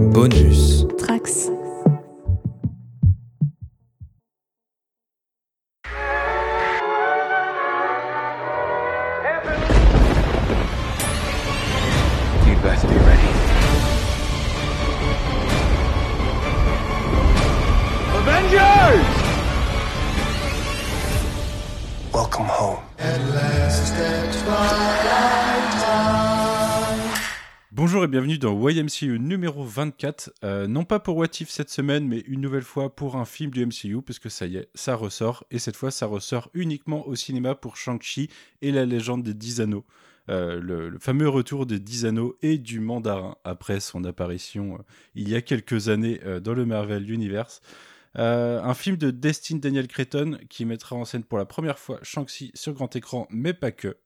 Bonus. YMCU numéro 24. Euh, non pas pour What If cette semaine, mais une nouvelle fois pour un film du MCU, parce que ça y est, ça ressort. Et cette fois, ça ressort uniquement au cinéma pour Shang-Chi et la légende des 10 anneaux. Euh, le, fameux retour des 10 anneaux et du mandarin après son apparition euh, il y a quelques années dans le Marvel Universe. Un film de Destin Daniel Cretton qui mettra en scène pour la première fois Shang-Chi sur grand écran, mais pas que.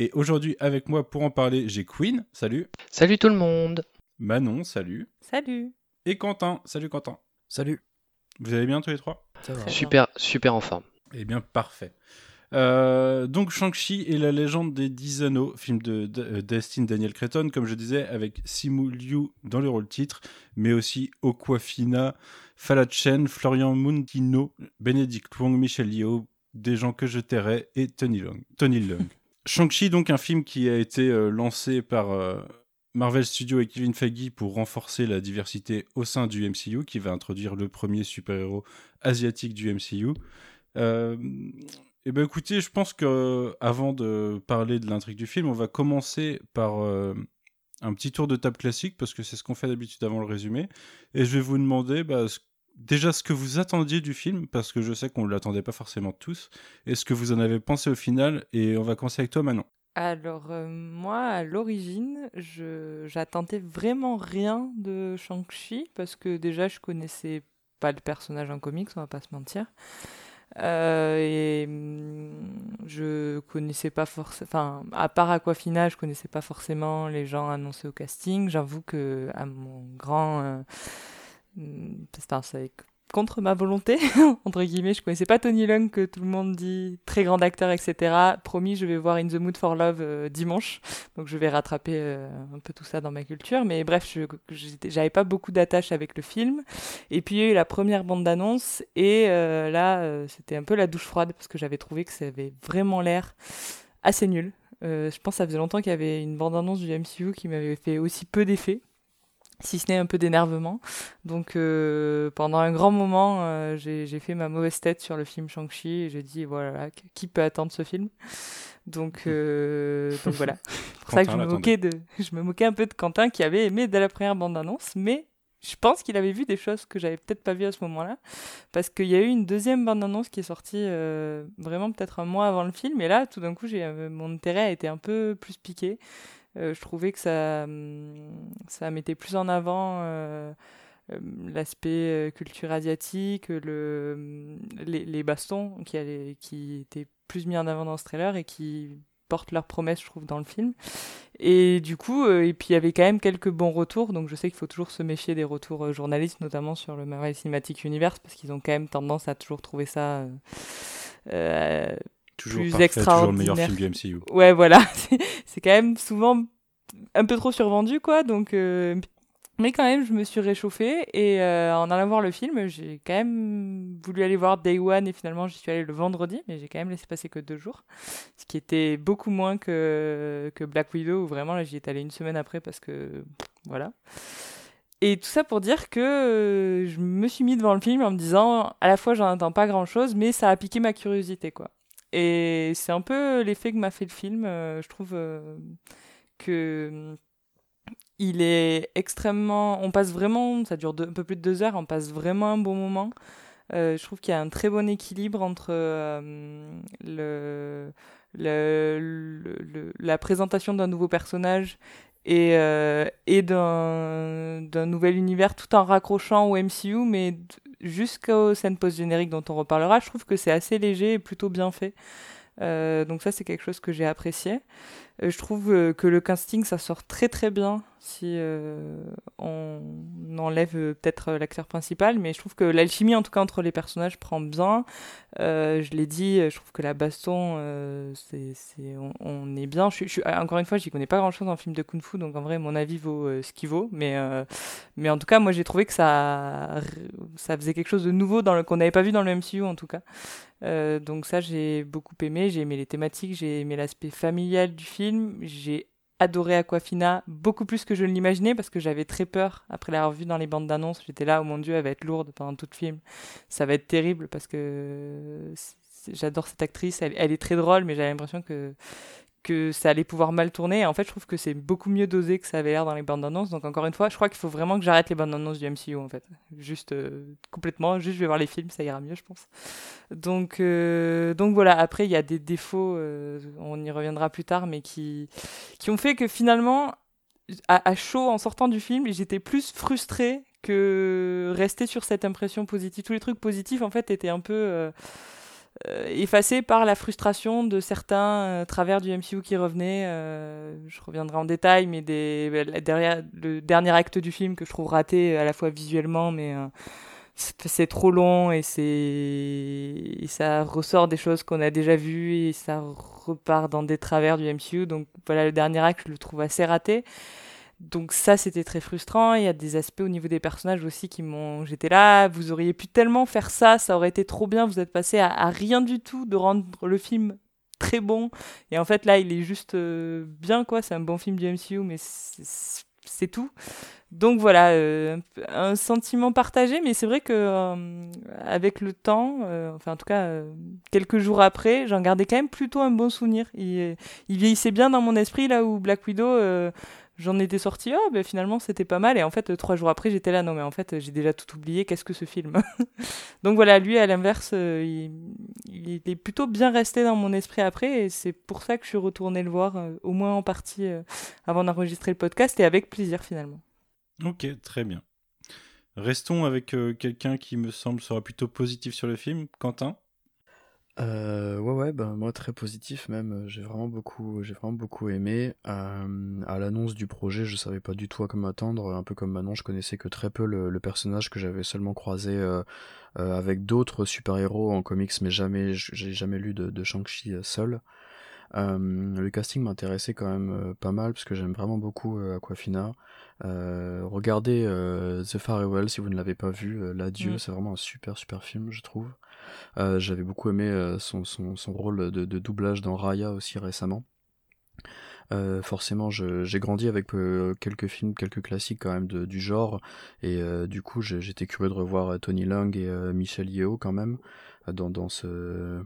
Et aujourd'hui, avec moi pour en parler, j'ai Queen, salut. Salut tout le monde Manon, salut. Salut. Et Quentin, salut Quentin. Salut. Vous allez bien tous les trois? Ça va. Super, super en forme. Eh bien, parfait. Euh, donc, Shang-Chi et la légende des 10 anneaux, film de, de- euh, Destin Daniel Cretton, comme je disais, avec Simu Liu dans le rôle titre, mais aussi Okwafina, Fala Chen, Florian Mundino, Benedict Wong, Michel Yeoh, des gens que je tairais, et Tony Long. Tony Leung. Shang-Chi, donc un film qui a été euh, lancé par euh, Marvel Studios et Kevin Feige pour renforcer la diversité au sein du MCU, qui va introduire le premier super-héros asiatique du MCU. Euh, et ben écoutez, je pense que avant de parler de l'intrigue du film, on va commencer par euh, un petit tour de table classique parce que c'est ce qu'on fait d'habitude avant le résumé. Et je vais vous demander bah, déjà ce que vous attendiez du film parce que je sais qu'on ne l'attendait pas forcément tous. Et ce que vous en avez pensé au final. Et on va commencer avec toi, Manon. Alors, euh, moi, à l'origine, j'attendais vraiment rien de Shang-Chi parce que déjà, je connaissais pas le personnage en comics, on va pas se mentir. Euh, et hum, je connaissais pas forcément, enfin, à part Aquafina, je connaissais pas forcément les gens annoncés au casting. J'avoue que, à mon grand. euh, enfin, c'est contre ma volonté, entre guillemets, je connaissais pas Tony Leung, que tout le monde dit très grand acteur, etc. Promis, je vais voir In the Mood for Love euh, dimanche, donc je vais rattraper euh, un peu tout ça dans ma culture. Mais bref, j'avais pas beaucoup d'attache avec le film. Et puis il y a eu la première bande d'annonce, et euh, là, c'était un peu la douche froide, parce que j'avais trouvé que ça avait vraiment l'air assez nul. Je pense que ça faisait longtemps qu'il y avait une bande annonce du MCU qui m'avait fait aussi peu d'effet si ce n'est un peu d'énervement. Donc euh, pendant un grand moment, euh, j'ai fait ma mauvaise tête sur le film Shang-Chi et j'ai dit voilà, qui peut attendre ce film? Donc, euh, donc voilà. C'est pour ça que je me, moquais de, je me moquais un peu de Quentin qui avait aimé dès la première bande-annonce, mais je pense qu'il avait vu des choses que j'avais peut-être pas vues à ce moment-là, parce qu'il y a eu une deuxième bande-annonce qui est sortie vraiment peut-être un mois avant le film, et là, tout d'un coup, mon intérêt a été un peu plus piqué. Euh, je trouvais que ça, hum, ça mettait plus en avant euh, euh, l'aspect euh, culture asiatique, le, hum, les, les bastons qui, allaient- qui étaient plus mis en avant dans ce trailer et qui portent leurs promesses, je trouve, dans le film. Et du coup, et puis il y avait quand même quelques bons retours, donc je sais qu'il faut toujours se méfier des retours journalistes, notamment sur le Marvel Cinematic Universe, parce qu'ils ont quand même tendance à toujours trouver ça Toujours Plus parfait, toujours le meilleur film du MCU. Ouais, voilà. C'est- quand même souvent un peu trop survendu, quoi. Donc, euh, mais quand même, je me suis réchauffée et euh, en allant voir le film, j'ai quand même voulu aller voir Day One et finalement, j'y suis allée le vendredi, mais j'ai quand même laissé passer que deux jours, ce qui était beaucoup moins que que Black Widow où vraiment là, j'y étais allée une semaine après parce que voilà. Et tout ça pour dire que euh, je me suis mis devant le film en me disant, à la fois, j'en attends pas grand chose, mais ça a piqué ma curiosité, quoi. Et c'est un peu l'effet que m'a fait le film. euh, je trouve euh, que hum, il est extrêmement. On passe vraiment. Ça dure un peu plus de deux heures. On passe vraiment un bon moment. Euh, je trouve qu'il y a un très bon équilibre entre le- le- la présentation d'un nouveau personnage et, euh, d'un nouvel univers tout en raccrochant au MCU, mais jusqu'aux scènes post-génériques dont on reparlera, je trouve que c'est assez léger et plutôt bien fait. Euh, donc ça, c'est quelque chose que j'ai apprécié. Euh, je trouve euh, que le casting, ça sort très très bien si on enlève peut-être l'acteur principal, mais je trouve que l'alchimie, en tout cas entre les personnages, prend bien. Je l'ai dit, je trouve que la baston, on, est bien. Je, je encore une fois, j'y connais pas grand-chose en film de kung-fu, donc en vrai, mon avis vaut ce qu'il vaut. Mais, en tout cas, moi, j'ai trouvé que ça, faisait quelque chose de nouveau qu'on n'avait pas vu dans le MCU, en tout cas. Euh, donc ça, j'ai beaucoup aimé. J'ai aimé les thématiques, j'ai aimé l'aspect familial du film. J'ai adoré Aquafina beaucoup plus que je ne l'imaginais parce que j'avais très peur après l'avoir vu dans les bandes d'annonces. J'étais là, oh mon dieu, elle va être lourde pendant tout le film. Ça va être terrible parce que j'adore cette actrice. Elle, elle est très drôle, mais j'avais l'impression que que ça allait pouvoir mal tourner. En fait, je trouve que c'est beaucoup mieux dosé que ça avait l'air dans les bandes annonces. Donc encore une fois, je crois qu'il faut vraiment que j'arrête les bandes annonces du MCU en fait. Juste euh, complètement, juste je vais voir les films, ça ira mieux, je pense. Donc, euh, donc voilà, après, il y a des défauts, euh, on y reviendra plus tard, mais qui, qui ont fait que finalement, à, à chaud, en sortant du film, j'étais plus frustrée que rester sur cette impression positive. Tous les trucs positifs, en fait, étaient un peu euh, effacés par la frustration de certains euh, travers du MCU qui revenaient. euh, je reviendrai en détail, mais des, la dernière- le dernier acte du film que je trouve raté à la fois visuellement, mais... c'est c'est trop long et c'est et ça ressort des choses qu'on a déjà vues et ça repart dans des travers du MCU donc voilà le dernier acte je le trouve assez raté donc ça c'était très frustrant. Il y a des aspects au niveau des personnages aussi qui m'ont j'étais là vous auriez pu tellement faire ça ça aurait été trop bien vous êtes passé à, rien du tout de rendre le film très bon. Et en fait là il est juste euh, bien quoi. C'est un bon film du MCU mais c'est tout. Donc voilà, euh, un sentiment partagé, mais c'est vrai que euh, avec le temps, enfin en tout cas quelques jours après, j'en gardais quand même plutôt un bon souvenir. Il, il vieillissait bien dans mon esprit là où Black Widow, j'en étais sorti, oh ben finalement c'était pas mal, et en fait trois jours après j'étais là, non mais en fait j'ai déjà tout oublié, qu'est-ce que ce film? Donc voilà, lui à l'inverse, euh, il, est plutôt bien resté dans mon esprit après, et c'est pour ça que je suis retournée le voir, euh, au moins en partie euh, avant d'enregistrer le podcast, et avec plaisir finalement. Ok, très bien. Restons avec quelqu'un qui me semble sera plutôt positif sur le film, Quentin? Euh, ouais, ouais, ben moi très positif même. euh, J'ai vraiment beaucoup, j'ai vraiment beaucoup aimé. Euh, à l'annonce du projet, je savais pas du tout à quoi m'attendre. Un peu comme Manon, je connaissais que très peu le, le personnage que j'avais seulement croisé euh, avec d'autres super-héros en comics, mais jamais, j'ai jamais lu de, de Shang-Chi seul. Euh, le casting m'intéressait quand même euh, pas mal parce que j'aime vraiment beaucoup euh, Aquafina. Regardez The Farewell si vous ne l'avez pas vu. L'adieu, Mm. c'est vraiment un super super film, je trouve. Euh, J'avais beaucoup aimé euh, son, son, son rôle de, doublage dans Raya aussi récemment. Euh, forcément, j'ai grandi avec quelques films, quelques classiques quand même de- du genre, et du coup, j'étais curieux de revoir Tony Leung et Michel Yeo quand même dans, dans ce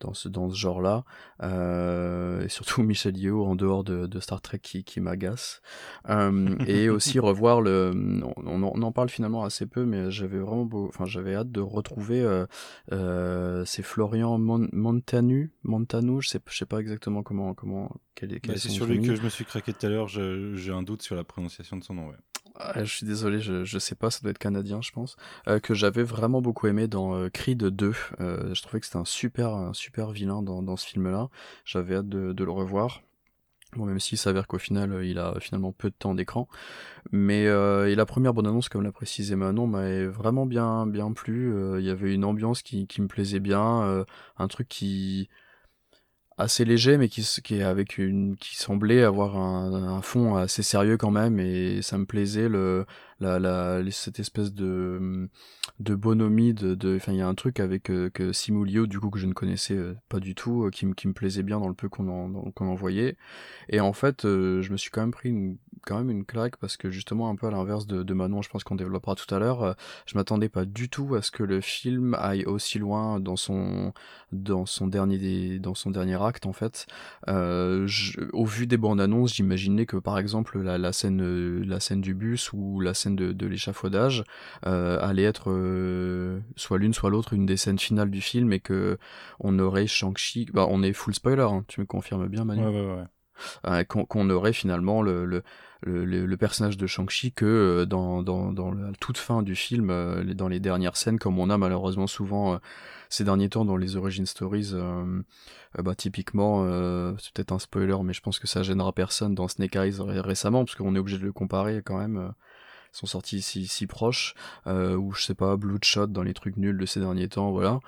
dans ce dans ce genre-là, euh, et surtout Michel Yeo en dehors de, de Star Trek qui, qui m'agace, Euh, et aussi revoir le, on, on en parle finalement assez peu, mais j'avais vraiment, beau, enfin j'avais hâte de retrouver, euh, euh, c'est Florian Mon- Montanu, Montanu, je sais, je sais pas exactement comment comment quel est, quel Bah, est c'est sur lui que je me suis craqué tout à l'heure, j'ai un doute sur la prononciation de son nom. Ouais. Ah, je suis désolé, je, sais pas, ça doit être canadien, je pense. Euh, que j'avais vraiment beaucoup aimé dans euh, Creed 2. Euh, je trouvais que c'était un super, un super vilain dans, ce film-là. J'avais hâte de, le revoir. Bon, même s'il s'avère qu'au final, euh, il a finalement peu de temps d'écran. Mais la première bonne annonce, comme l'a précisé Manon, m'avait vraiment bien, bien plu. Il y avait une ambiance qui, me plaisait bien, un truc qui assez léger mais qui, qui avec une qui semblait avoir un, fond assez sérieux quand même et ça me plaisait le la, la cette espèce de de bonhomie de enfin il y a un truc avec euh, que Simulio du coup que je ne connaissais euh, pas du tout euh, qui me plaisait bien dans le peu qu'on en qu'on en voyait. Et en fait euh, je me suis quand même pris une, quand même une claque parce que justement un peu à l'inverse de, Manon je pense qu'on développera tout à l'heure je m'attendais pas du tout à ce que le film aille aussi loin dans son dans son dernier dans son dernier acte en fait. Au vu des bandes annonces j'imaginais que par exemple la, scène la scène du bus ou la scène de, l'échafaudage allait être euh, soit l'une soit l'autre une des scènes finales du film et que on aurait Shang-Chi bah on est full spoiler hein, tu me confirmes bien Manu Ouais, ouais, ouais. euh, qu'on aurait finalement le, le, le, personnage de Shang-Chi que euh, dans, dans, dans la toute fin du film, dans les dernières scènes, comme on a malheureusement souvent ces derniers temps dans les origin stories. euh, bah, typiquement, euh, c'est peut-être un spoiler, mais je pense que ça gênera personne dans Snake Eyes ré- récemment, parce qu'on est obligé de le comparer quand même. Sont sortis si, si proches, euh, ou je sais pas, Bloodshot dans les trucs nuls de ces derniers temps, voilà.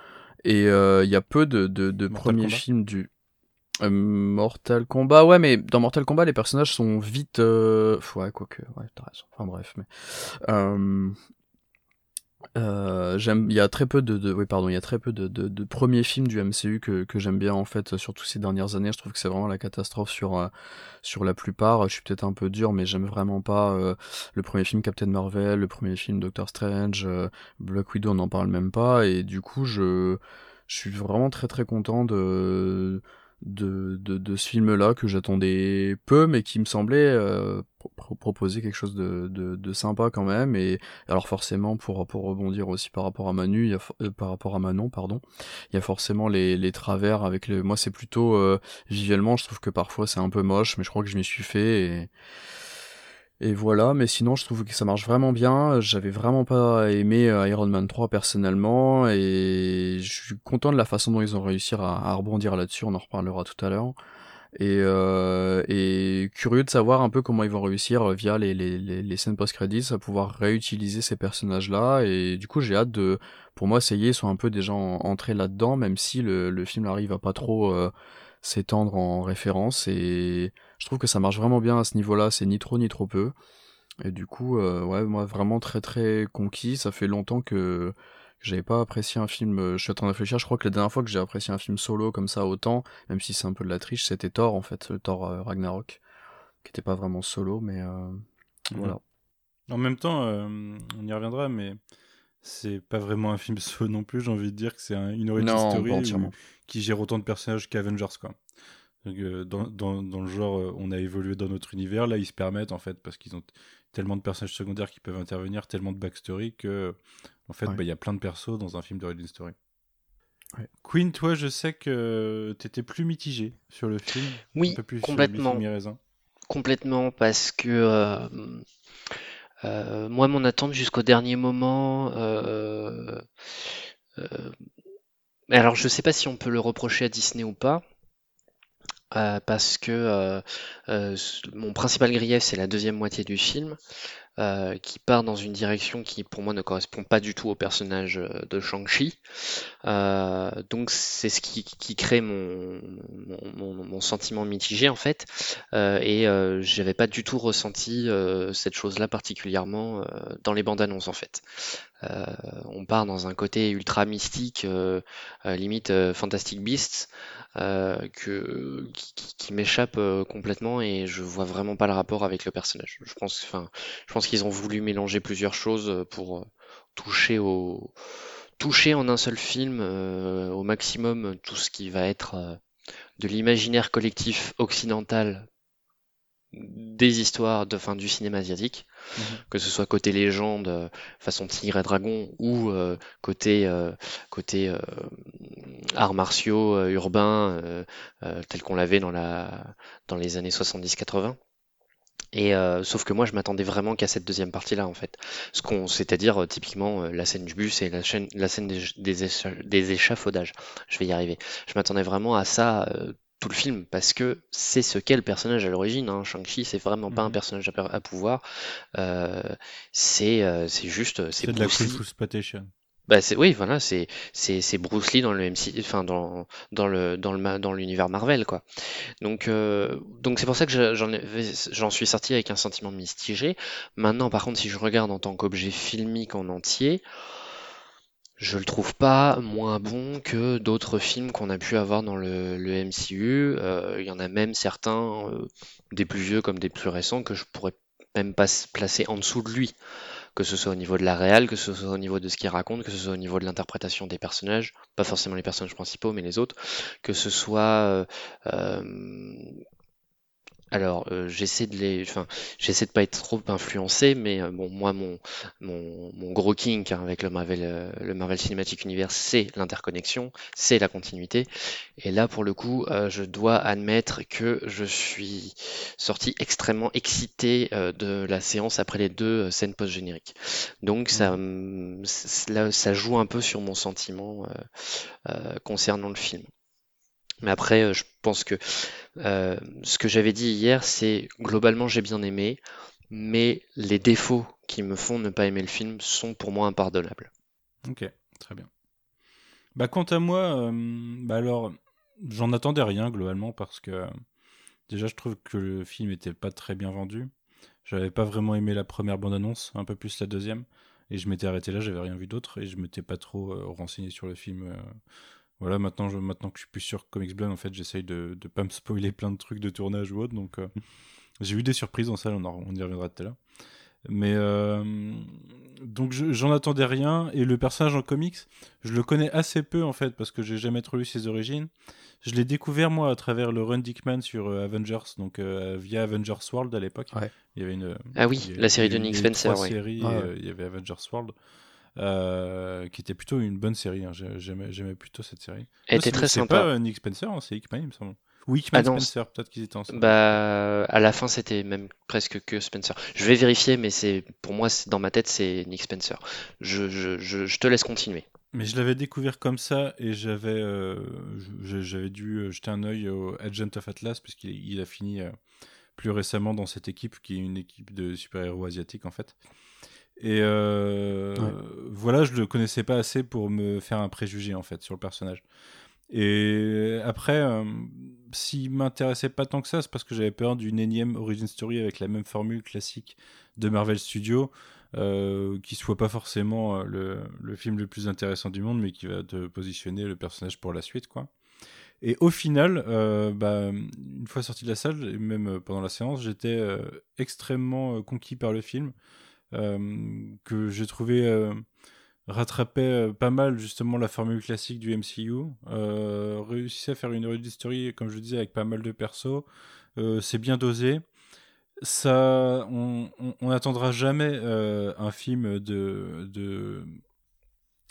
Et euh, il y a peu de, de, premiers Kombat films du euh, Mortal Kombat, ouais, mais dans Mortal Kombat, les personnages sont vite, euh... ouais, quoique, ouais, t'as raison. Enfin bref, mais euh... Euh, j'aime, il y a très peu de, de oui pardon, il y a très peu de, de, de premiers films du MCU que, que j'aime bien en fait, surtout ces dernières années. Je trouve que c'est vraiment la catastrophe sur euh, sur la plupart. Je suis peut-être un peu dur, mais j'aime vraiment pas euh, le premier film Captain Marvel, le premier film Doctor Strange, euh, Black Widow, on n'en parle même pas. Et du coup, je je suis vraiment très très content de de, de, de ce film-là que j'attendais peu, mais qui me semblait euh, pro- proposer quelque chose de, de, sympa quand même. Et alors forcément, pour, pour rebondir aussi par rapport à Manu, il y a, euh, par rapport à Manon, pardon, il y a forcément les, les travers avec le. Moi, c'est plutôt euh, visuellement, je trouve que parfois c'est un peu moche, mais je crois que je m'y suis fait. Et, voilà, mais sinon je trouve que ça marche vraiment bien. J'avais vraiment pas aimé euh, Iron Man 3 personnellement et je suis content de la façon dont ils ont réussi à rebondir là-dessus, on en reparlera tout à l'heure. Et, euh, et curieux de savoir un peu comment ils vont réussir euh, via les, les, les, les scènes post-credits à pouvoir réutiliser ces personnages-là. Et du coup j'ai hâte de, pour moi, essayer sont un peu déjà en- entrés là-dedans, même si le, le film arrive à pas trop euh, s'étendre en référence. Et je trouve que ça marche vraiment bien à ce niveau-là, c'est ni trop ni trop peu. Et du coup, euh, ouais, moi vraiment très très conquis. Ça fait longtemps que j'avais pas apprécié un film. euh, Je suis en train de réfléchir. Je crois que la dernière fois que j'ai apprécié un film solo comme ça autant, même si c'est un peu de la triche, c'était Thor en fait, le Thor euh, Ragnarok, qui était pas vraiment solo, mais euh, voilà. En même temps, euh, on y reviendra, mais c'est pas vraiment un film solo non plus. J'ai envie de dire que c'est un- une origin Non, story où- qui gère autant de personnages qu'Avengers, quoi. Donc, euh, dans, dans, dans le genre, euh, on a évolué dans notre univers. Là, ils se permettent, en fait, parce qu'ils ont tellement de personnages secondaires qui peuvent intervenir, tellement de backstory que, en fait, bah, il Ouais. y a plein de persos dans un film d'origin story. Ouais. Queen, toi, je sais que t'étais plus mitigé sur le film. Oui, un peu plus complètement. Sur. Complètement, parce que euh, euh, moi, mon attente jusqu'au dernier moment. euh, euh, alors, je sais pas si on peut le reprocher à Disney ou pas. euh, parce que euh, euh, mon principal grief, c'est la deuxième moitié du film, euh, qui part dans une direction qui, pour moi, ne correspond pas du tout au personnage euh, de Shang-Chi. Euh, donc, c'est ce qui, crée mon, sentiment mitigé, en fait. Et j'avais pas du tout ressenti cette chose-là particulièrement dans les bandes annonces, en fait. Euh, on part dans un côté ultra mystique, euh, euh, limite euh, Fantastic Beasts, qui, m'échappe complètement et je vois vraiment pas le rapport avec le personnage. Je pense, enfin, je pense qu'ils ont voulu mélanger plusieurs choses pour toucher au toucher en un seul film au maximum tout ce qui va être de l'imaginaire collectif occidental des histoires de fin du cinéma asiatique, Mhm. que ce soit côté légende euh, façon Tigre et Dragon ou euh, côté euh, arts martiaux urbains tel qu'on l'avait dans les années 70-80. Et sauf que moi je m'attendais vraiment qu'à cette deuxième partie-là en fait, ce qu'on, c'est-à-dire typiquement la scène du bus et la, scène des, des, écha- des échafaudages. Je vais y arriver. Je m'attendais vraiment à ça tout le film parce que c'est ce qu'est le personnage à l'origine. Hein. Shang-Chi c'est vraiment pas un Mhm. personnage à, à pouvoir. Euh, c'est euh, juste c'est C'est de la Exploitation. Bah c'est oui voilà c'est c'est Bruce Lee dans le MC enfin dans dans le dans le dans l'univers Marvel quoi. Donc euh, donc c'est pour ça que je- j'en j'en suis sorti avec un sentiment mitigé. Maintenant par contre si je regarde en tant qu'objet filmique en entier, je le trouve pas moins bon que d'autres films qu'on a pu avoir dans le, le MCU. Euh, Il y en a même certains, euh, des plus vieux comme des plus récents, que je pourrais même pas placer en dessous de lui. Que ce soit au niveau de la réal, que ce soit au niveau de ce qu'il raconte, que ce soit au niveau de l'interprétation des personnages, pas forcément les personnages principaux, mais les autres, que ce soit euh, euh, Alors, euh, j'essaie de les, enfin, j'essaie de pas être trop influencé, mais euh, bon, moi, mon, mon, mon gros kink hein, avec le Marvel, euh, le Marvel Cinematic Universe, c'est l'interconnexion, c'est la continuité. Et là, pour le coup, euh, je dois admettre que je suis sorti extrêmement excité euh, de la séance après les deux scènes post-génériques. Donc, ça, c- là, ça joue un peu sur mon sentiment euh, euh, concernant le film. Mais après, euh, je pense que euh, ce que j'avais dit hier, c'est globalement j'ai bien aimé, mais les défauts qui me font ne pas aimer le film sont pour moi impardonnables. Ok, très bien. Bah, quant à moi, euh, bah alors, j'en attendais rien globalement parce que déjà, je trouve que le film était pas très bien vendu. J'avais pas vraiment aimé la première bande-annonce, un peu plus la deuxième, et je m'étais arrêté là, j'avais rien vu d'autre et je m'étais pas trop renseigné sur le film. Voilà, maintenant, je, maintenant que je suis plus sur Comics Blend, en fait, j'essaye de, de pas me spoiler plein de trucs de tournage ou autre, donc euh, j'ai eu des surprises en salle, on, en- on y reviendra tout à l'heure. Mais euh, donc je- j'en attendais rien et le personnage en comics, je le connais assez peu en fait parce que j'ai jamais trop lu ses origines. Je l'ai découvert moi à travers le run Dickman sur euh, Avengers, donc euh, via Avengers World à l'époque. Ouais. Il y avait une Ah oui, la série de Nick Spencer, trois ouais. séries, Ah ouais. il y avait Avengers World. Euh, qui était plutôt une bonne série, hein. J'ai- j'aimais plutôt cette série. Elle était c'est- très c'est sympa. pas euh, Nick Spencer, hein, c'est Hickman il me semble. Ou Hickman Ah Spencer, peut-être qu'ils étaient ensemble. Bah, à la fin, c'était même presque que Spencer. Je vais vérifier, mais c'est pour moi, c'est- dans ma tête, c'est Nick Spencer. Je, je, je, je te laisse continuer. Mais je l'avais découvert comme ça et j'avais euh, j'avais dû jeter un œil au Agent of Atlas puisqu'il il a fini euh, plus récemment dans cette équipe qui est une équipe de super-héros asiatiques en fait. Et euh, Ouais. voilà, je le connaissais pas assez pour me faire un préjugé en fait sur le personnage. Et après, euh, s'il m'intéressait pas tant que ça, c'est parce que j'avais peur d'une énième origin story avec la même formule classique de Marvel Studios, euh, qui soit pas forcément euh, le, le film le plus intéressant du monde, mais qui va te positionner le personnage pour la suite, quoi. Et au final, euh, bah, une fois sorti de la salle, et même pendant la séance, j'étais extrêmement conquis par le film, que j'ai trouvé euh, rattrapait euh, pas mal justement la formule classique du MCU, euh, réussissait à faire une origin story, comme je disais, avec pas mal de persos, euh, c'est bien dosé. Ça, on, n'attendra jamais euh, un film de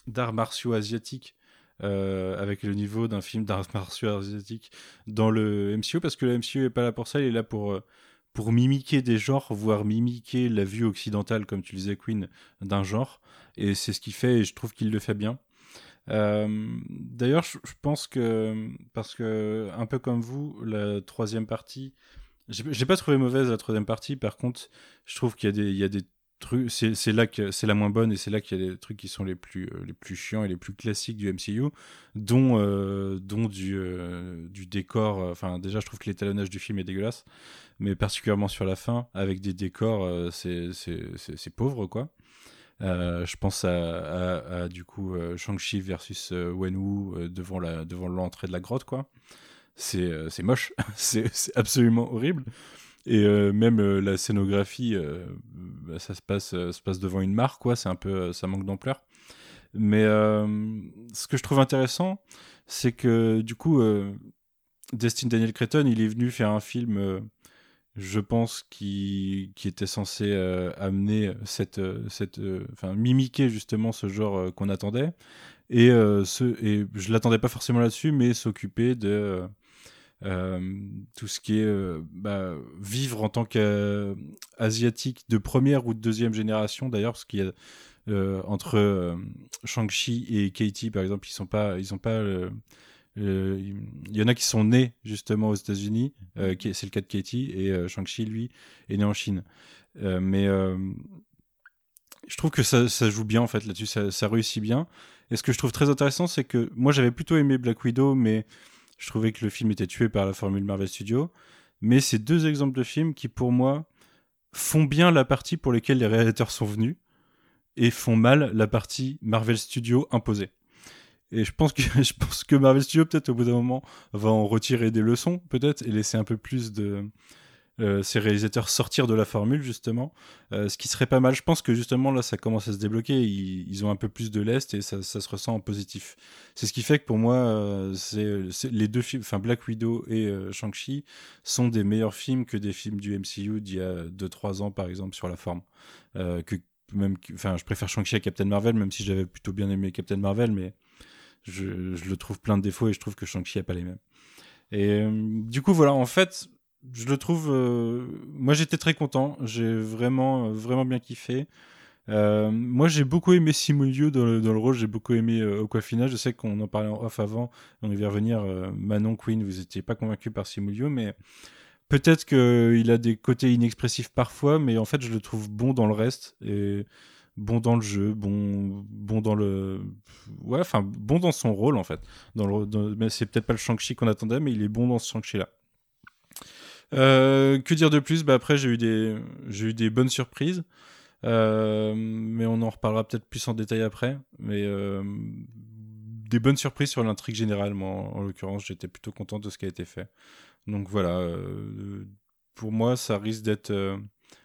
d'arts martiaux asiatiques euh, avec le niveau d'un film d'arts martiaux asiatiques dans le MCU parce que le MCU est pas là pour ça, il est là pour euh, pour mimiquer des genres, voire mimiquer la vue occidentale, comme tu disais, Queen, d'un genre. Et c'est ce qu'il fait, et je trouve qu'il le fait bien. Euh, D'ailleurs, je, pense que, parce que, un peu comme vous, la troisième partie, j'ai pas trouvé mauvaise la troisième partie, par contre, je trouve qu'il y y a des c'est là que c'est la moins bonne, et c'est là qu'il y a des trucs qui sont les plus, euh, les plus chiants et les plus classiques du MCU, dont, euh, dont du, euh, du décor, enfin, déjà, je trouve que l'étalonnage du film est dégueulasse, mais particulièrement sur la fin, avec des décors, c'est c'est- pauvre, quoi. Je pense à, du coup Shang-Chi versus euh, Wenwu devant la devant l'entrée de la grotte quoi. C'est moche, c'est absolument horrible. Et euh, même euh, la scénographie, euh, bah, ça se passe se passe devant une mare quoi. C'est un peu ça manque d'ampleur. Mais ce que je trouve intéressant, c'est que du coup, Destin Daniel Cretton, il est venu faire un film je pense, qui, qui était censé amener cette, cette, enfin, mimiquer justement ce genre qu'on attendait. Et, ce, et je l'attendais pas forcément là-dessus, mais s'occuper de tout ce qui est euh, bah, vivre en tant qu'asiatique de première ou de deuxième génération d'ailleurs, parce qu'il y a euh, entre euh, Shang-Chi et Katie par exemple, ils sont pas, ils ont pas euh, euh, il y en a qui sont nés justement aux États-Unis, euh, qui- c'est le cas de Katie, et euh, Shang-Chi, lui, est né en Chine. Euh, mais euh, je trouve que ça, ça joue bien en fait là-dessus, ça, ça réussit bien. Et ce que je trouve très intéressant, c'est que moi j'avais plutôt aimé Black Widow, mais je trouvais que le film était tué par la formule Marvel Studios. Mais c'est deux exemples de films qui, pour moi, font bien la partie pour laquelle les réalisateurs sont venus et font mal la partie Marvel Studios imposée. Et je pense que je pense que Marvel Studios peut-être au bout d'un moment va en retirer des leçons peut-être et laisser un peu plus de euh, ces réalisateurs sortir de la formule justement, euh, ce qui serait pas mal. Je pense que justement là ça commence à se débloquer, ils, ont un peu plus de lest et ça, se ressent en positif. C'est ce qui fait que pour moi, euh, les deux films, enfin Black Widow et Shang-Chi sont des meilleurs films que des films du MCU d'il y a 2-3 ans par exemple sur la forme. que même, enfin je préfère Shang-Chi à Captain Marvel, même si j'avais plutôt bien aimé Captain Marvel, mais je, je, le trouve plein de défauts et je trouve que Shang-Chi a pas les mêmes. Et du coup voilà, en fait je le trouve. Euh, moi, j'étais très content. J'ai vraiment, euh, vraiment bien kiffé. Euh, moi, j'ai beaucoup aimé Simulio dans le, dans le rôle. J'ai beaucoup aimé euh. Je sais qu'on en parlait en off avant. On y va revenir. Manon Queen, vous étiez pas convaincu par Simulio, mais peut-être qu'il a des côtés inexpressifs parfois, mais en fait, je le trouve bon dans le reste et bon dans le jeu, bon, bon dans le, ouais, enfin, bon dans son rôle en fait. Dans le, mais c'est peut-être pas le Shang-Chi qu'on attendait, mais il est bon dans ce Shang-Chi là. Euh, que dire de plus? Bah Après, j'ai eu, des, eu des bonnes surprises. Euh, mais on en reparlera peut-être plus en détail après. Mais euh, des bonnes surprises sur l'intrigue générale, moi, en, l'occurrence, j'étais plutôt content de ce qui a été fait. Donc voilà, pour moi, ça risque d'être.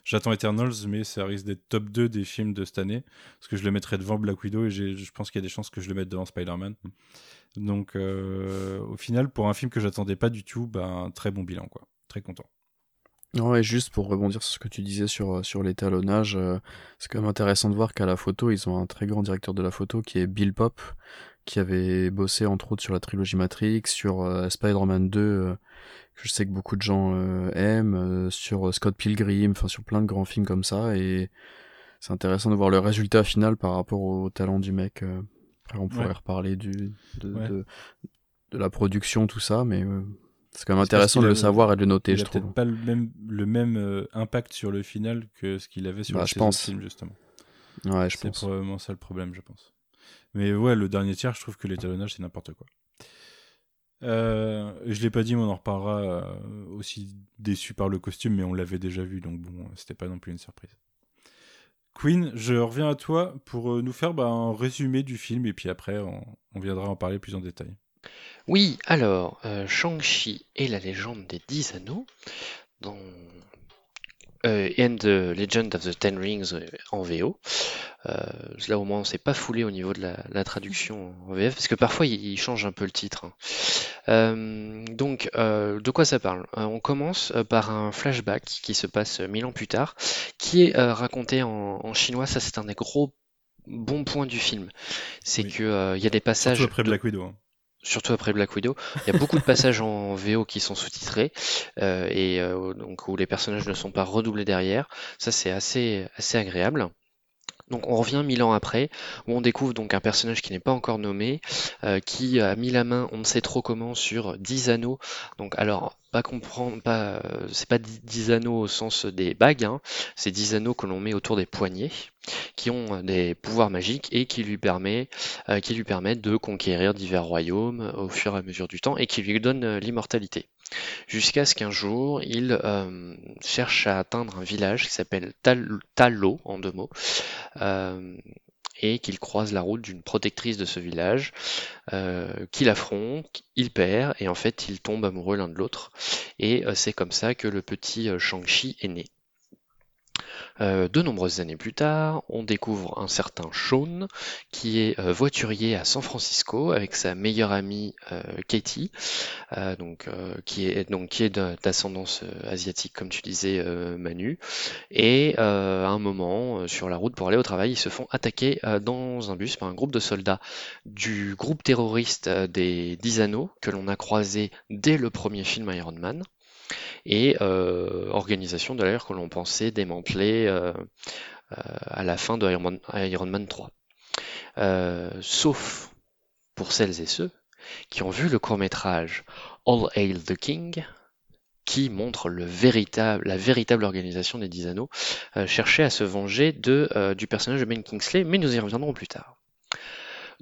J'attends Eternals, mais ça risque d'être top 2 des films de cette année. Parce que je le mettrai devant Black Widow et je pense qu'il y a des chances que je le mette devant Spider-Man. Donc au final, pour un film que j'attendais pas du tout, un très bon bilan. quoi très content. Ouais, juste pour rebondir sur ce que tu disais sur, euh, sur l'étalonnage, euh, c'est quand même intéressant de voir qu'à la photo, ils ont un très grand directeur de la photo qui est Bill Pop, qui avait bossé entre autres sur la trilogie Matrix, sur euh, Spider-Man 2, que je sais que beaucoup de gens aiment, sur Scott Pilgrim, enfin sur plein de grands films comme ça, et c'est intéressant de voir le résultat final par rapport au talent du mec. après, on pourrait reparler du, de, de, la production, tout ça, mais c'est quand même intéressant de le savoir et de le noter, il je trouve. pas le même, le même euh, impact sur le final que ce qu'il avait sur bah, le pense. film, justement. Ouais, je pense. C'est probablement ça le problème, je pense. Mais ouais, le dernier tiers, je trouve que l'étalonnage, c'est n'importe quoi. Euh, je l'ai pas dit, mais on en reparlera euh, aussi déçu par le costume, mais on l'avait déjà vu, donc bon, c'était pas non plus une surprise. Queen, je reviens à toi pour euh, nous faire bah, un résumé du film, et puis après, on, on viendra en parler plus en détail. Oui, alors, euh, Shang-Chi et la légende des Dix Anneaux, dans euh, and the Legend of the Ten Rings euh, en VO. Euh, là au moins on s'est pas foulé au niveau de la, traduction en VF parce que parfois il, change un peu le titre. Hein. donc de quoi ça parle? On commence par un flashback qui se passe mille ans plus tard, qui est raconté en, chinois. Ça c'est un des gros bons points du film. C'est que il y a des passages. Surtout après Black Widow. Hein surtout après Black Widow. Il y a beaucoup de passages en VO qui sont sous-titrés euh, et euh, donc où les personnages ne sont pas redoublés derrière. Ça c'est assez assez agréable. Donc on revient mille ans après, où on découvre donc un personnage qui n'est pas encore nommé, euh, qui a mis la main, on ne sait trop comment, sur 10 anneaux. Donc alors, pas comprendre, pas, c'est pas 10 anneaux au sens des bagues, hein. c'est 10 anneaux que l'on met autour des poignets, qui ont des pouvoirs magiques et qui lui, permet, euh, qui lui permettent de conquérir divers royaumes au fur et à mesure du temps et qui lui donnent l'immortalité. Jusqu'à ce qu'un jour, il euh, cherche à atteindre un village qui s'appelle Talo, en deux mots, euh, et qu'il croise la route d'une protectrice de ce village, euh, qu'il affronte, il perd, et en fait, ils tombent amoureux l'un de l'autre. Et c'est comme ça que le petit Shang-Chi est né. Euh, de nombreuses années plus tard, on découvre un certain Sean qui est euh, voiturier à San Francisco avec sa meilleure amie euh, Katie, donc qui est donc qui est d'ascendance asiatique comme tu disais Manu. Et à un moment, sur la route pour aller au travail, ils se font attaquer dans un bus par un groupe de soldats du groupe terroriste des Dix Anneaux que l'on a croisé dès le premier film Iron Man et euh, organisation d'ailleurs que l'on pensait démanteler euh, euh, à la fin de Iron Man, 3. sauf pour celles et ceux qui ont vu le court métrage All Hail the King, qui montre la véritable organisation des Dix Anneaux, chercher à se venger de, du personnage de Ben Kingsley, mais nous y reviendrons plus tard.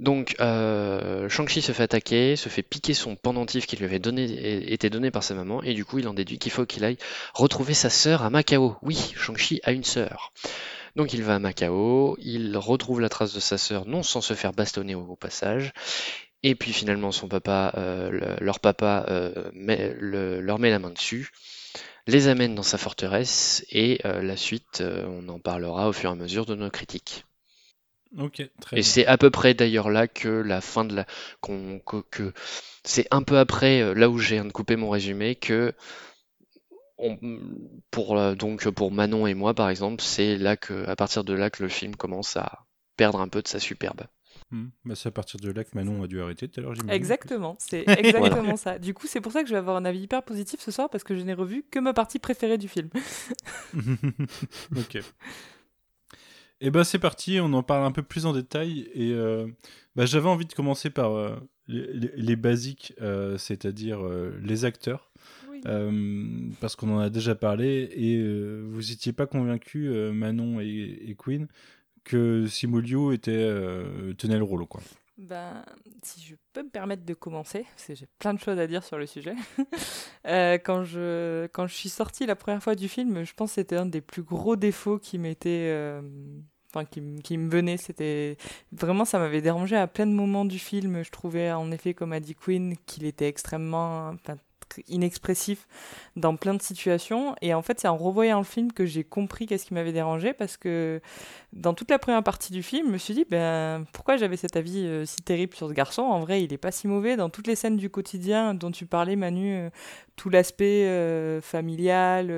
Donc, euh, Shang-Chi se fait attaquer, se fait piquer son pendentif qui lui avait donné, été donné par sa maman, et du coup, il en déduit qu'il faut qu'il aille retrouver sa sœur à Macao. Oui, Shang-Chi a une sœur. Donc il va à Macao, il retrouve la trace de sa sœur, non sans se faire bastonner au, passage, et puis finalement son papa, euh, leur papa euh, leur met la main dessus, les amène dans sa forteresse et la suite, on en parlera au fur et à mesure de nos critiques. Ok, très Et c'est à peu près d'ailleurs là que la fin de la qu'on que, que- c'est un peu après euh, là où j'ai couper mon résumé que on, pour euh, donc pour Manon et moi par exemple, c'est là que à partir de là que le film commence à perdre un peu de sa superbe. Hmm. Bah, c'est à partir de là que Manon a dû arrêter tout à l'heure. Exactement, c'est exactement ça. Du coup, c'est pour ça que je vais avoir un avis hyper positif ce soir parce que je n'ai revu que ma partie préférée du film. ok. Et ben c'est parti, on en parle un peu plus en détail. Et euh, bah, j'avais envie de commencer par euh, les, basiques, euh, c'est-à-dire euh, les acteurs. Oui. Parce qu'on en a déjà parlé et vous n'étiez pas convaincu Manon et, et Queen que Simu était tenait le rôle quoi. Ben, si je peux me permettre de commencer, parce que j'ai plein de choses à dire sur le sujet. Euh, quand, je, quand je suis sortie la première fois du film, je pense que c'était un des plus gros défauts qui m'était. euh, Enfin, qui, qui me venait, c'était vraiment ça m'avait dérangé à plein de moments du film. Je trouvais en effet, comme a dit Queen, qu'il était extrêmement inexpressif dans plein de situations. Et en fait, c'est en revoyant le film que j'ai compris qu'est-ce qui m'avait dérangé parce que dans toute la première partie du film, je me suis dit, ben, pourquoi j'avais cet avis euh, si terrible sur ce garçon? En vrai, il est pas si mauvais. Dans toutes les scènes du quotidien dont tu parlais, Manu, euh, tout l'aspect euh, familial,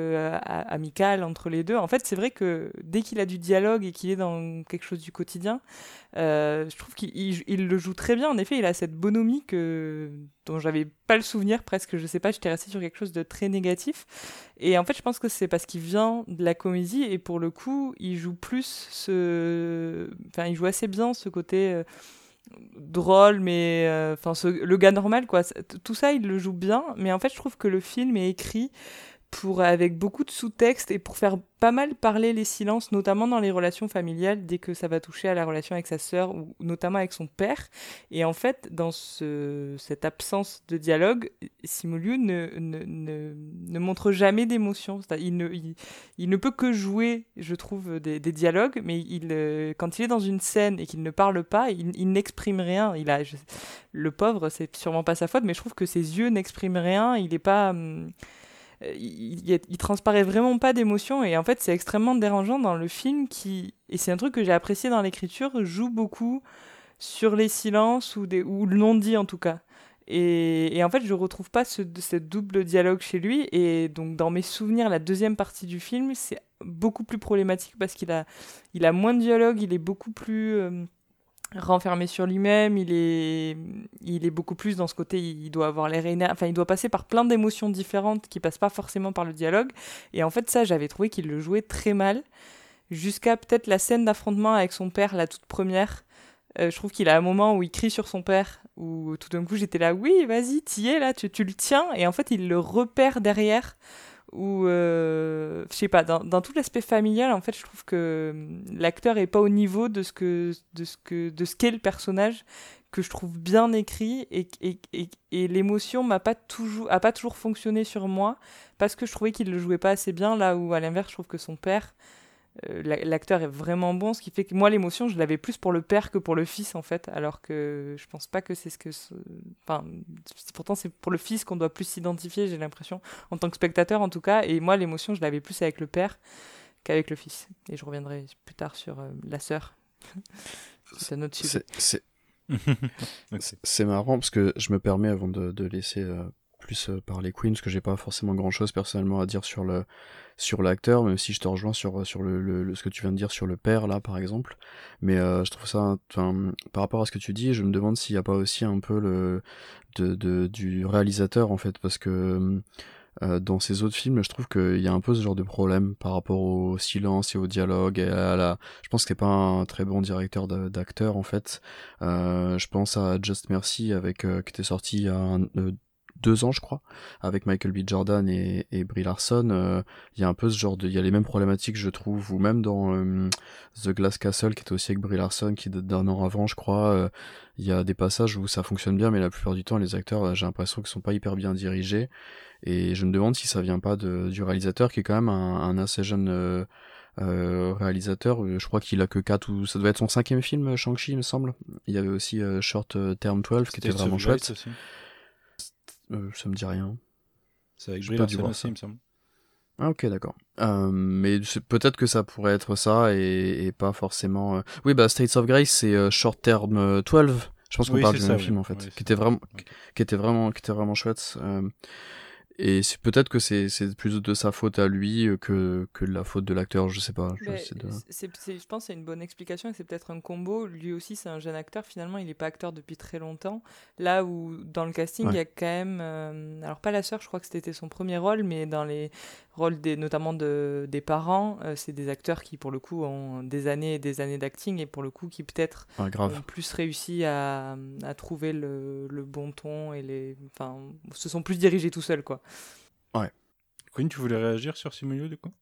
amical entre les deux. En fait, c'est vrai que dès qu'il a du dialogue et qu'il est dans quelque chose du quotidien, euh, je trouve qu'il il- il le joue très bien. En effet, il a cette bonhomie que, dont j'avais pas le souvenir presque. Je sais pas, j'étais restée sur quelque chose de très négatif. Et en fait, je pense que c'est parce qu'il vient de la comédie et pour le coup, il joue plus ce. Enfin, il joue assez bien ce côté euh, drôle, mais. euh, Enfin, le gars normal, quoi. Tout ça, il le joue bien, mais en fait, je trouve que le film est écrit pour, avec beaucoup de sous-textes et pour faire pas mal parler les silences, notamment dans les relations familiales, dès que ça va toucher à la relation avec sa sœur ou notamment avec son père. Et en fait, dans ce, cette absence de dialogue, Simuliu ne, ne, ne, ne montre jamais d'émotion. Il ne, il, ne peut que jouer, je trouve, des, dialogues, mais il, euh, quand il est dans une scène et qu'il ne parle pas, il, n'exprime rien. Il a, le pauvre, c'est sûrement pas sa faute, mais je trouve que ses yeux n'expriment rien. Il n'est pas. hum, il, il, il transparaît vraiment pas d'émotion et en fait c'est extrêmement dérangeant dans le film qui et c'est un truc que j'ai apprécié dans l'écriture joue beaucoup sur les silences ou des ou le non dit en tout cas. Et, en fait je retrouve pas ce, ce double dialogue chez lui et donc dans mes souvenirs la deuxième partie du film c'est beaucoup plus problématique parce qu'il a il a moins de dialogue il est beaucoup plus euh, renfermé sur lui-même, il est, il est beaucoup plus dans ce côté, il doit avoir l'air enfin il doit passer par plein d'émotions différentes qui passent pas forcément par le dialogue. Et en fait ça, j'avais trouvé qu'il le jouait très mal, jusqu'à peut-être la scène d'affrontement avec son père, la toute première. Euh, je trouve qu'il a un moment où il crie sur son père, où tout d'un coup j'étais là, oui, vas-y, t'y es là, tu, tu le tiens, et en fait il le repère derrière ou euh, dans, tout l'aspect familial en fait je trouve que hum, l'acteur est pas au niveau de ce que de ce que de ce qu'est le personnage que je trouve bien écrit et, et, et, et l'émotion m'a pas toujours a pas toujours fonctionné sur moi parce que je trouvais qu'il le jouait pas assez bien. Là où à l'inverse je trouve que son père l'acteur est vraiment bon ce qui fait que moi l'émotion je l'avais plus pour le père que pour le fils en fait alors que je pense pas que c'est ce que enfin pourtant c'est pour le fils qu'on doit plus s'identifier j'ai l'impression en tant que spectateur en tout cas. Et moi l'émotion je l'avais plus avec le père qu'avec le fils. Et je reviendrai plus tard sur euh, la sœur. C'est sujet. marrant parce que je me permets avant de, de laisser euh, plus euh, parler Queen parce que j'ai pas forcément grand chose personnellement à dire sur le sur l'acteur même si je te rejoins sur sur le, ce que tu viens de dire sur le père là par exemple mais euh, je trouve ça par rapport à ce que tu dis je me demande s'il n'y a pas aussi un peu le de, de- du réalisateur en fait parce que euh, dans ces autres films, je trouve qu'il y a un peu ce genre de problème par rapport au silence et au dialogue et à la. Je pense qu'il n'est pas un très bon directeur d'acteur en fait. Je pense à Just Mercy avec qui était sorti il y a un- deux ans, je crois, avec Michael B. Jordan et, et Brie Larson. euh, Il y a un peu ce genre de, il y a les mêmes problématiques, je trouve, ou même dans euh, The Glass Castle, qui était aussi avec Brie Larson, qui date d'un an avant, je crois. euh, Il y a des passages où ça fonctionne bien, mais la plupart du temps, les acteurs, j'ai l'impression qu'ils sont pas hyper bien dirigés. Et je me demande si ça vient pas de, du réalisateur, qui est quand même un, un assez jeune euh, réalisateur. Je crois qu'il a que 4 ou ça doit être son cinquième film, Shang-Chi, il me semble. Il y avait aussi euh, Short Term 12, qui était vraiment chouette. aussi. Euh, ça me dit rien. C'est avec Brie Larson aussi, il me semble. Ah, ok, d'accord. Euh, mais peut-être que ça pourrait être ça et, et pas forcément. euh, Oui, bah States of Grace, c'est euh, Short Term euh, 12. Je pense qu'on Oui, parle du même oui. film en fait, Oui, qui était vraiment, qui était vraiment, qui était vraiment chouette. Et c'est peut-être que c'est c'est plus de sa faute à lui euh, que que de la faute de l'acteur. Je sais pas. Je sais de- je pense que c'est une bonne explication et c'est peut-être un combo. Lui aussi, c'est un jeune acteur. Finalement, il n'est pas acteur depuis très longtemps. Là où, dans le casting, il y a quand même. euh, alors, pas la sœur, je crois que c'était son premier rôle, mais dans les rôles des, notamment de, des parents, euh, c'est des acteurs qui, pour le coup, ont des années et des années d'acting et pour le coup, qui peut-être ont plus réussi à, à trouver le, le bon ton et les. Enfin, se sont plus dirigés tout seuls, quoi. Quinn, tu voulais réagir sur Simulio du coup?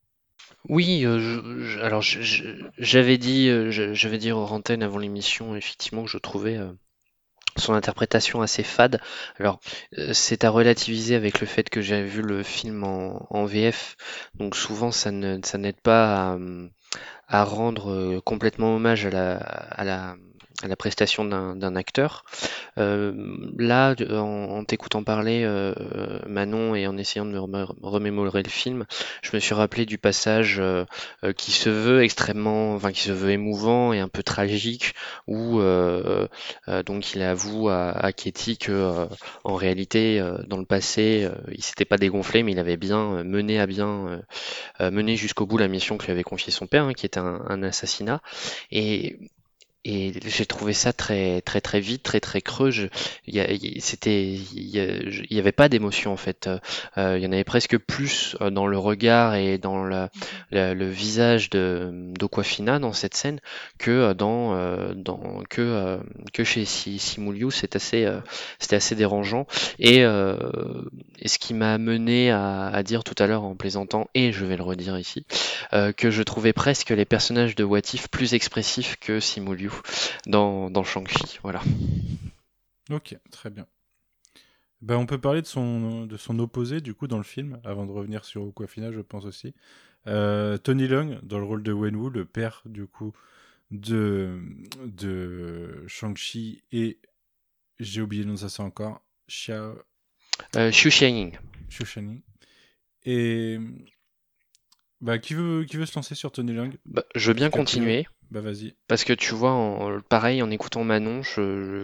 Oui, euh, alors j'avais dit, euh, j'avais dit aux antennes avant l'émission, effectivement, que je trouvais euh, son interprétation assez fade. Alors, c'est à relativiser avec le fait que j'avais vu le film en, VF, donc souvent ça ne, ça n'aide pas à, à rendre complètement hommage à la, à la, à la prestation d'un acteur. Euh, là, en, en t'écoutant parler, euh, Manon, et en essayant de me remé- remémorer le film, je me suis rappelé du passage euh, qui se veut extrêmement, enfin qui se veut émouvant et un peu tragique, où donc il avoue à, à Katie que en réalité, dans le passé, il s'était pas dégonflé, mais il avait bien mené à bien, mené jusqu'au bout la mission que lui avait confiée son père, hein, qui était un, un assassinat. Et et j'ai trouvé ça très très très vite, très très creux. Il y, c'était, il y, avait pas d'émotion en fait. Euh, euh, il y en avait presque plus euh, dans le regard et dans le, le, visage de d'Okwafina dans cette scène que euh, dans euh, dans que que chez Si- Simuliu. C'est assez c'était assez dérangeant. Et, ce qui m'a amené à, à dire tout à l'heure en plaisantant, et je vais le redire ici, que je trouvais presque les personnages de What If plus expressifs que Simuliu dans, dans Shang-Chi. Voilà. Ok, très bien. Ben, on peut parler de son, de son opposé, du coup, dans le film, avant de revenir sur Aquafina, je pense aussi. Euh, Tony Leung, dans le rôle de Wenwu, le père, du coup, de, de Shang-Chi et, j'ai oublié le nom de ça, c'est encore, Xia, Euh, Xu Xianying. Xu Shani. Et, bah, qui veut, qui veut se lancer sur Tony Leung? Bah, je veux bien continuer. Bah, vas-y. Parce que tu vois, pareil, en écoutant Manon,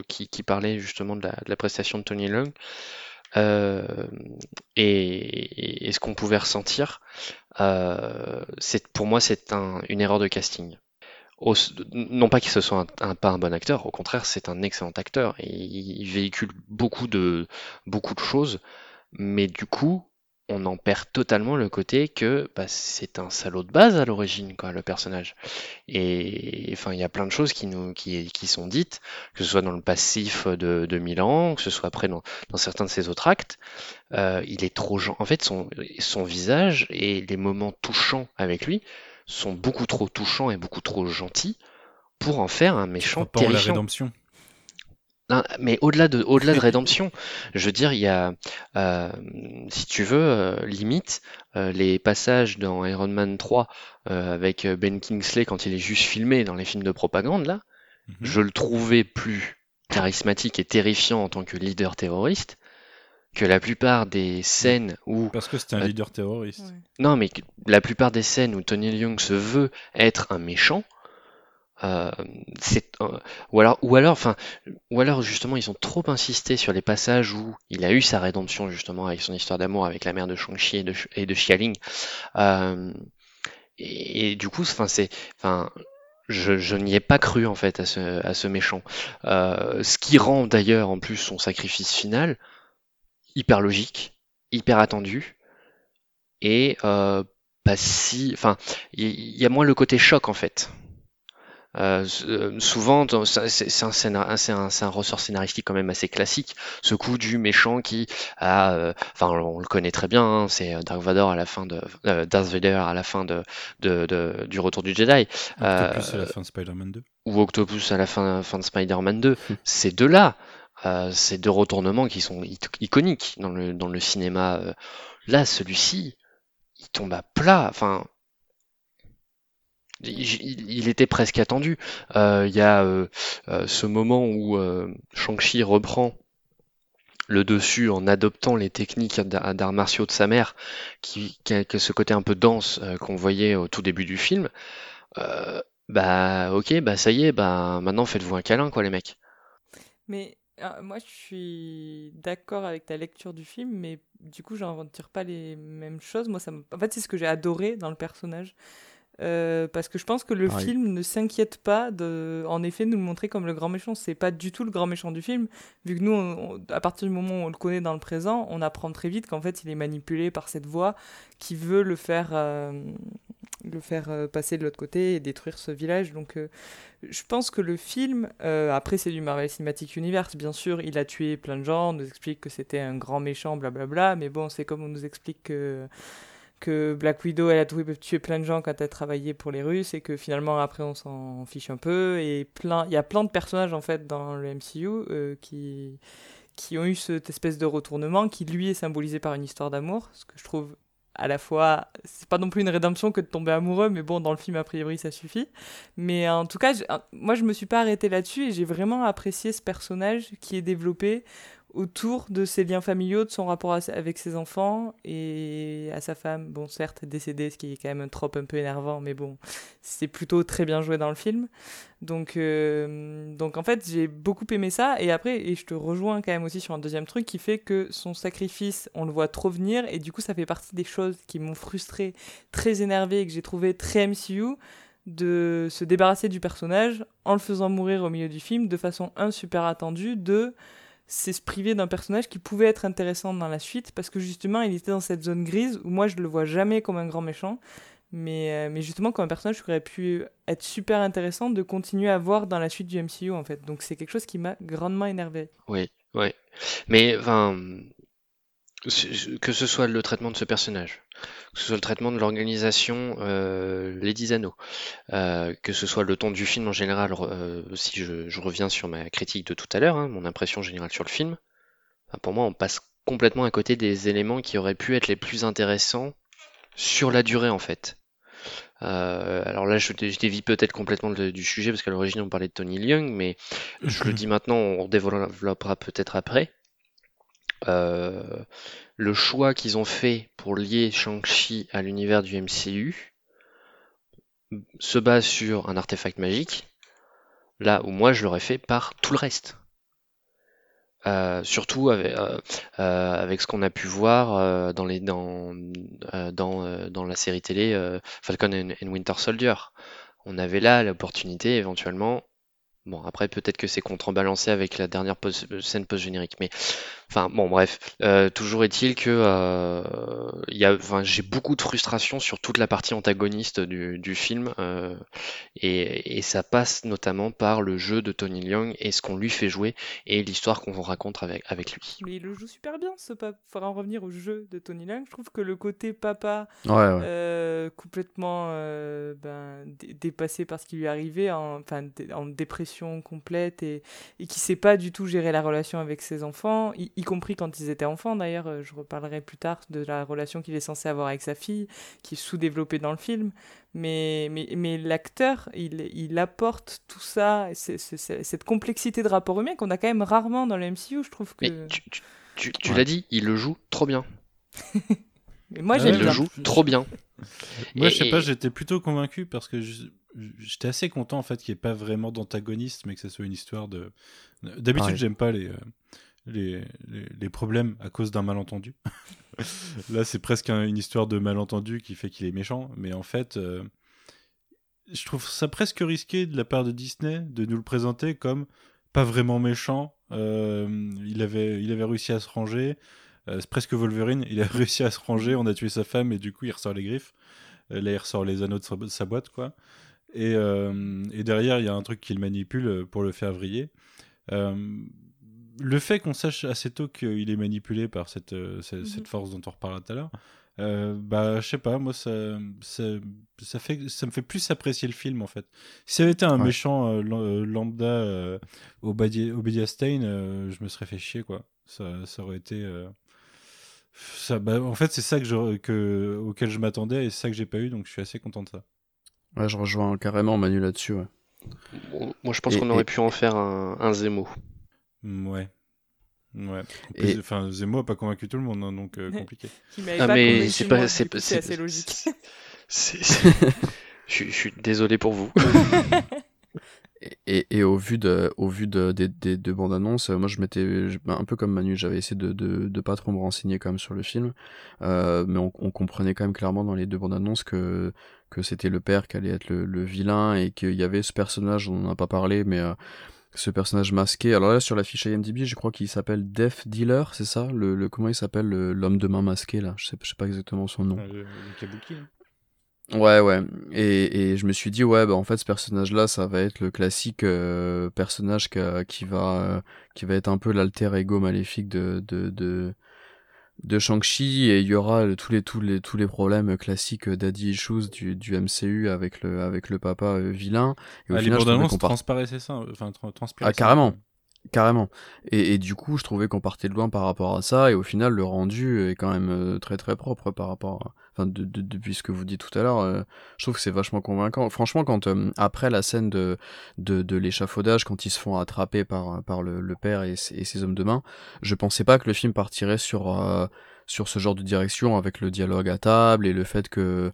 qui, parlait justement de la, prestation de Tony Leung, euh, et, ce qu'on pouvait ressentir, euh, pour moi, c'est un- une erreur de casting. Non pas qu'il ce soit un, pas un bon acteur, au contraire, c'est un excellent acteur et il véhicule beaucoup de, beaucoup de choses, mais du coup, on en perd totalement le côté que bah, c'est un salaud de base à l'origine, quoi, le personnage. Et enfin, il y a plein de choses qui nous, qui, qui sont dites, que ce soit dans le passif de, de Milan, que ce soit après dans, dans certains de ses autres actes. Euh, il est trop gen- En fait, son, son visage et les moments touchants avec lui sont beaucoup trop touchants et beaucoup trop gentils pour en faire un méchant pas en la terrifiant. rédemption. Non, mais au-delà de, au-delà de rédemption, je veux dire, il y a, euh, si tu veux, euh, limite, euh, les passages dans Iron Man 3 euh, avec euh, Ben Kingsley quand il est juste filmé dans les films de propagande, là, Mhm. je le trouvais plus charismatique et terrifiant en tant que leader terroriste que la plupart des scènes où Parce que c'était un Euh, leader terroriste. Ouais. non, mais la plupart des scènes où Tony Leung se veut être un méchant, euh, euh, ou alors ou alors enfin ou alors justement ils ont trop insisté sur les passages où il a eu sa rédemption justement avec son histoire d'amour avec la mère de Shang-Chi et de et de Xialing euh, et, et du coup enfin c'est enfin je, je n'y ai pas cru en fait à ce, à ce méchant. Euh, ce qui rend d'ailleurs en plus son sacrifice final hyper logique, hyper attendu et euh, pas si. Enfin, il y, y a moins le côté choc en fait. Euh, euh, souvent, c'est un, scénar- c'est un, c'est un ressort scénaristique quand même assez classique. Ce coup du méchant qui a, euh, enfin, on le connaît très bien, hein, c'est Dark Vador à la fin de euh, Darth Vader à la fin de, de, de- du Retour du Jedi, euh, Octopus à la fin de Spider-Man 2. ou Octopus à la fin, fin de Spider-Man 2. Ces deux-là, euh, ces deux retournements qui sont ic- iconiques dans le, dans le cinéma. euh, là, celui-ci, il tombe à plat. Enfin, il, était presque attendu. Euh, Il y a euh, euh, ce moment où Shang-Chi reprend le dessus en adoptant les techniques d'ar- d'arts martiaux de sa mère, qui, a, ce côté un peu dense qu'on voyait au tout début du film, bah ok, bah ça y est, bah maintenant faites-vous un câlin quoi les mecs. Mais euh, moi, je suis d'accord avec ta lecture du film, mais du coup, j'en retire pas les mêmes choses. Moi, ça. En fait, c'est ce que j'ai adoré dans le personnage. Euh, parce que je pense que le Pareil. film ne s'inquiète pas de, en effet, nous le montrer comme le grand méchant. C'est pas du tout le grand méchant du film, vu que nous, on- on- à partir du moment où on le connaît dans le présent, on apprend très vite qu'en fait, il est manipulé par cette voix qui veut le faire, euh, le faire euh, passer de l'autre côté et détruire ce village. Donc, je pense que le film, après, c'est du Marvel Cinematic Universe, bien sûr, il a tué plein de gens, on nous explique que c'était un grand méchant, blablabla, mais bon, c'est comme on nous explique que que Black Widow elle a tué, plein de gens quand elle travaillait pour les Russes et que finalement après on s'en fiche un peu. Et plein il y a plein de personnages en fait dans le MCU euh, qui qui ont eu cette espèce de retournement qui lui est symbolisé par une histoire d'amour ce que je trouve à la fois c'est pas non plus une rédemption que de tomber amoureux mais bon dans le film a priori ça suffit. Mais en tout cas moi je me suis pas arrêtée là-dessus et j'ai vraiment apprécié ce personnage qui est développé autour de ses liens familiaux, de son rapport avec ses enfants et à sa femme. Bon, certes, décédée, ce qui est quand même un trope un peu énervant, mais bon, c'est plutôt très bien joué dans le film. Donc, euh, donc en fait, j'ai beaucoup aimé ça. Et après, et je te rejoins quand même aussi sur un deuxième truc qui fait que son sacrifice, on le voit trop venir. Et du coup, ça fait partie des choses qui m'ont frustré, très énervé et que j'ai trouvé très MCU de se débarrasser du personnage en le faisant mourir au milieu du film de façon un super attendue, deux c'est se priver d'un personnage qui pouvait être intéressant dans la suite parce que justement il était dans cette zone grise où moi je le vois jamais comme un grand méchant. Mais, euh, mais justement comme un personnage qui aurait pu être super intéressant de continuer à voir dans la suite du MCU en fait. Donc c'est quelque chose qui m'a grandement énervé. Oui, oui. Mais enfin, que ce soit le traitement de ce personnage, que ce soit le traitement de l'organisation euh, Les Dix Anneaux, euh, que ce soit le ton du film en général, euh, si je, je reviens sur ma critique de tout à l'heure, hein, mon impression générale sur le film, enfin, pour moi on passe complètement à côté des éléments qui auraient pu être les plus intéressants sur la durée en fait. Euh, alors là, je, je dévie peut-être complètement de- du sujet parce qu'à l'origine on parlait de Tony Leung, mais je le dis maintenant, on développera peut-être après. Euh, le choix qu'ils ont fait pour lier Shang-Chi à l'univers du MCU se base sur un artefact magique, là où moi je l'aurais fait par tout le reste. Euh, surtout avec, euh, avec ce qu'on a pu voir dans, la série télé Falcon and, Winter Soldier. On avait là l'opportunité éventuellement Bon, après, peut-être que c'est contrebalancé avec la dernière scène post-générique, mais enfin, bon, bref. Euh, toujours est-il que euh, il y a, enfin, j'ai beaucoup de frustration sur toute la partie antagoniste du, du film, euh, et, et ça passe notamment par le jeu de Tony Leung et ce qu'on lui fait jouer et l'histoire qu'on raconte avec, avec lui. mais il le joue super bien ce papa faudra en revenir au jeu de Tony Leung je trouve que le côté papa Ouais, ouais. euh, complètement euh, ben, dé- dépassé par ce qui lui est arrivé, en, enfin, en dépression complète et, et qui sait pas du tout gérer la relation avec ses enfants, y compris quand ils étaient enfants d'ailleurs. euh, Je reparlerai plus tard de la relation qu'il est censé avoir avec sa fille, qui est sous-développée dans le film. Mais, mais, mais l'acteur, il, il apporte tout ça, c'est- c'est- c'est- cette complexité de rapport humain qu'on a quand même rarement dans le MCU, je trouve que... Mais tu, tu, tu- tu Ouais. l'as dit, il le joue trop bien. Mais moi Ah j'aime ouais, Il le joue trop bien. Moi, Et- je sais pas, j'étais plutôt convaincu parce que je- j'étais assez content en fait qu'il n'y ait pas vraiment d'antagoniste, mais que ce soit une histoire de. D'habitude, j'aime pas les, euh, les, les, problèmes à cause d'un malentendu. Là, c'est presque un- une histoire de malentendu qui fait qu'il est méchant, mais en fait, euh, je trouve ça presque risqué de la part de Disney de nous le présenter comme pas vraiment méchant. Euh, il, avait, il avait réussi à se ranger. Euh, c'est presque Wolverine. Il a réussi à se ranger. On a tué sa femme et du coup, il ressort les griffes. Là, il ressort les anneaux de sa, de boîte, quoi. Et, et derrière, il y a un truc qu'il manipule pour le faire vriller. Le fait qu'on sache assez tôt qu'il est manipulé par cette, euh, cette, Mhm. cette force dont on reparlera tout à l'heure, euh, bah, je sais pas, moi, ça, ça, ça, fait, ça me fait plus apprécier le film, en fait. Si ça avait été un Ouais. méchant euh, euh, lambda euh, Obadiah, euh, je me serais fait chier, quoi. Ça, ça aurait été. euh, ça, bah, en fait, c'est ça que je, que, auquel je m'attendais et c'est ça que j'ai pas eu, donc je suis assez content de ça. Ouais, je rejoins carrément Manu là-dessus. Ouais. Bon, Moi, je pense qu'on aurait et- pu en faire un, un Zemo. Mm, Ouais. Ouais. Enfin, Zemo a pas convaincu tout le monde, hein, donc euh, compliqué. Ah, pas mais c'est pas, c'est assez logique. je, suis désolé pour vous. Et, et, et au vu de, au vu de, des, des, de bandes annonces, moi je m'étais ben, un peu comme Manu, j'avais essayé de, de, de pas trop me renseigner quand même sur le film, euh, mais on, on comprenait quand même clairement dans les deux bandes annonces que que c'était le père qui allait être le, le vilain et qu'il y avait ce personnage, on n'en a pas parlé, mais euh, ce personnage masqué. Alors là sur la fiche IMDb, je crois qu'il s'appelle Death Dealer, c'est ça? Le, le comment il s'appelle le- l'homme de main masqué là, je sais, je sais pas exactement son nom. Le, le kabuki. hein. Ouais, ouais. Et, et je me suis dit, ouais, bah en fait, ce personnage-là, ça va être le classique euh, personnage qui, va euh, qui va être un peu l'alter ego maléfique de de de, de Shang-Chi et il y aura tous les tous les tous les problèmes classiques euh, daddy issues du du MCU avec le avec le papa euh, vilain. Et au Ah, les final, je bandes part- transparaissaient ça. Enfin, tra- transpiraient Ah, ça. carrément. Carrément. Et, et du coup, je trouvais qu'on partait de loin par rapport à ça, et au final, le rendu est quand même euh, très très propre par rapport à... Depuis ce que vous dites tout à l'heure, euh, je trouve que c'est vachement convaincant. Franchement, quand euh, après la scène de, de, l'échafaudage, quand ils se font attraper par, par le, père et, ses- hommes de main, je pensais pas que le film partirait euh, sur ce genre de direction avec le dialogue à table et le fait que...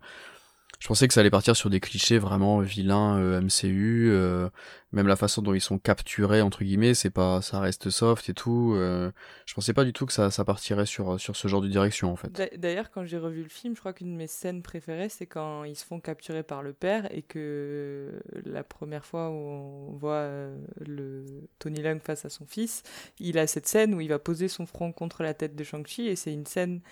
Je pensais que ça allait partir sur des clichés vraiment vilains euh, MCU, euh, même la façon dont ils sont capturés entre guillemets, c'est pas, ça reste soft et tout. euh, je pensais pas du tout que ça, partirait sur sur ce genre de direction en fait. D'a- D'ailleurs, quand j'ai revu le film, je crois qu'une de mes scènes préférées, c'est quand ils se font capturer par le père et que la première fois où on voit Tony Leung face à son fils, il a cette scène où il va poser son front contre la tête de Shang-Chi et c'est une scène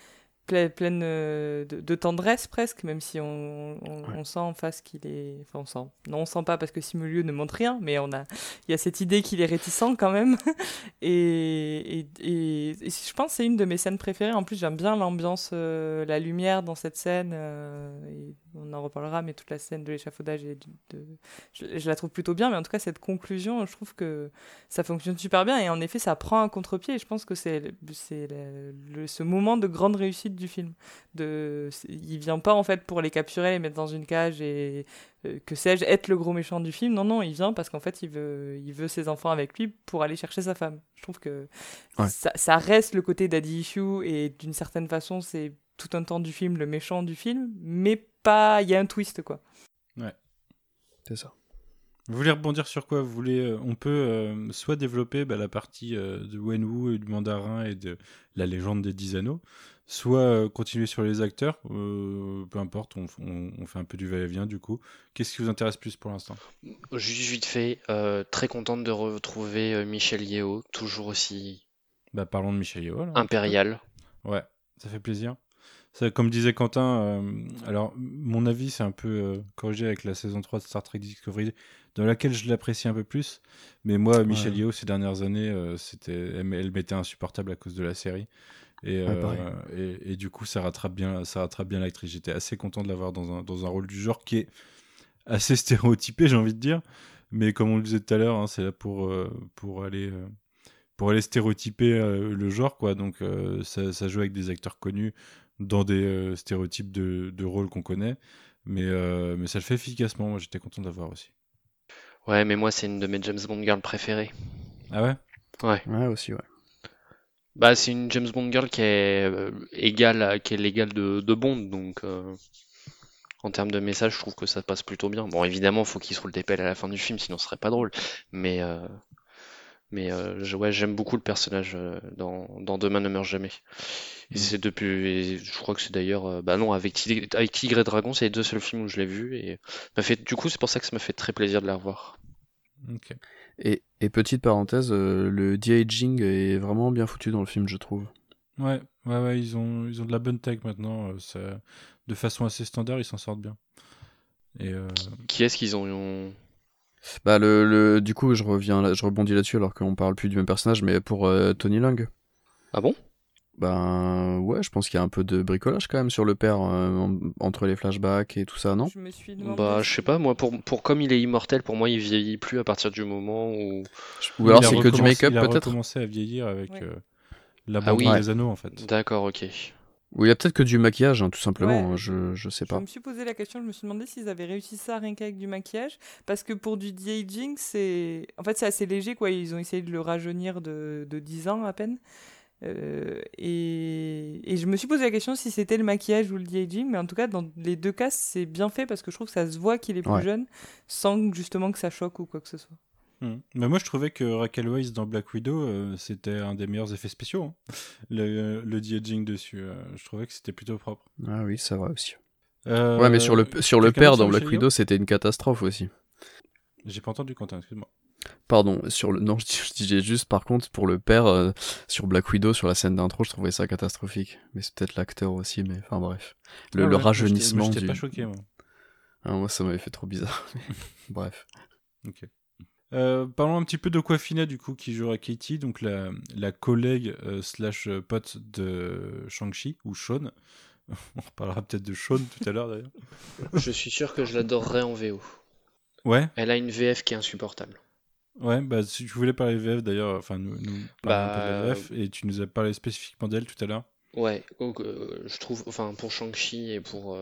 pleine euh, de, de tendresse presque, même si on, on, Ouais. on sent en face qu'il est... Enfin, on sent. Non, on sent pas parce que Simu Liu ne montre rien, mais on a... il y a cette idée qu'il est réticent quand même. Et, et, et- et je pense que c'est une de mes scènes préférées. En plus, j'aime bien l'ambiance, euh, la lumière dans cette scène. euh, et on en reparlera, mais toute la scène de l'échafaudage, est de, de- je, je la trouve plutôt bien. Mais en tout cas, cette conclusion, je trouve que ça fonctionne super bien. Et en effet, ça prend un contre-pied. Et je pense que c'est ce moment de grande réussite du film. De, il vient pas en fait pour les capturer, les mettre dans une cage et euh, que sais-je, être le gros méchant du film. Non, non, il vient parce qu'en fait, il veut, il veut ses enfants avec lui pour aller chercher sa femme. Je trouve que Ouais. ça, ça reste le côté daddy issue et d'une certaine façon, c'est tout un temps du film le méchant du film, mais pas, il y a un twist quoi. C'est ça. Vous voulez rebondir sur quoi? Vous voulez euh, On peut euh, soit développer bah, la partie euh, de Wenwu et du mandarin et de la légende des dix anneaux, soit euh, continuer sur les acteurs. euh, peu importe, on, on- on fait un peu du va-et-vient du coup. Qu'est-ce qui vous intéresse plus pour l'instant? Juste vite fait, euh, très contente de retrouver euh, Michel Yeo, toujours aussi Bah parlons de Michel alors. impérial. Ouais, ça fait plaisir. Ça, comme disait Quentin, euh, alors mon avis c'est un peu euh, corrigé avec la saison 3 de Star Trek Discovery, dans laquelle je l'apprécie un peu plus. Mais moi, Michel Ouais. Yeoh, ces dernières années, euh, c'était, elle, m'était insupportable à cause de la série. Et, Ouais, pareil. et, et du coup, ça rattrape bien, ça rattrape bien l'actrice. J'étais assez content de l'avoir dans un, dans un rôle du genre qui est assez stéréotypé, j'ai envie de dire. Mais comme on le disait tout à l'heure, hein, c'est là pour, pour aller. pour aller stéréotyper euh, le genre, quoi. Donc, euh, ça, ça joue avec des acteurs connus dans des euh, stéréotypes de, de rôles qu'on connaît. Mais, euh, mais ça le fait efficacement. Moi, j'étais content d'avoir aussi. Ouais, mais moi, c'est une de mes James Bond girls préférées. Ah ouais? Ouais. Ouais aussi ouais. Bah, c'est une James Bond girl qui est euh, égale à, qui est l'égale de, de Bond, donc euh, en termes de message, je trouve que ça passe plutôt bien. Bon, évidemment, faut qu'il se roule des pelles à la fin du film, sinon ce serait pas drôle. Mais euh, mais euh, je- ouais, j'aime beaucoup le personnage euh, dans, dans Demain ne meurt jamais. Et Mhm. c'est depuis, et je crois que c'est d'ailleurs, euh, bah non, avec Tigre, avec Tigre et Dragon, c'est les deux seuls films où je l'ai vu et m'a fait, du coup, c'est pour ça que ça m'a fait très plaisir de la revoir. Ok. Et, et petite parenthèse, le de-aging est vraiment bien foutu dans le film je trouve. Ouais, ouais, ouais, ils ont, ils ont de la bonne tech maintenant. ça, de façon assez standard, ils s'en sortent bien. Et euh, Qui est-ce qu'ils ont, ont- Bah le, le du coup je reviens là- je rebondis là-dessus alors qu'on parle plus du même personnage mais pour euh, Tony Leung. Ah bon? Ben ouais, je pense qu'il y a un peu de bricolage quand même sur le père euh, en- entre les flashbacks et tout ça, non? Je me suis demandé Bah, je sais pas, moi, pour, pour comme il est immortel, pour moi, il vieillit plus à partir du moment où. Ou alors c'est que du make-up Il a peut-être? recommencé à vieillir avec Ouais. euh, la Ah oui. des anneaux, en fait. D'accord, ok. Ou il y a peut-être que du maquillage, hein, tout simplement. Ouais. je, je sais Je pas. me suis posé la question, je me suis demandé s'ils avaient réussi ça rien qu'avec du maquillage. Parce que pour du de-aging, c'est. En fait, c'est assez léger, quoi. Ils ont essayé de le rajeunir de, de 10 ans à peine. Euh, et... et je me suis posé la question si c'était le maquillage ou le de-aging. Mais en tout cas, dans les deux cas, c'est bien fait parce que je trouve que ça se voit qu'il est plus Ouais. jeune sans justement que ça choque ou quoi que ce soit. Hmm. Mais moi, je trouvais que Raquel Weisz dans Black Widow, euh, c'était un des meilleurs effets spéciaux. hein. Le, le de-aging dessus, euh, je trouvais que c'était plutôt propre. Ah oui, c'est vrai aussi. Euh, ouais, mais sur le, sur le père dans Black Widow, c'était une catastrophe aussi. J'ai pas entendu Quentin, excuse-moi. Pardon, sur le non, je, dis- je disais juste par contre pour le père euh, sur Black Widow sur la scène d'intro, je trouvais ça catastrophique. Mais c'est peut-être l'acteur aussi, mais enfin bref. Le, Ah le ouais, rajeunissement moi, du. moi, J'étais pas choqué, moi. Ah, moi, ça m'avait fait trop bizarre. bref. Euh, parlons un petit peu de Aquafina, du coup, qui jouera Katie, donc la, la collègue euh, slash euh, pote de Shang-Chi, ou Sean. On reparlera peut-être de Sean tout à l'heure, d'ailleurs. Je suis sûr que je l'adorerais en VO. Ouais, Elle a une VF qui est insupportable. ouais, bah, si tu voulais parler VF, d'ailleurs, enfin, nous, nous parler un peu de Bah, VF, et tu nous as parlé spécifiquement d'elle tout à l'heure. Ouais, je trouve, enfin pour Shang-Chi et pour,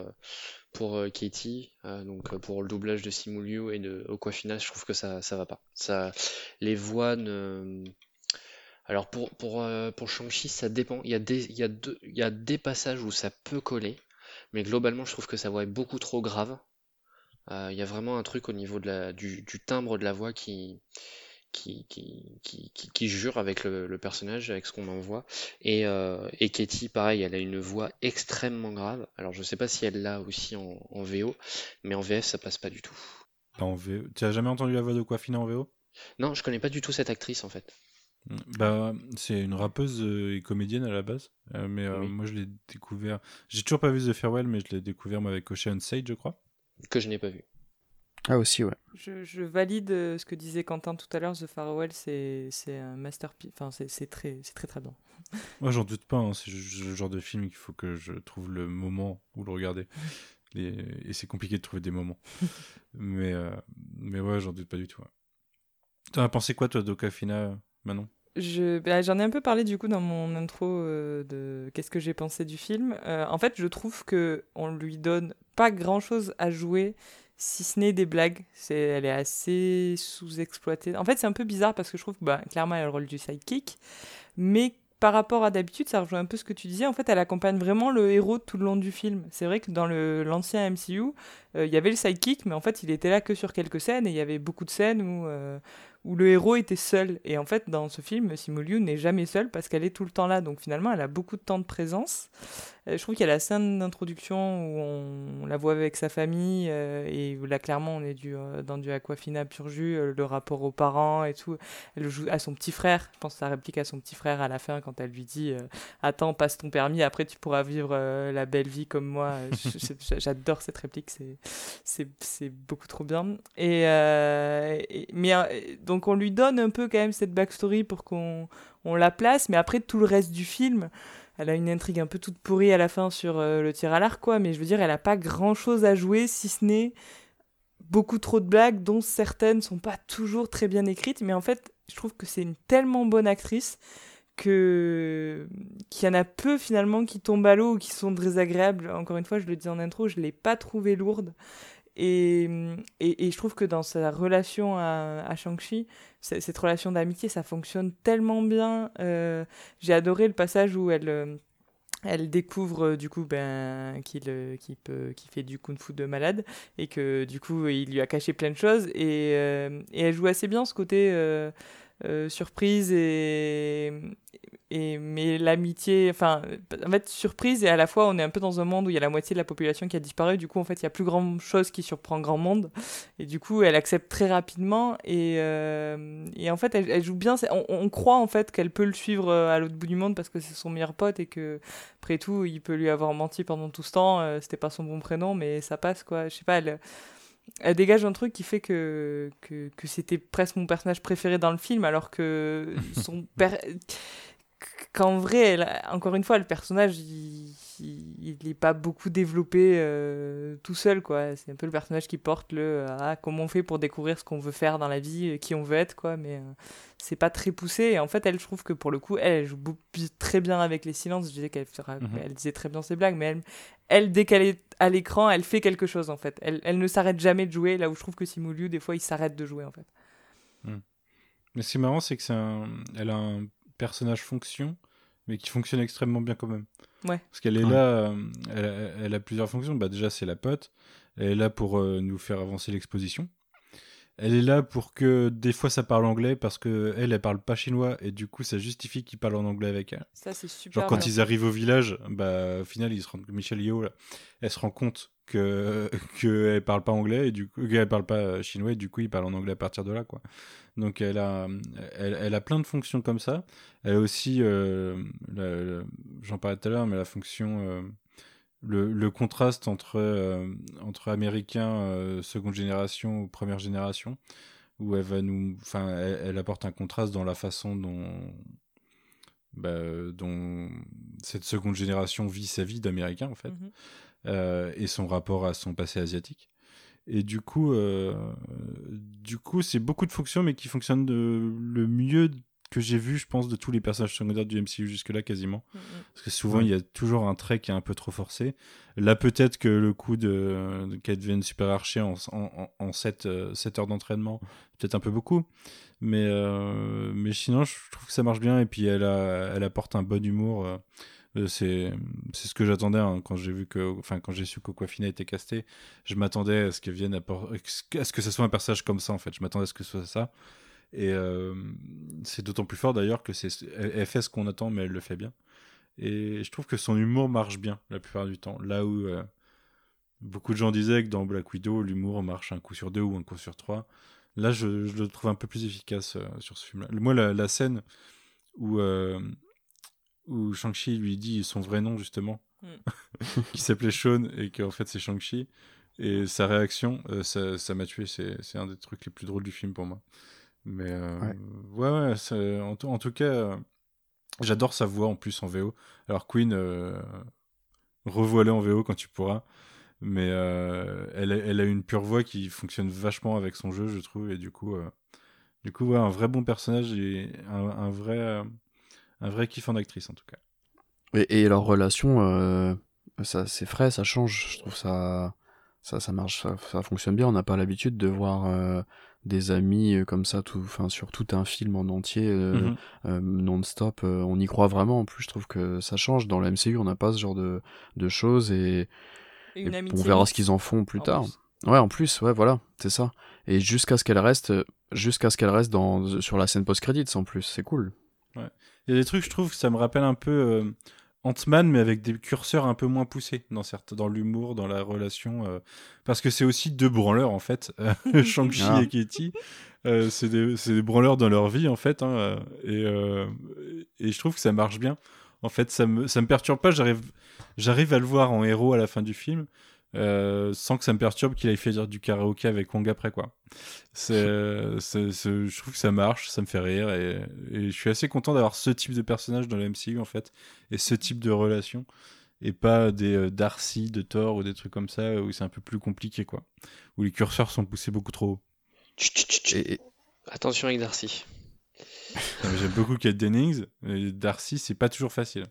pour euh, Katie, euh, donc euh, pour le doublage de Simu Liu et de Aquafina, je trouve que ça ça va pas. Ça, les voix ne. Alors pour pour pour Shang-Chi, ça dépend. Il y a des il y a il y a des passages où ça peut coller, mais globalement, je trouve que sa voix est beaucoup trop grave. Il y a vraiment un truc au niveau de la du, du timbre de la voix qui qui, qui, qui, qui, jure avec le, le personnage, avec ce qu'on en voit. Et, euh, et Katie, pareil, elle a une voix extrêmement grave. Alors je sais pas si elle l'a aussi en, en VO, mais en VF ça passe pas du tout. En VO. Tu as jamais entendu la voix de Aquafina en VO Non, je connais pas du tout cette actrice en fait. Bah, c'est une rappeuse euh, et comédienne à la base, Euh, mais euh, Oui. moi je l'ai découvert. J'ai toujours pas vu The Farewell, mais je l'ai découvert moi, avec Ocean Sage, je crois. Que je n'ai pas vu. Ah aussi, ouais. Je, je valide euh, ce que disait Quentin tout à l'heure. The Farewell, c'est c'est un masterpiece. Enfin, c'est c'est très, c'est très très bien. Moi j'en doute pas, hein, c'est le genre de film qu'il faut que je trouve le moment où le regarder. Et, et c'est compliqué de trouver des moments. mais, euh, mais ouais, j'en doute pas du tout. ouais. T'en as pensé quoi toi d'Okafina, Manon? Je, bah, j'en ai un peu parlé du coup dans mon intro euh, de qu'est-ce que j'ai pensé du film. Euh, en fait, je trouve que on lui donne pas grand-chose à jouer, si ce n'est des blagues. C'est, elle est assez sous-exploitée. En fait, c'est un peu bizarre parce que je trouve que bah, clairement elle a le rôle du sidekick, mais par rapport à d'habitude, ça rejoint un peu ce que tu disais. En fait, elle accompagne vraiment le héros tout le long du film. C'est vrai que dans l'ancien MCU, euh, il y avait le sidekick, mais en fait, il était là que sur quelques scènes et il y avait beaucoup de scènes où, euh, où le héros était seul. Et en fait, dans ce film, Simu Liu n'est jamais seule parce qu'elle est tout le temps là. Donc finalement, elle a beaucoup de temps de présence. Euh, je trouve qu'il y a la scène d'introduction où on, la voit avec sa famille euh, et où là, clairement, on est euh, dans du Aquafina pur jus, le rapport aux parents et tout. Elle joue à son petit frère. Je pense que ça réplique à son petit frère à la fin quand elle lui dit Attends, passe ton permis, après tu pourras vivre la belle vie comme moi. J'adore cette réplique, c'est beaucoup trop bien. Et, et- mais donc on lui donne un peu quand même cette backstory pour qu'on on la place, mais après tout le reste du film, elle a une intrigue un peu toute pourrie à la fin sur euh, le tir à l'arc, quoi. Mais je veux dire, elle a pas grand chose à jouer si ce n'est beaucoup trop de blagues, dont certaines sont pas toujours très bien écrites. Mais en fait, je trouve que c'est une tellement bonne actrice que qu'il y en a peu finalement qui tombent à l'eau ou qui sont désagréables. Encore une fois, je le dis en intro, je l'ai pas trouvée lourde. Et, et, et je trouve que dans sa relation à, à Shang-Chi, cette relation d'amitié, ça fonctionne tellement bien. Euh, J'ai adoré le passage où elle, euh, elle découvre euh, du coup ben, qu'il peut, qu'il fait du kung-fu de malade et que du coup il lui a caché plein de choses. Et, et elle joue assez bien ce côté euh, surprise et, et mais l'amitié enfin en fait surprise et à la fois on est un peu dans un monde où il y a la moitié de la population qui a disparu. Du coup en fait il y a plus grand chose qui surprend grand monde. Et du coup elle accepte très rapidement et, euh, et en fait elle, elle joue bien. On, on croit en fait qu'elle peut le suivre euh, à l'autre bout du monde parce que c'est son meilleur pote et que après tout il peut lui avoir menti pendant tout ce temps. C'était pas son bon prénom mais ça passe quoi. Je sais pas elle elle dégage un truc qui fait que, que, que c'était presque mon personnage préféré dans le film, alors que son per- qu'en vrai, elle- encore une fois, le personnage, il, il, il est pas beaucoup développé euh, tout seul, quoi. C'est un peu le personnage qui porte le ah, comment on fait pour découvrir ce qu'on veut faire dans la vie, euh, qui on veut être, quoi. Mais euh, c'est pas très poussé. Et en fait, elle, je trouve que pour le coup, elle, elle joue très bien avec les silences. Je disais qu'elle Mhm. elle disait très bien ses blagues, mais elle, elle, dès qu'elle est à l'écran, elle fait quelque chose, en fait. Elle, elle ne s'arrête jamais de jouer, là où je trouve que Simu Liu, des fois, il s'arrête de jouer, en fait. Mais ce qui est marrant, c'est que c'est un... elle a un personnage fonction, mais qui fonctionne extrêmement bien quand même. Ouais. Parce qu'elle est Ouais. là, euh, elle, a- elle a plusieurs fonctions. Bah, déjà, c'est la pote. Elle est là pour euh, nous faire avancer l'exposition. Elle est là pour que des fois ça parle anglais parce que elle, elle parle pas chinois et du coup ça justifie qu'il parle en anglais avec elle. Ça, c'est super. Genre quand bien. ils arrivent au village, bah au final ils se rendent Michel Yeo là, elle se rend compte que que elle parle pas anglais et du coup qu'elle parle pas chinois et du coup il parle en anglais à partir de là quoi. Donc elle a elle, elle a plein de fonctions comme ça. Elle a aussi euh, j'en parlais tout à l'heure mais la fonction euh, le, le contraste entre euh, entre américains seconde génération ou première génération où elle va nous enfin elle, apporte un contraste dans la façon dont bah, dont cette seconde génération vit sa vie d'américain en fait Mhm. euh, et son rapport à son passé asiatique et du coup euh, du coup c'est beaucoup de fonctions mais qui fonctionnent de, le mieux que j'ai vu je pense de tous les personnages secondaires du MCU jusque là quasiment Mhm. parce que souvent, il y a toujours un trait qui est un peu trop forcé. Là, peut-être que le coup de, de qu'elle devienne super archer en, en, en 7, heures d'entraînement, peut-être un peu beaucoup. Mais, euh, mais sinon, je trouve que ça marche bien. Et puis, elle, a, elle apporte un bon humour. euh, euh, c'est, c'est ce que j'attendais hein, quand j'ai vu que, enfin, quand j'ai su qu'Okwafina était casté. Je m'attendais à ce qu'elle vienne à ce que ce soit un personnage comme ça, en fait. Je m'attendais à ce que ce soit ça. Et euh, c'est d'autant plus fort d'ailleurs que c'est, elle, fait ce qu'on attend, mais elle le fait bien. Et je trouve que son humour marche bien la plupart du temps. Là où euh, beaucoup de gens disaient que dans Black Widow, l'humour marche un coup sur deux ou un coup sur trois. Là, je, le trouve un peu plus efficace euh, sur ce film-là. Moi, la, la scène où, euh, où Shang-Chi lui dit son vrai nom, justement, qui s'appelait Sean et qu'en fait c'est Shang-Chi, et sa réaction, euh, ça ça m'a tué. C'est c'est un des trucs les plus drôles du film pour moi. Mais euh, Ouais. ouais, ouais, en, tout- en tout cas, euh, j'adore sa voix en plus en VO. Alors Queen, euh, revois-le en VO quand tu pourras. Mais euh, elle, a, elle a une pure voix qui fonctionne vachement avec son jeu, je trouve. Et du coup, euh, du coup ouais, un vrai bon personnage et un, un vrai, euh, un vrai kiff en actrice en tout cas. Et, et leur relation, euh, ça c'est frais, ça change. Je trouve ça, ça, ça marche, ça, ça fonctionne bien. On n'a pas l'habitude de voir euh, des amis euh, comme ça, tout, enfin sur tout un film en entier, euh, Mhm. euh, non-stop. euh, on y croit vraiment. En plus, je trouve que ça change. Dans la MCU, on n'a pas ce genre de, de choses et, Et on verra ce qu'ils en font plus en tard. plus. Ouais, en plus, ouais, voilà, c'est ça. Et jusqu'à ce qu'elle reste, jusqu'à ce qu'elle reste dans sur la scène post-credits en plus, c'est cool. Il y a des trucs, je trouve, que ça me rappelle un peu euh, Ant-Man, mais avec des curseurs un peu moins poussés dans, certes, dans l'humour, dans la relation. euh, parce que c'est aussi deux branleurs, en fait. euh, Shang-Chi Ah. et Katie. Euh, c'est des, des branleurs dans leur vie, en fait. hein, et, et je trouve que ça marche bien. En fait, ça me, ça me perturbe pas. J'arrive, j'arrive à le voir en héros à la fin du film. Euh, sans que ça me perturbe qu'il aille faire du karaoké avec Wong après quoi. C'est, c'est- c'est- je trouve que ça marche, ça me fait rire et, et je suis assez content d'avoir ce type de personnage dans la MCU en fait et ce type de relation et pas des euh, Darcy de Thor ou des trucs comme ça où c'est un peu plus compliqué quoi, où les curseurs sont poussés beaucoup trop haut. Chut, chut, chut, chut. Et, et- Attention avec Darcy. J'aime beaucoup Kate Dennings, mais Darcy c'est pas toujours facile.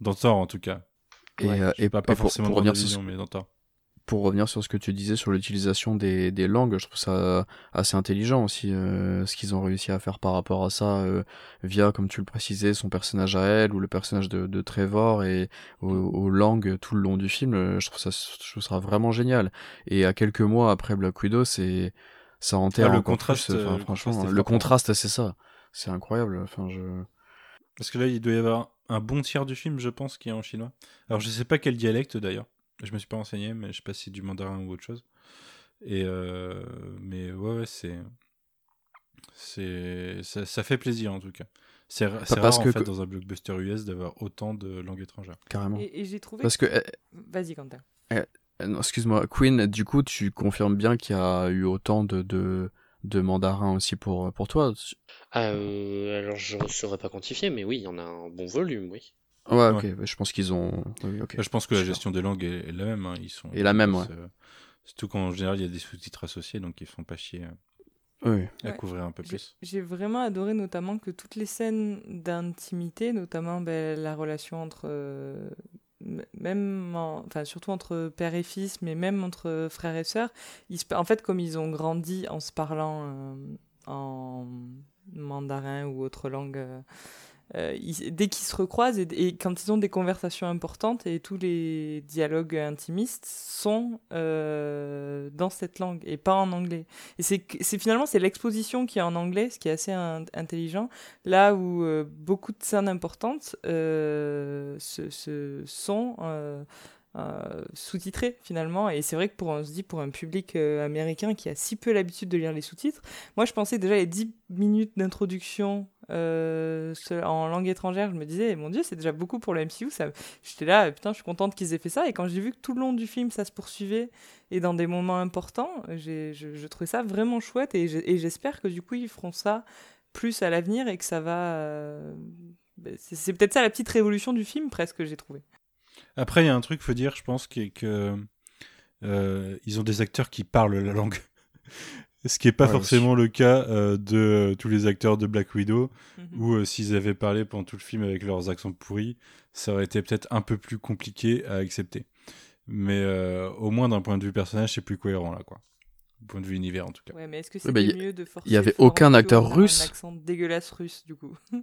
Dans Thor en tout cas. et, Ouais, euh, et- pas, pas et pour, forcément pour dans revenir sur ce mais dans Thor. Pour revenir sur ce que tu disais sur l'utilisation des, des langues, je trouve ça assez intelligent aussi, euh, ce qu'ils ont réussi à faire par rapport à ça, euh, via, comme tu le précisais, son personnage à elle, ou le personnage de, de Trevor, et aux, aux langues tout le long du film, euh, je trouve ça, je trouve ça vraiment génial. Et à quelques mois après Black Widow, c'est, ça enterre Ah, le contraste, plus, enfin, euh, le franchement, contraste le contraste, c'est ça. C'est incroyable, enfin, je... Parce que là, il doit y avoir un bon tiers du film, je pense, qui est en chinois. Alors, je sais pas quel dialecte d'ailleurs. Je me suis pas renseigné, mais je sais pas si c'est du mandarin ou autre chose. Et euh, mais ouais, ouais, c'est c'est ça, ça fait plaisir en tout cas. C'est ra- c'est rare parce en que- fait dans un blockbuster US d'avoir autant de langues étrangères. carrément. Et, et j'ai trouvé. Parce que, euh, Vas-y, Quentin. Euh, non, excuse-moi, Queen, du coup, tu confirmes bien qu'il y a eu autant de, de, de mandarin aussi pour, pour toi? Euh, Alors, je ne saurais pas quantifier, mais oui, il y en a un bon volume, oui. Ouais, ok, je pense qu'ils ont. je pense que la gestion des langues est, la même. Hein. Ils sont, et la même, ouais. Surtout qu'en général, il y a des sous-titres associés, donc ils ne font pas chier oui. à couvrir un peu plus. J'ai vraiment adoré notamment que toutes les scènes d'intimité, notamment ben, la relation entre euh, même enfin surtout entre père et fils mais même entre frères et sœurs en fait comme ils ont grandi en se parlant euh, en mandarin ou autre langue euh, euh, dès qu'ils se recroisent et, quand ils ont des conversations importantes et tous les dialogues intimistes sont euh, dans cette langue et pas en anglais. Et c'est finalement c'est l'exposition qui est en anglais, ce qui est assez intelligent, là où euh, beaucoup de scènes importantes se, sont sous-titrées finalement et c'est vrai que pour on se dit pour un public américain qui a si peu l'habitude de lire les sous-titres moi je pensais déjà les 10 minutes d'introduction euh, en langue étrangère, je me disais, mon Dieu, c'est déjà beaucoup pour le MCU. J'étais là, putain, je suis contente qu'ils aient fait ça. Et quand j'ai vu que tout le long du film, ça se poursuivait, et dans des moments importants, je, je, trouvais ça vraiment chouette. Et j'espère que du coup, ils feront ça plus à l'avenir et que ça va. Euh, ben, c'est peut-être ça la petite révolution du film, presque, j'ai trouvé. Après, il y a un truc, faut dire, je pense, qui est que. Euh, ils ont des acteurs qui parlent la langue. Ce qui n'est pas forcément le cas euh, de euh, tous les acteurs de Black Widow, mhm. où euh, s'ils avaient parlé pendant tout le film avec leurs accents pourris, ça aurait été peut-être un peu plus compliqué à accepter. Mais au moins d'un point de vue personnage, c'est plus cohérent là, quoi. Du point de vue univers en tout cas. Ouais, mais est-ce que c'est bah, mieux de forcer Il n'y avait aucun acteur russe. Un accent dégueulasse russe, du coup.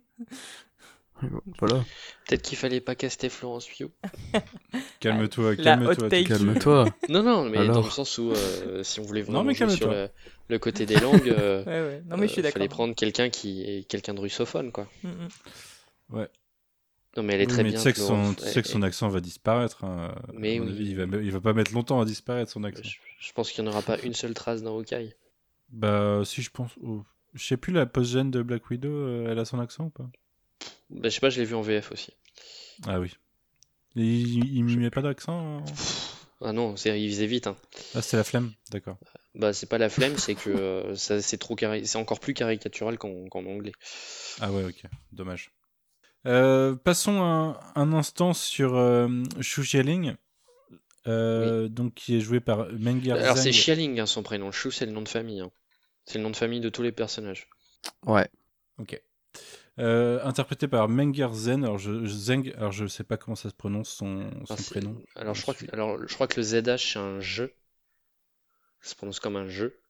Voilà. Peut-être qu'il fallait pas caster Florence Pugh. calme-toi, calme-toi. Calme-toi. non, non, mais dans le sens où euh, si on voulait vraiment jouer sur le, côté des langues, euh, ouais, Non, mais je suis euh, fallait prendre quelqu'un qui est quelqu'un de russophone, quoi. Mm, mm. Ouais. Non, mais elle est très bien. Tu sais, que son, tu sais que son accent va disparaître. Hein. Mais il, va, il va pas mettre longtemps à disparaître son accent. Je, pense qu'il n'y en aura pas une seule trace dans Hawkeye. Bah, si je pense. Oh, je sais plus, la post-gène de Black Widow, elle a son accent ou pas? Bah, je sais pas, je l'ai vu en VF aussi. Ah oui. il, il met pas d'accent hein Ah non, il faisait vite. Hein. Ah, c'est la flemme, d'accord. Bah, c'est pas la flemme, c'est que euh, ça, c'est trop c'est encore plus caricatural qu'en, anglais. Ah ouais, ok, dommage. Euh, passons un, un, instant sur euh, Shu Xialing, euh, donc qui est joué par Menger Alors c'est Xialing hein, son prénom, Shu c'est le nom de famille. Hein. C'est le nom de famille de tous les personnages. Ouais. Ok. Euh, interprété par Menger Zen. Alors je, Zeng, alors je sais pas comment ça se prononce son, son prénom. Alors je, crois que, alors je crois que le ZH c'est un jeu. Ça se prononce comme un jeu.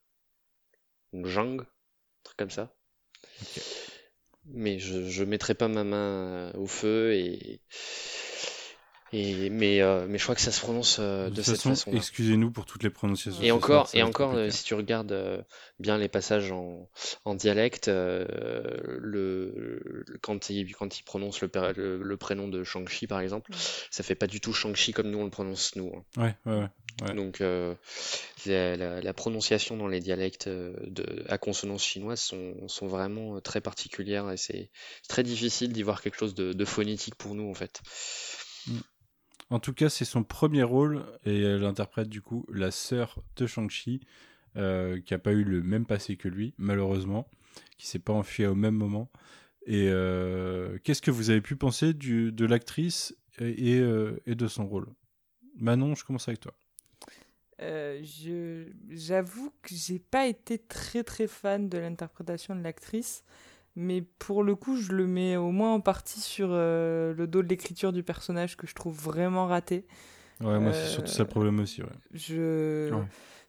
Ou Jang, un truc comme ça. Mais je, je mettrai pas ma main au feu et mais, euh, mais je crois que ça se prononce euh, de, cette façon. Excusez-nous pour toutes les prononciations. Et encore, et encore euh, si tu regardes bien les passages en, en dialecte, le, quand, il, quand il prononce le, le, prénom de Shang-Chi, par exemple, ça fait pas du tout Shang-Chi comme nous on le prononce, nous. Hein. Ouais, ouais, ouais, Donc, la, la, prononciation dans les dialectes de, à consonance chinoise sont, sont vraiment très particulières et c'est très difficile d'y voir quelque chose de, de, phonétique pour nous, en fait. Mm. En tout cas, c'est son premier rôle et elle interprète du coup la sœur de Shang-Chi, euh, qui n'a pas eu le même passé que lui, malheureusement, qui s'est pas enfui au même moment. Et euh, qu'est-ce que vous avez pu penser du, de l'actrice et, euh, et, de son rôle? Manon, je commence avec toi. J'avoue que j'ai pas été très très fan de l'interprétation de l'actrice mais pour le coup, je le mets au moins en partie sur euh, le dos de l'écriture du personnage que je trouve vraiment raté. Ouais, moi, c'est surtout ça le problème aussi. Ouais. Je,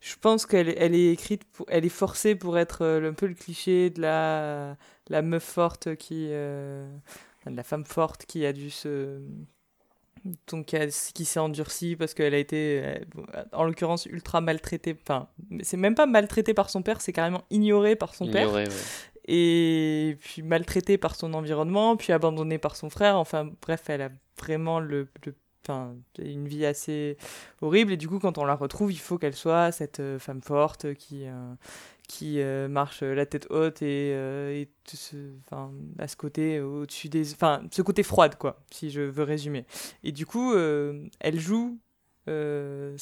je pense qu'elle elle est écrite, pour... elle est forcée pour être euh, un peu le cliché de la, la meuf forte qui. Euh... de la femme forte qui a dû se. Donc, qui s'est endurcie parce qu'elle a été, euh, en l'occurrence, ultra maltraitée. Enfin, c'est même pas maltraitée par son père, c'est carrément ignorée par son ignorée, père. Ouais et puis maltraitée par son environnement, puis abandonnée par son frère. Enfin bref, elle a vraiment le, enfin, une vie assez horrible et du coup quand on la retrouve, il faut qu'elle soit cette euh, femme forte qui euh, qui euh, marche la tête haute et, enfin, à ce côté au-dessus des enfin ce côté froide quoi, si je veux résumer. Et du coup, elle joue euh,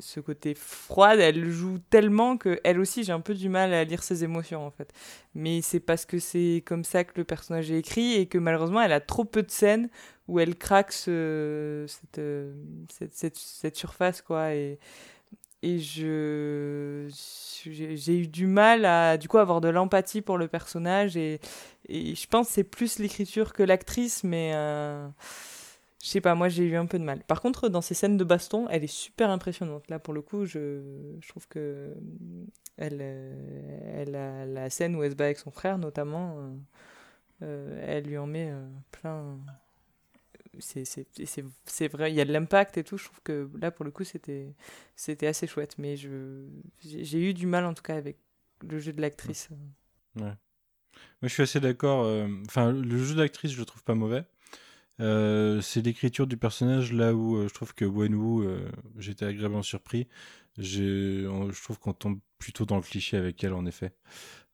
ce- côté froide, elle joue tellement que elle aussi j'ai un peu du mal à lire ses émotions en fait. Mais c'est parce que c'est comme ça que le personnage est écrit et que malheureusement elle a trop peu de scènes où elle craque ce- cette, euh, cette, cette, surface quoi et je j'ai eu du mal à du coup avoir de l'empathie pour le personnage et, et je pense c'est plus l'écriture que l'actrice mais euh, je sais pas moi j'ai eu un peu de mal. Par contre dans ces scènes de baston elle est super impressionnante. Là pour le coup je, trouve que elle, euh, elle a la scène où elle se bat avec son frère notamment euh, euh, elle lui en met euh, plein c'est vrai, il y a de l'impact et tout. Je trouve que là, pour le coup, c'était assez chouette. Mais j'ai eu du mal, en tout cas, avec le jeu de l'actrice. Moi, je suis assez d'accord. euh, Enfin, le jeu d'actrice, je le trouve pas mauvais. Euh, c'est l'écriture du personnage là où euh, je trouve que Wenwu, euh, j'étais agréablement surpris. On- je trouve qu'on tombe plutôt dans le cliché avec elle, en effet,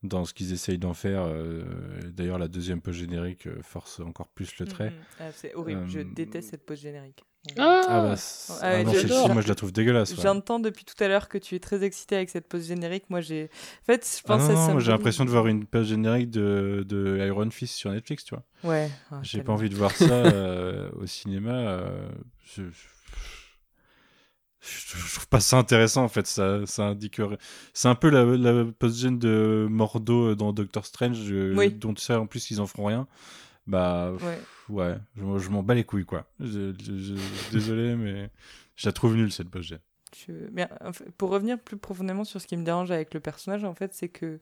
dans ce qu'ils essayent d'en faire. euh, D'ailleurs, la deuxième post générique euh, force encore plus le trait. Mhm. Ah, c'est horrible. Je Euh, déteste cette pause générique. Ah, Ah, bah, c'est- Ah ah non, moi je la trouve dégueulasse. ouais. J'entends depuis tout à l'heure que tu es très excité avec cette pause générique. Moi, j'ai. En fait, je Ah pense non, non, ça moi, me j'ai l'impression de voir une page générique de, de Iron Fist sur Netflix, tu vois. Ouais. ah, J'ai pas envie de voir ça euh, au cinéma. euh, je, je, je- je trouve pas ça intéressant en fait. Ça, ça indiquerait. C'est un peu la, la post-gène de Mordo dans Doctor Strange, euh, Oui. dont sais en plus ils en feront rien. Bah Ouais. ouais, je, je m'en bats les couilles quoi. Je- désolé, mais je la trouve nulle cette post-gène. Je- mais, en fait, pour revenir plus profondément sur ce qui me dérange avec le personnage, en fait, c'est que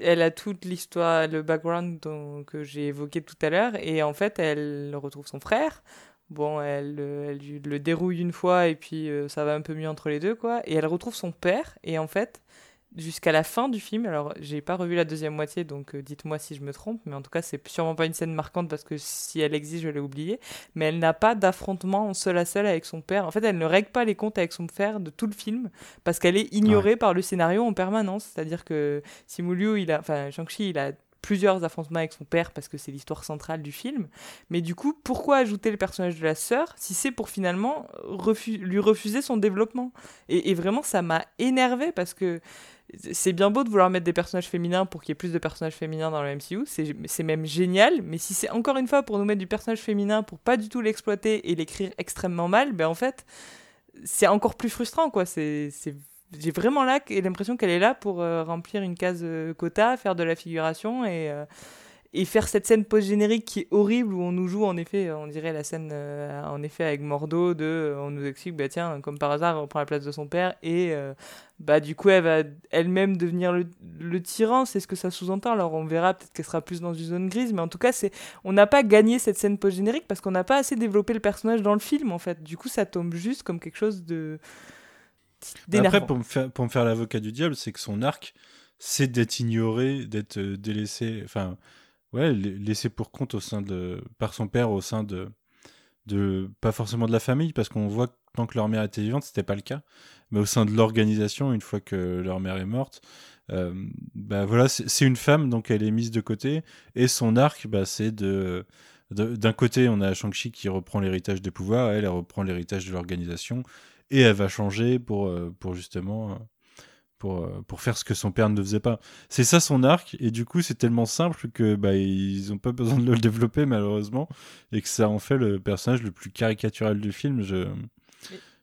elle a toute l'histoire, le background dont- que j'ai évoqué tout à l'heure, et en fait, elle retrouve son frère. Bon, elle, euh, elle le dérouille une fois, et puis euh, ça va un peu mieux entre les deux, quoi. Et elle retrouve son père, et en fait, jusqu'à la fin du film, alors j'ai pas revu la deuxième moitié, donc euh, dites-moi si je me trompe, mais en tout cas, c'est sûrement pas une scène marquante parce que si elle existe, je l'ai oubliée mais elle n'a pas d'affrontement en seul à seul avec son père. En fait, elle ne règle pas les comptes avec son père de tout le film parce qu'elle est ignorée par le scénario en permanence. C'est-à-dire que Simu Liu, il a, enfin Shang-Chi, il a plusieurs affrontements avec son père parce que c'est l'histoire centrale du film. Mais du coup, pourquoi ajouter le personnage de la sœur si c'est pour finalement lui refuser son développement? Et, et vraiment, ça m'a énervé parce que c'est bien beau de vouloir mettre des personnages féminins pour qu'il y ait plus de personnages féminins dans le MCU, c'est même génial, mais si c'est encore une fois pour nous mettre du personnage féminin pour pas du tout l'exploiter et l'écrire extrêmement mal, ben en fait, c'est encore plus frustrant quoi. C'est- j'ai vraiment là l'impression qu'elle est là pour euh, remplir une case euh, quota, faire de la figuration et euh, et faire cette scène post-générique qui est horrible où on nous joue en effet, on dirait la scène en effet avec Mordo de on nous explique bah tiens comme par hasard on prend la place de son père et bah du coup elle va elle-même devenir le, le tyran, c'est ce que ça sous-entend. Alors on verra peut-être qu'elle sera plus dans une zone grise, mais en tout cas c'est on n'a pas gagné cette scène post-générique parce qu'on n'a pas assez développé le personnage dans le film en fait. Du coup ça tombe juste comme quelque chose de. Après, pour me faire, pour me faire l'avocat du diable, c'est que son arc, c'est d'être ignoré, d'être euh, délaissé, enfin, ouais, la- laissé pour compte au sein de, par son père au sein de, de, pas forcément de la famille, parce qu'on voit que tant que leur mère était vivante, c'était pas le cas, mais au sein de l'organisation, une fois que leur mère est morte, euh, bah voilà, c'est une femme, donc elle est mise de côté, et son arc, bah, c'est de, de- d'un côté, on a Shang-Chi qui reprend l'héritage des pouvoirs, elle, elle reprend l'héritage de l'organisation, et elle va changer pour, euh, pour justement euh, pour, euh, pour faire ce que son père ne faisait pas. C'est ça son arc, et du coup c'est tellement simple que bah, ils ont pas besoin de le développer malheureusement, et que ça en fait le personnage le plus caricatural du film. Je...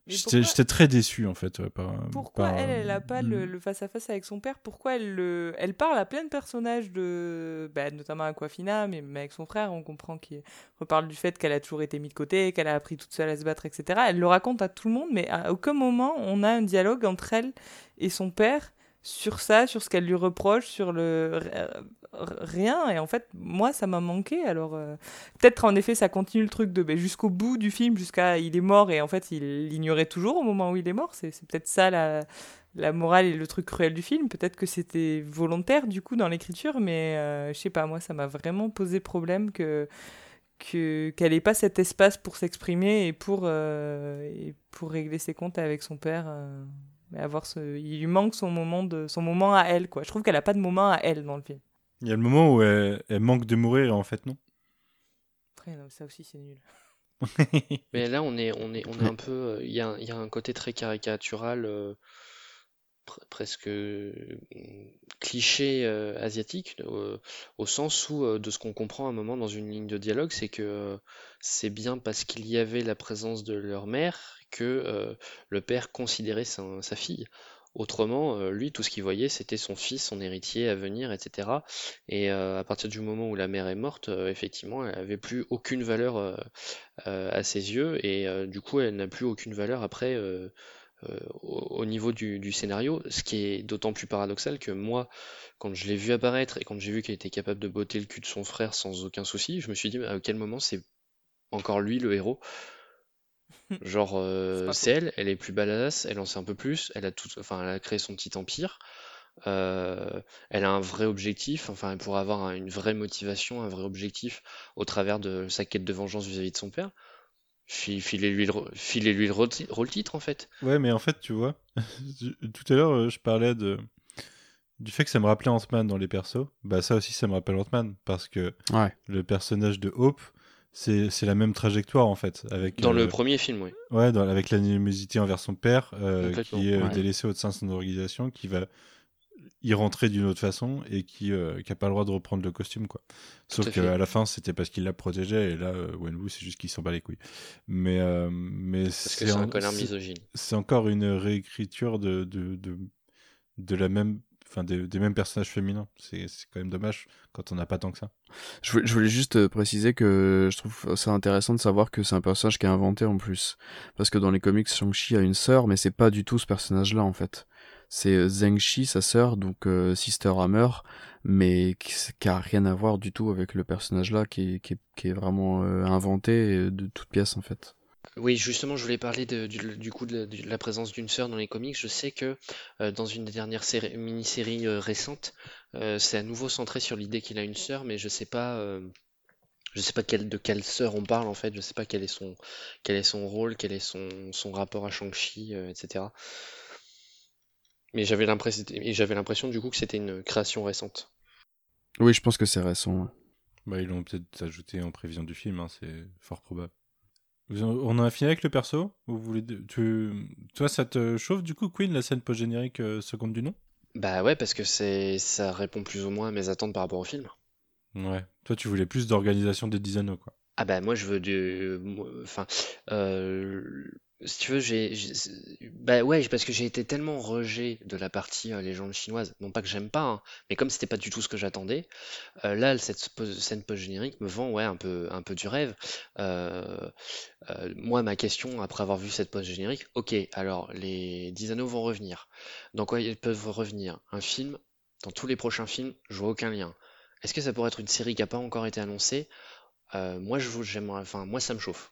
J'étais très déçu en fait. par, Pourquoi par, elle, euh, elle a pas le le face-à-face avec son père? Pourquoi elle, le... elle parle à plein de personnages, de... bah, notamment à Aquafina, mais mais avec son frère, on comprend qu'il reparle du fait qu'elle a toujours été mise de côté, qu'elle a appris toute seule à se battre, etc. Elle le raconte à tout le monde, mais à aucun moment on a un dialogue entre elle et son père sur ça, sur ce qu'elle lui reproche, sur le r- rien. Et en fait, moi, ça m'a manqué. Alors, euh, peut-être en effet, ça continue le truc de ben, jusqu'au bout du film, jusqu'à il est mort et en fait, il l'ignorait toujours au moment où il est mort. C'est peut-être ça la, la morale et le truc cruel du film. Peut-être que c'était volontaire du coup dans l'écriture, mais euh, je sais pas, moi, ça m'a vraiment posé problème que que qu'elle ait pas cet espace pour s'exprimer et pour euh, et pour régler ses comptes avec son père. avoir il lui manque son moment de son moment à elle quoi. Je trouve qu'elle a pas de moment à elle dans le film. Il y a le moment où elle, elle manque de mourir et en fait non. Après, non, ça aussi c'est nul. Mais là, on est, on est, on est un peu. euh, Il y a, y a un côté très caricatural, euh, pre- presque euh, cliché euh, asiatique, euh, au sens où, euh, de ce qu'on comprend à un moment dans une ligne de dialogue, c'est que euh, c'est bien parce qu'il y avait la présence de leur mère que euh, le père considérait sa, sa fille. Autrement, euh, lui, tout ce qu'il voyait, c'était son fils, son héritier à venir, etc. Et euh, à partir du moment où la mère est morte, euh, effectivement, elle avait plus aucune valeur à ses yeux, et du coup, elle n'a plus aucune valeur après au, au niveau du, du scénario, ce qui est d'autant plus paradoxal que moi, quand je l'ai vu apparaître et quand j'ai vu qu'elle était capable de botter le cul de son frère sans aucun souci, je me suis dit, à quel moment c'est encore lui le héros? Genre, euh, c'est elle, elle est plus badass, elle en sait un peu plus, elle a tout, enfin, elle a créé son petit empire, euh, elle a un vrai objectif, enfin, elle pourrait avoir un- une vraie motivation, un vrai objectif au travers de sa quête de vengeance vis-à-vis de son père. Fi- Filez-lui le, le rôle ti- rôle titre, en fait. Ouais, mais en fait, tu vois, tout à l'heure, euh, je parlais de du fait que ça me rappelait Ant-Man dans les persos. Bah ça aussi, ça me rappelle Ant-Man parce que Ouais. le personnage de Hope, c'est c'est la même trajectoire en fait, avec Dans euh, le premier film, oui. ouais, dans- avec l'animosité envers son père, euh, qui est euh, ouais. délaissé au sein de son organisation, qui va y rentrer d'une autre façon et qui euh, qui a pas le droit de reprendre le costume quoi. Sauf qu'à la fin, c'était parce qu'il la protégeait et là, euh, Wenwu, c'est juste qu'il s'en bat les couilles. Mais euh, mais c'est un en- connard c'est- misogyne. c'est encore une réécriture de, de, de, de la même, enfin des, des mêmes personnages féminins. C'est quand même dommage quand on n'a pas tant que ça. Je voulais, juste euh, préciser que je trouve ça intéressant de savoir que c'est un personnage qui est inventé en plus. Parce que dans les comics, Shang-Chi a une sœur, mais c'est pas du tout ce personnage-là en fait. C'est euh, Zheng-Chi, sa sœur, donc euh, Sister Hammer, mais qui, qui a rien à voir du tout avec le personnage-là, qui, qui, qui est vraiment inventé de toute pièce en fait. Oui, justement, je voulais parler de- du, du coup de la, de la présence d'une sœur dans les comics. Je sais que euh, dans une des dernières séries- mini-séries euh, récentes, euh, c'est à nouveau centré sur l'idée qu'il a une sœur, mais je sais pas, euh, je sais pas quelle, de quelle sœur on parle en fait. Je sais pas quel est son, quel est son rôle, quel est son, son rapport à Shang-Chi, euh, etc. Mais j'avais l'impression, et j'avais l'impression du coup que c'était une création récente. Oui, je pense que c'est récent. ouais. Bah, ils l'ont peut-être ajouté en prévision du film, hein, c'est fort probable. On a fini avec le perso Vous voulez tu... Toi, ça te chauffe du coup, Queen, la scène post-générique euh, seconde du nom? Bah ouais, parce que c'est, ça répond plus ou moins à mes attentes par rapport au film. Ouais. Toi, tu voulais plus d'organisation des 10 anneaux, quoi. Ah bah moi je veux du enfin euh, si tu veux j'ai bah ouais parce que j'ai été tellement rejet de la partie euh, légende chinoise. Non pas que j'aime pas hein, mais comme c'était pas du tout ce que j'attendais euh, là cette scène post générique me vend ouais un peu un peu du rêve. Euh, moi ma question après avoir vu cette post générique ok alors les 10 anneaux vont revenir. Dans quoi ils peuvent revenir? Un film? Dans tous les prochains films je vois aucun lien. Est-ce que ça pourrait être une série qui a pas encore été annoncée? Moi, je vous- j'aimerais, enfin, moi, ça me chauffe.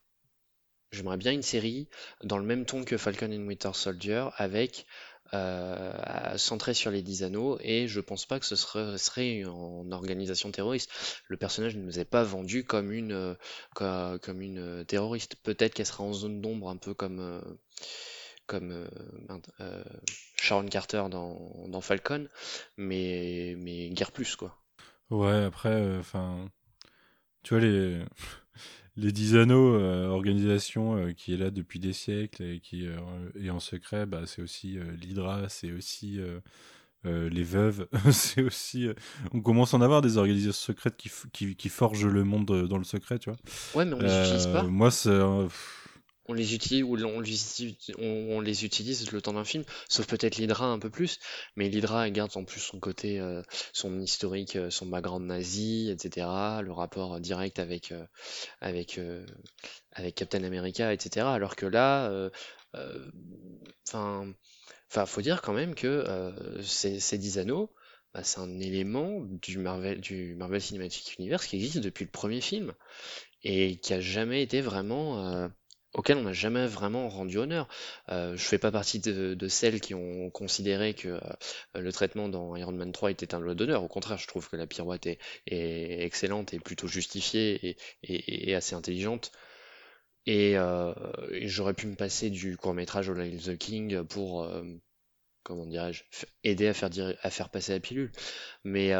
J'aimerais bien une série dans le même ton que Falcon and Winter Soldier, avec euh, centré sur les 10 anneaux, et je pense pas que ce serait, serait en organisation terroriste. Le personnage ne nous est pas vendu comme une, euh, co- comme une euh, terroriste. Peut-être qu'elle sera en zone d'ombre, un peu comme, Sharon Carter dans, Falcon, mais, mais plus, quoi. Ouais, après, enfin, tu vois, les, les 10 anneaux, euh, organisation euh, qui est là depuis des siècles et qui euh, est en secret, bah, c'est aussi l'Hydra, c'est aussi les veuves, c'est aussi. on commence à en avoir des organisations secrètes qui, qui, qui forgent le monde dans le secret, tu vois. Ouais, mais on les utilise pas. Moi, c'est. pff, On les utilise ou on, les utilise- le temps d'un film, sauf peut-être l'Hydra un peu plus, mais l'Hydra garde en plus son côté, euh, son historique, euh, son background nazi, etc., le rapport direct avec, euh, avec, avec Captain America, etc. Alors que là, enfin, faut dire quand même que ces, ces 10 anneaux, bah, c'est un élément du Marvel, du Marvel Cinematic Universe qui existe depuis le premier film et qui a jamais été vraiment auquel on n'a jamais vraiment rendu honneur. Euh, je fais pas partie de, celles qui ont considéré que euh, le traitement dans Iron Man 3 était un lot d'honneur. Au contraire, je trouve que la pirouette est, excellente et plutôt justifiée et, et- assez intelligente. Et, euh, et j'aurais pu me passer du court-métrage All Hail the King pour, euh, comment dirais-je, aider à faire, passer la pilule. Mais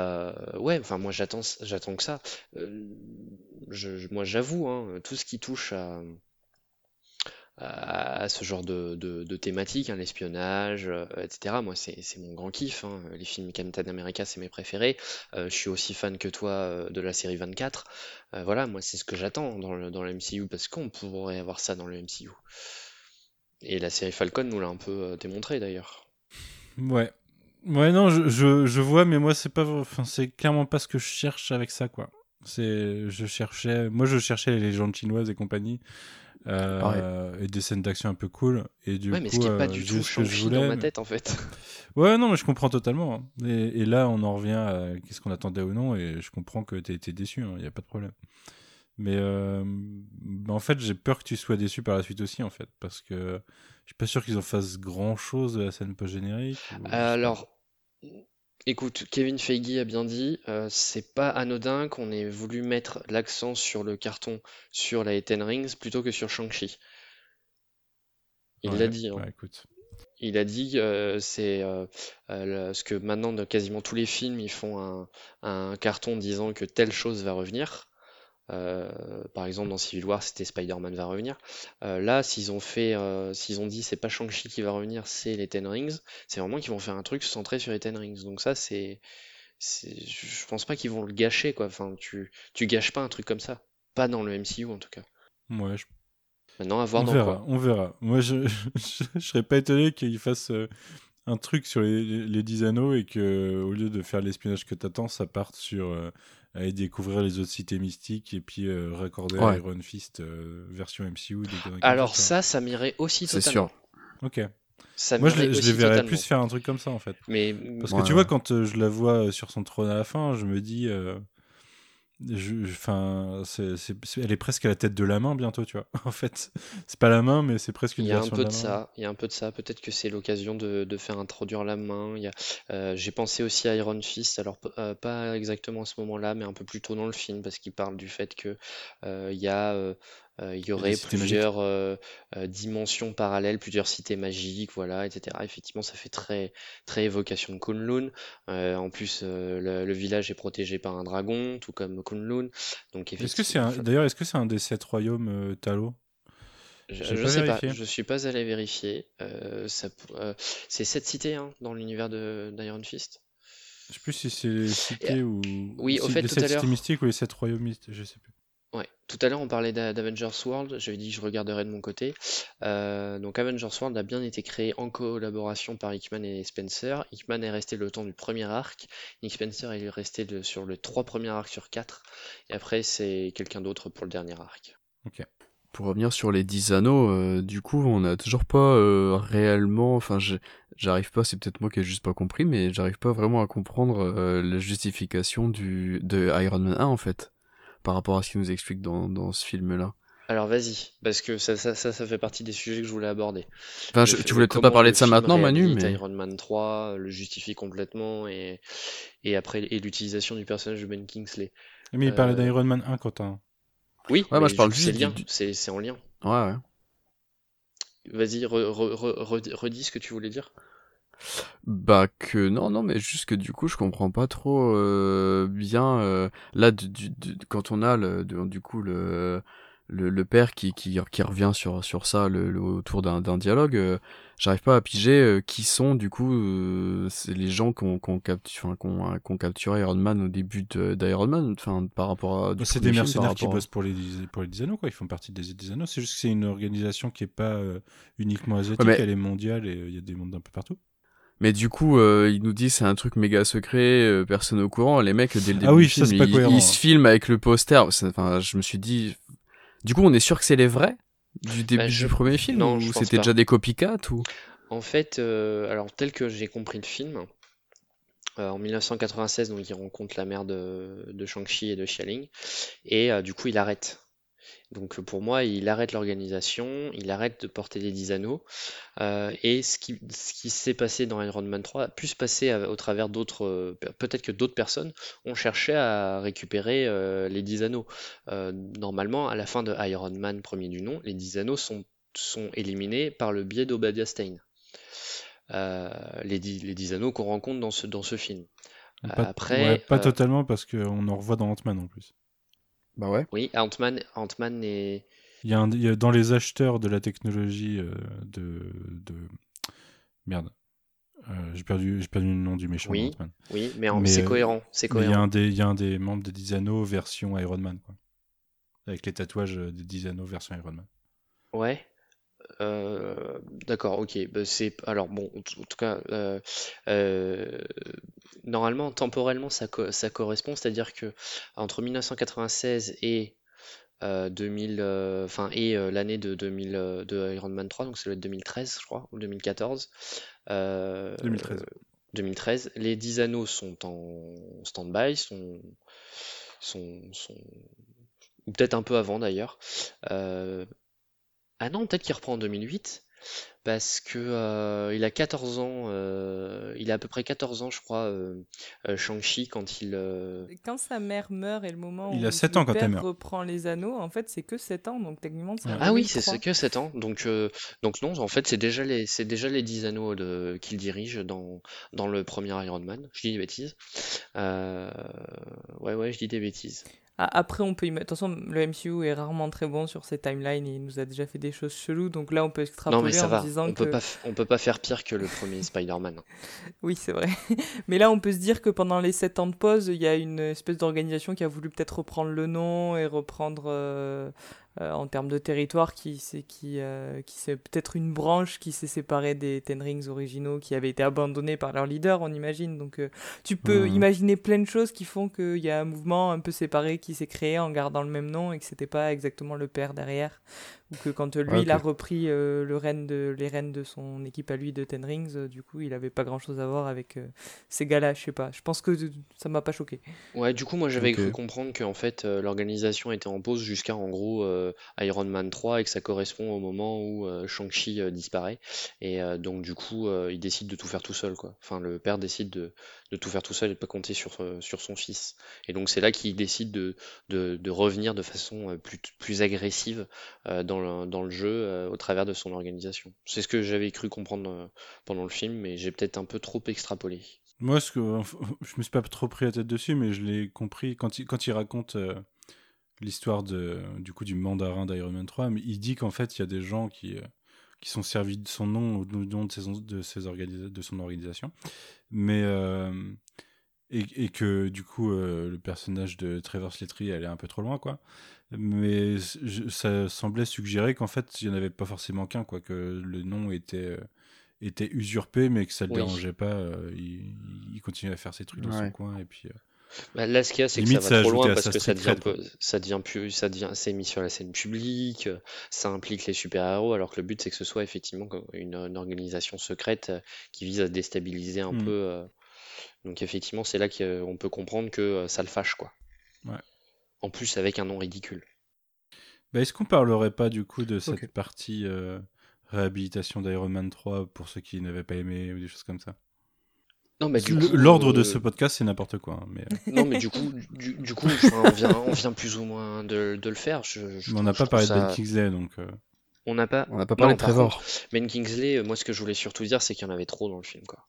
ouais, enfin moi j'attends que ça. Moi j'avoue, hein, tout ce qui touche à, à, ce genre de, de, de thématique, hein, l'espionnage, euh, etc. Moi, c'est mon grand kiff. hein. Les films Captain America, c'est mes préférés. Euh, je suis aussi fan que toi euh, de la série 24. Euh, voilà, moi, c'est ce que j'attends dans le, dans le MCU parce qu'on pourrait avoir ça dans le MCU. Et la série Falcon nous l'a un peu démontré d'ailleurs. Ouais. Ouais, non, je, je, je vois, mais moi, c'est pas, enfin, c'est clairement pas ce que je cherche avec ça, quoi. C'est, je cherchais, moi, je cherchais les légendes chinoises et compagnie, euh, et des scènes d'action un peu cool. Et du Ouais, mais coup, ce qui est pas euh, du tout ce que je voulais, dans ma mais- tête en fait. Ouais, non, mais je comprends totalement. hein. Et, et là, on en revient à qu'est-ce qu'on attendait ou non, et je comprends que t'as été déçu, il n'y a pas de problème. Mais euh, bah, en fait, j'ai peur que tu sois déçu par la suite aussi, en fait, parce que je suis pas sûr qu'ils en fassent grand chose de la scène post-générique. ou-. Alors, écoute, Kevin Feige a bien dit, euh, c'est pas anodin qu'on ait voulu mettre l'accent sur le carton sur la Ten Rings plutôt que sur Shang-Chi. Il Ouais, l'a dit, hein. écoute. Il a dit euh, c'est euh, ce que maintenant dans quasiment tous les films ils font un, un carton disant que telle chose va revenir. Euh, par exemple dans Civil War c'était Spider-Man va revenir. Euh, là s'ils ont fait euh, s'ils ont dit c'est pas Shang-Chi qui va revenir c'est les Ten Rings, c'est vraiment qu'ils vont faire un truc centré sur les Ten Rings. Donc ça c'est je je pense pas qu'ils vont le gâcher quoi. Enfin tu tu gâches pas un truc comme ça. Pas dans le MCU en tout cas. Ouais, je- Maintenant à voir on dans verra, quoi. on verra. Moi, je, je, je serais pas étonné qu'ils fassent euh, un truc sur les, les, les 10 anneaux et que, au lieu de faire l'espionnage que t'attends, ça parte sur euh, aller découvrir les autres cités mystiques et puis euh, raccorder Ouais. Iron Fist euh, version MCU. Alors ça ça m'irait aussi C'est totalement. sûr. Ok. Ça Moi, je, je les verrais totalement. plus faire un truc comme ça, en fait. Mais Parce Ouais, que tu vois, quand euh, je la vois sur son trône à la fin, je me dis. Euh, je, enfin, elle est presque à la tête de la main bientôt, tu vois. En fait, c'est pas la main, mais c'est presque une Il y a un version peu de ça, il y a un peu de ça. Peut-être que c'est l'occasion de, de faire introduire la main. Il y a, euh, j'ai pensé aussi à Iron Fist, alors euh, pas exactement à ce moment-là, mais un peu plus tôt dans le film, parce qu'il parle du fait que euh, il y a, euh, il y aurait plusieurs euh, euh, dimensions parallèles, plusieurs cités magiques, voilà, etc. Effectivement, ça fait très, très évocation de Kunlun. Euh, en plus, le, le village est protégé par un dragon, tout comme Kunlun. Donc Est-ce que c'est un... d'ailleurs, est-ce que c'est un des sept royaumes Talo? Je, je pas sais vérifié. pas, je suis pas allé vérifier. Ça, c'est sept cités hein, dans l'univers de d'Iron Fist. Je sais plus si c'est les cités ou oui, au si fait, les tout sept à cités mystiques ou les sept royaumes mystiques, je sais plus. Ouais. Tout à l'heure, on parlait d'A- d'Avengers World. J'avais dit que je regarderais de mon côté. Euh, donc, Avengers World a bien été créé en collaboration par Hickman et Spencer. Hickman est resté le temps du premier arc. Nick Spencer est resté sur les trois premiers arcs sur quatre. Et après, c'est quelqu'un d'autre pour le dernier arc. Pour revenir sur les 10 anneaux, euh, du coup, on n'a toujours pas euh, réellement. Enfin, j'arrive pas, c'est peut-être moi qui ai juste pas compris, mais j'arrive pas vraiment à comprendre la justification du, de Iron Man 1 en fait, par rapport à ce qu'il nous explique dans, dans ce film-là. Alors, vas-y, parce que ça, ça, ça, ça fait partie des sujets que je voulais aborder. Enfin, je- tu voulais peut-être pas parler le de ça maintenant, Manu, mais. Iron Man 3 le justifie complètement et, et après et l'utilisation du personnage de Ben Kingsley. Mais il parlait Euh, d'Iron Man 1, Quentin. Oui, Ouais, moi, mais je parle juste c'est du- lien, du- c'est c'est en lien. Ouais, ouais. Vas-y, re- re- re- redis redis ce que tu voulais dire. Bah que non non mais juste que du coup je comprends pas trop euh, bien euh, là du, du- du- quand on a le, du, du coup le le, le père qui, qui qui revient sur sur ça le, le- autour d'un d'un dialogue euh, j'arrive pas à piger euh, qui sont du coup euh, c'est les gens qu'on qu'on enfin qu'on qu'on capturé Iron Man au début de- d'Iron Man enfin par rapport à du C'est des par mercenaires qui rapport à- bossent pour les, pour les 10 anneaux, quoi. Ils font partie des 10 anneaux. C'est juste que c'est une organisation qui est pas euh, uniquement asiatique, mais- elle est mondiale et euh, il y a des mondes d'un peu partout. Mais du coup euh, ils nous disent c'est un truc méga secret euh, personne au courant. Les mecs dès le début Ah oui, du film ils, cohérent, ils hein. se filment avec le poster. Enfin je me suis dit du coup on est sûr que c'est les vrais du début Bah, je- du premier film non, ou c'était déjà des copycats ou? En fait, euh, alors tel que j'ai compris le film, euh, en 1996, donc il rencontre la mère de, de Shang-Chi et de Xia-Ling, et euh, du coup il arrête. Donc pour moi, il arrête l'organisation, il arrête de porter les 10 anneaux, euh, et ce qui, ce qui s'est passé dans Iron Man 3 a pu se passer à- au travers d'autres, euh, pe- peut-être que d'autres personnes ont cherché à récupérer euh, les 10 anneaux. Euh, normalement, à la fin de Iron Man premier du nom, les 10 anneaux sont, sont éliminés par le biais d'Obadiah. Euh, les, dix, les 10 anneaux qu'on rencontre dans ce, dans ce film. Pas, Après, ouais, pas euh, totalement parce qu'on en revoit dans Ant-Man en plus. Bah ouais. Oui, Ant-Man Ant-Man est. Il y, a un- il y a dans les acheteurs de la technologie euh, de, de. Merde. Euh, j'ai perdu, j'ai perdu le nom du méchant. Oui, Ant-Man. Oui, mais, c'est euh, cohérent. C'est il y, a cohérent. un des, il y a un des membres des 10 anneaux version Iron Man. Quoi. Avec les tatouages euh, des 10 anneaux version Iron Man. Ouais. Euh, d'accord, ok. Bah, c'est alors bon. En tout en tout cas, euh, euh, normalement, temporellement, ça, co- ça correspond, c'est-à-dire que entre 1996 et euh, 2000, euh, enfin et euh, l'année de 2000 euh, de Iron Man 3, donc ça doit être 2013, je crois, ou 2014. euh, 2013. 2013. Les 10 anneaux sont en stand-by, sont, sont, sont... ou peut-être un peu avant d'ailleurs. Euh, Ah non, peut-être qu'il reprend en 2008, parce que euh, il a 14 ans, euh, il a à peu près 14 ans, je crois, euh, euh, Shang-Chi, quand il... euh, Quand sa mère meurt et le moment Il où a 7 le ans quand père elle meurt. reprend les anneaux, en fait, c'est que 7 ans, donc techniquement, c'est en Ah oui, c'est 2003. c'est que 7 ans. Donc, euh, donc non, en fait, c'est déjà les, c'est déjà les 10 anneaux de, qu'il dirige dans, dans le premier Iron Man. Je dis des bêtises. Euh, ouais, ouais, je dis des bêtises. Après, on peut y mettre. Attention, le MCU est rarement très bon sur ses timelines. Il nous a déjà fait des choses cheloues. Donc là, on peut Non, mais extrapoler ça en va. disant On peut que. pas, f- on peut pas faire pire que le premier Spider-Man. Oui, c'est vrai. Mais là, on peut se dire que pendant les 7 ans de pause, il y a une espèce d'organisation qui a voulu peut-être reprendre le nom et reprendre euh, euh, en termes de territoire, qui c'est qui, euh, qui c'est peut-être une branche qui s'est séparée des Ten Rings originaux, qui avaient été abandonnés par leur leader, on imagine. Donc, euh, tu peux imaginer plein de choses qui font qu'il y a un mouvement un peu séparé qui s'est créé en gardant le même nom et que c'était pas exactement le père derrière. Ou que quand lui, Ouais, il a repris euh, le rêne de, les rênes de son équipe à lui de Ten Rings, euh, du coup, il avait pas grand-chose à voir avec euh, ces gars-là, je sais pas. Je pense que ça m'a pas choqué. Ouais, du coup, moi j'avais cru comprendre qu'en fait euh, l'organisation était en pause jusqu'à en gros euh, Iron Man 3 et que ça correspond au moment où euh, Shang-Chi euh, disparaît. Et euh, donc, du coup, euh, il décide de tout faire tout seul, quoi. Enfin, le père décide de, de tout faire tout seul et de pas compter sur, euh, sur son fils. Et donc, c'est là qu'il décide de, de, revenir de façon euh, plus, plus agressive euh, dans le, dans le jeu au travers de son organisation. C'est ce que j'avais cru comprendre pendant le film, mais j'ai peut-être un peu trop extrapolé. Moi, ce que, je me suis pas trop pris la tête dessus, mais je l'ai compris quand il, quand il raconte euh, l'histoire du coup du mandarin d'Iron Man 3. Mais il dit qu'en fait, il y a des gens qui, qui sont servis de son nom ou du nom de, ses, de, ses de son organisation. Mais. euh, et, et que du coup, euh, le personnage de Trevor Slattery allait un peu trop loin, quoi. Mais je- ça semblait suggérer qu'en fait, il n'y en avait pas forcément qu'un, quoi. Que le nom était. euh, était usurpé mais que ça le Oui. dérangeait pas euh, il, il continuait à faire ses trucs dans son coin et puis Bah, là, ce qu'il y a, c'est que Limite, ça ça va trop loin parce que ça devient, peu- ça devient plus, ça devient, c'est mis sur la scène publique, euh, ça implique les super-héros, alors que le but, c'est que ce soit effectivement une, une organisation secrète euh, qui vise à déstabiliser un Mm. peu. euh, Donc, effectivement, c'est là qu'on peut comprendre que euh, ça le fâche, quoi. Ouais. En plus, avec un nom ridicule. bah, est-ce qu'on parlerait pas du coup de cette Ok. partie euh, réhabilitation d'Iron Man 3 pour ceux qui n'avaient pas aimé ou des choses comme ça? Non, mais l'ordre de euh, ce podcast c'est n'importe quoi hein, mais euh, Non, mais du coup, du, du coup, on vient, on vient plus ou moins de, de le faire. Je, je mais on n'a pas parlé de Ben Kingsley donc euh, On n'a pas. On n'a pas parlé Non, de par Trevor. Ben Kingsley, moi ce que je voulais surtout dire, c'est qu'il y en avait trop dans le film, quoi.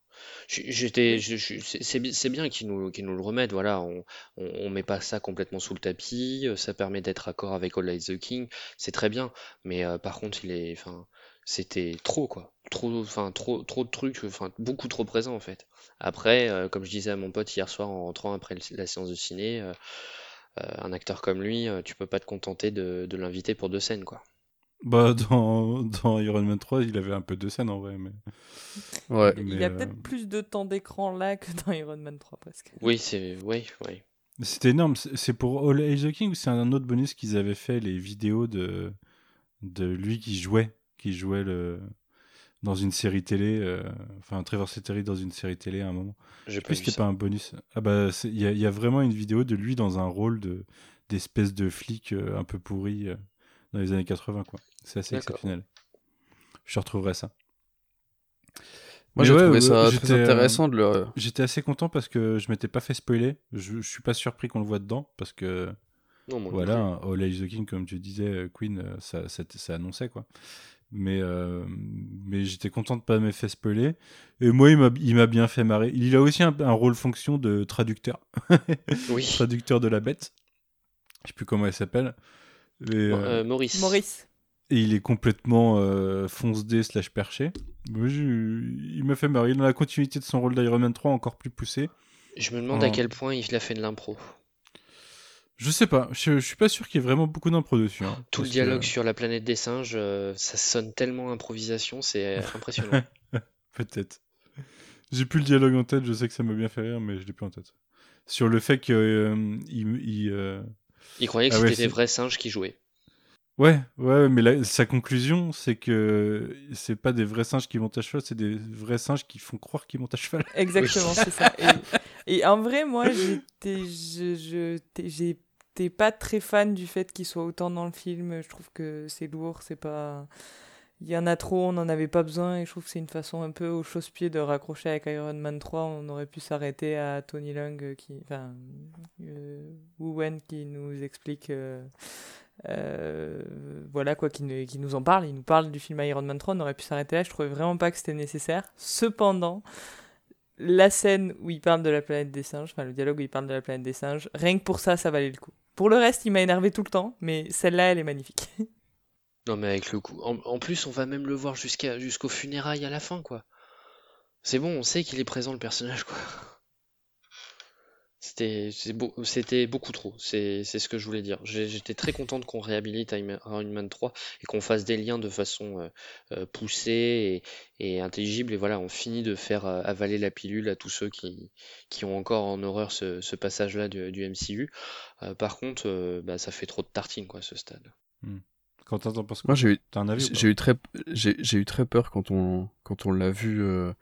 J'étais, je- je- c'est c'est bi- c'est bien qu'ils nous, qu'ils nous le remettent, voilà. On, on, on met pas ça complètement sous le tapis, ça permet d'être accord avec All Light the King, c'est très bien. Mais euh, par contre, il est, enfin, c'était trop, quoi. Trop, enfin, trop, trop de trucs, enfin, beaucoup trop présent en fait. Après, euh, comme je disais à mon pote hier soir en rentrant après le- la séance de ciné, euh, euh, un acteur comme lui, euh, tu peux pas te contenter de, de l'inviter pour deux scènes, quoi. bah dans, dans Iron Man 3 il avait un peu de scène en vrai mais Ouais. Il Mais, y a euh, peut-être plus de temps d'écran là que dans Iron Man 3 presque. Oui, c'est, oui, oui. c'était énorme C'est- c'est pour All Age the King ou c'est un autre bonus qu'ils avaient fait les vidéos de de lui qui jouait? Qui jouait le dans une série télé euh, enfin Trevor Slattery dans une série télé à un moment J'ai Je sais plus si c'était pas un bonus. Ah bah, il y, a- il y a vraiment une vidéo de lui dans un rôle de d'espèce de flic euh, un peu pourri euh, dans les années 80, quoi. C'est assez exceptionnel. Je retrouverai ça. Moi, j'ai ouais, trouvé ouais, ça j'étais, très euh, intéressant de le. J'étais assez content parce que je m'étais pas fait spoiler. Je, je suis pas surpris qu'on le voit dedans parce que Non, voilà, hein, All Age the King, comme tu disais, Queen, ça, ça, ça annonçait quoi. Mais, euh, mais j'étais content de pas me faire spoiler. Et moi, il m'a- il m'a bien fait marrer. Il a aussi un, un rôle fonction de traducteur. Oui. traducteur de la bête. Je sais plus comment elle s'appelle. Euh, Euh, Maurice. Maurice. et il est complètement euh, fonce-dé slash perché. Moi, il m'a fait marrer. Dans la continuité de son rôle d'Iron Man 3, encore plus poussé. Je me demande à quel point il a fait de l'impro. Je sais pas. Je, je suis pas sûr qu'il y ait vraiment beaucoup d'impro dessus. hein, Tout le dialogue que- sur la planète des singes, euh, ça sonne tellement improvisation, c'est euh, impressionnant. Peut-être. J'ai plus le dialogue en tête, je sais que ça m'a bien fait rire, mais je l'ai plus en tête. Sur le fait que euh, il, euh, Il croyait que Ah ouais, c'était des vrais singes qui jouaient. ouais, ouais, mais la- sa conclusion, c'est que c'est pas des vrais singes qui montent à cheval, c'est des vrais singes qui font croire qu'ils montent à cheval. Exactement, c'est ça. Et, et en vrai, moi, j'étais, j'étais pas très fan du fait qu'il soit autant dans le film. Je trouve que c'est lourd, c'est pas. Il y en a trop, on n'en avait pas besoin, et je trouve que c'est une façon un peu au chausse-pied de raccrocher avec Iron Man 3. On aurait pu s'arrêter à Tony Lung, euh, qui, enfin, euh, Wu Wen qui nous explique, euh, euh, voilà quoi, qui, qui nous en parle. Il nous parle du film Iron Man 3, on aurait pu s'arrêter là. Je trouvais vraiment pas que c'était nécessaire. Cependant, la scène où il parle de la planète des singes, enfin le dialogue où il parle de la planète des singes, rien que pour ça, ça valait le coup. Pour le reste, il m'a énervé tout le temps, mais celle-là, elle est magnifique. Non, mais avec le coup. En, plus, on va même le voir jusqu'à jusqu'aux funérailles à la fin, quoi. C'est bon, on sait qu'il est présent, le personnage, quoi. C'était beaucoup trop, c'est c'est ce que je voulais dire. J'étais très contente qu'on réhabilite Iron Man 3 et qu'on fasse des liens de façon euh, euh, poussée et, et intelligible. Et voilà, on finit de faire euh, avaler la pilule à tous ceux qui, qui ont encore en horreur ce, ce passage-là du, du MCU. Euh, par contre, euh, bah, ça fait trop de tartines, quoi, ce stade. Penses quoi? Moi, j'ai eu, j'ai eu très, j'ai j'ai eu très peur quand on, quand on l'a vu. euh,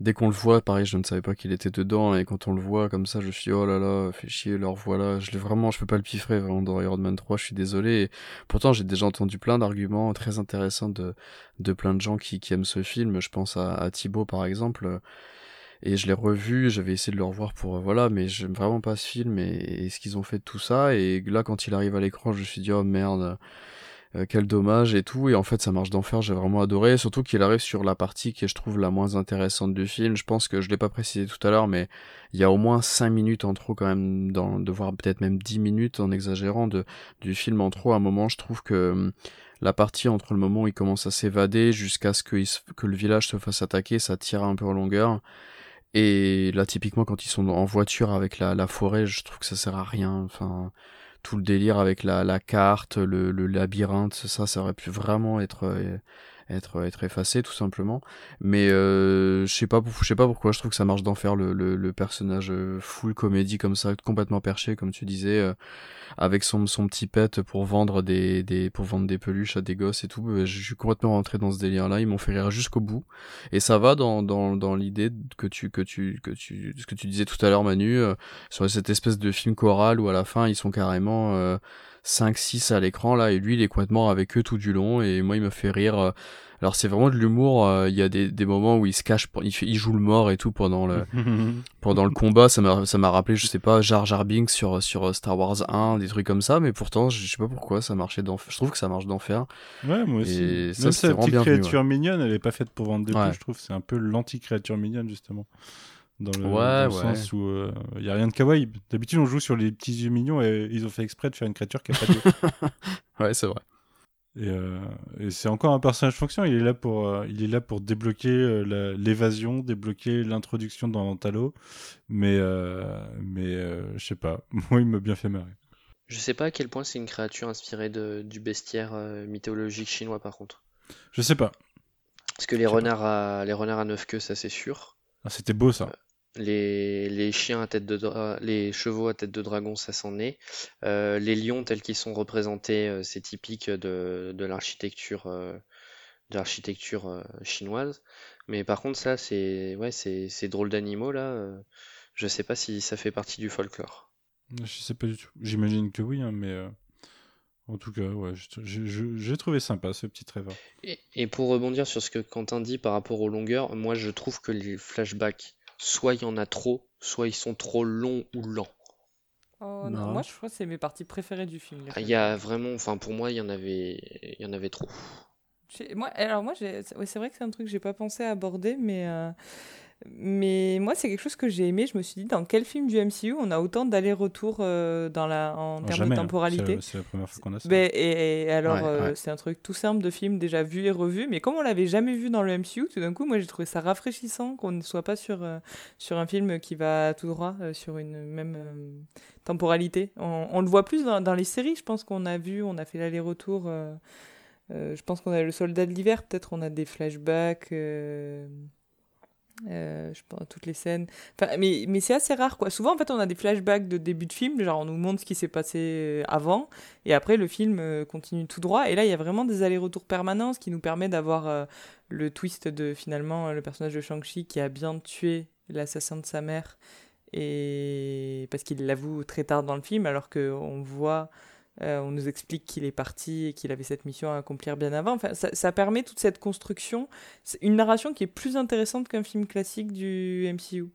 dès qu'on le voit, pareil, je ne savais pas qu'il était dedans, et quand on le voit comme ça, je suis oh là là, fait chier, leur voilà. Je l'ai vraiment, je peux pas le piffrer vraiment dans Iron Man 3. Je suis désolé. Pourtant, j'ai déjà entendu plein d'arguments très intéressants de, plein de gens qui, qui aiment ce film. Je pense à, à Thibaut par exemple. Et je l'ai revu, j'avais essayé de le revoir pour euh, voilà, mais j'aime vraiment pas ce film et, et ce qu'ils ont fait de tout ça. Et là, quand il arrive à l'écran, je me suis dit oh merde, euh, quel dommage et tout. Et en fait, ça marche d'enfer, j'ai vraiment adoré. Surtout qu'il arrive sur la partie qui est, je trouve, la moins intéressante du film. Je pense que je l'ai pas précisé tout à l'heure, mais il y a au moins 5 minutes en trop quand même, dans, de voir peut-être même 10 minutes en exagérant de, du film en trop. À un moment, je trouve que hum, la partie entre le moment où il commence à s'évader jusqu'à ce que, le village se fasse attaquer, ça tire un peu en longueur. Et là, typiquement, quand ils sont en voiture avec la, la forêt, je trouve que ça sert à rien. Enfin, tout le délire avec la, carte, le, le labyrinthe, ça, ça aurait pu vraiment être, euh, être, être effacé, tout simplement. Mais euh, je sais pas, je sais pas pourquoi. Je trouve que ça marche d'en faire le, le, le personnage euh, full comédie comme ça, complètement perché, comme tu disais, euh, avec son, son petit pet pour vendre des, des, pour vendre des peluches à des gosses et tout. Euh, Je suis complètement rentré dans ce délire-là. Ils m'ont fait rire jusqu'au bout. Et ça va dans, dans, dans l'idée que tu, que tu, que tu, ce que tu disais tout à l'heure, Manu, euh, sur cette espèce de film choral où à la fin ils sont carrément euh, 5-6 à l'écran là, et lui il est complètement avec eux tout du long, et moi il me fait rire. euh. Alors c'est vraiment de l'humour, euh, il y a des, des moments où il se cache, pour- il, fait, il joue le mort et tout pendant le, pendant le combat, ça m'a ça m'a rappelé, je sais pas, Jar Jar Binks sur sur Star Wars 1, des trucs comme ça, mais pourtant je sais pas pourquoi ça marchait d'enfer. Je trouve que ça marche d'enfer. Ouais, moi aussi. Et ça, Même vraiment petite créature mignonne, elle est pas faite pour vendre des Ouais. je trouve. C'est un peu l'anti-créature mignonne, justement. Dans le, Ouais, dans le ouais. sens où il y a rien de kawaii. D'habitude, on joue sur les petits yeux mignons et ils ont fait exprès de faire une créature qui a pas d'yeux. Ouais, c'est vrai. Et, euh, et c'est encore un personnage fonction. Il est là pour, euh, il est là pour débloquer euh, l'évasion, débloquer l'introduction dans Talo. Mais, euh, mais euh, je sais pas. Moi, il m'a bien fait marrer. Je sais pas à quel point c'est une créature inspirée de, du bestiaire euh, mythologique chinois, par contre. Je sais pas. Parce que les renards à, les renards à neuf queues, ça c'est sûr. Ah, C'était beau ça. Les, les chiens à tête de dra- les chevaux à tête de dragon, ça s'en est. Euh, les lions tels qu'ils sont représentés, euh, c'est typique de, de l'architecture euh, de l'architecture chinoise. Mais par contre, ça, c'est ouais, c'est ces drôles d'animaux là. je sais pas si ça fait partie du folklore. Je sais pas du tout. J'imagine que oui, hein, mais en tout cas, ouais, j'ai trouvé sympa ce petit Trevor. Et, et pour rebondir sur ce que Quentin dit par rapport aux longueurs, moi je trouve que les flashbacks, soit il y en a trop, soit ils sont trop longs ou lents. Oh, non, Non. moi, je crois que c'est mes parties préférées du film. Ah, Il y a vraiment, enfin pour moi, il y en avait, il y en avait trop. J'ai- Moi, alors moi, ouais, c'est vrai que c'est un truc que j'ai pas pensé à aborder, mais euh, Mais moi, c'est quelque chose que j'ai aimé. Je me suis dit, dans quel film du MCU on a autant d'allers-retours euh, dans la, en termes Jamais, de hein. temporalité C'est- C'est la première fois qu'on a ça. Ben, et, et alors, Ouais, euh, ouais. c'est un truc tout simple de film déjà vu et revu, mais comme on l'avait jamais vu dans le MCU, tout d'un coup, moi j'ai trouvé ça rafraîchissant qu'on ne soit pas sur, euh, sur un film qui va tout droit euh, sur une même euh, temporalité. On, on le voit plus dans, dans les séries, je pense qu'on a vu, on a fait l'aller-retour. euh, euh, je pense qu'on a le soldat de l'hiver, peut-être on a des flashbacks. Euh, je pense à toutes les scènes. Mais mais c'est assez rare, quoi. Souvent, en fait, on a des flashbacks de début de film, genre on nous montre ce qui s'est passé euh, avant, et après le film euh, continue tout droit. Et là, il y a vraiment des allers-retours permanents, ce qui nous permet d'avoir le twist de finalement le personnage de Shang-Chi qui a bien tué l'assassin de sa mère, et parce qu'il l'avoue très tard dans le film, alors qu'on voit. Euh, on nous explique qu'il est parti et qu'il avait cette mission à accomplir bien avant. Enfin, ça, ça permet toute cette construction c'est une narration qui est plus intéressante qu'un film classique du MCU.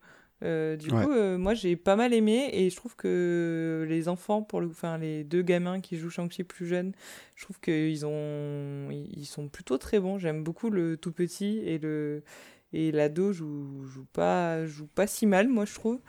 Euh, du Ouais. coup, euh, moi j'ai pas mal aimé et je trouve que les enfants, pour le, enfin les deux gamins qui jouent Shang-Chi plus jeunes, je trouve qu'ils ont, ils ils sont plutôt très bons. J'aime beaucoup le tout petit et le et l'ado joue, joue pas joue pas si mal, moi je trouve.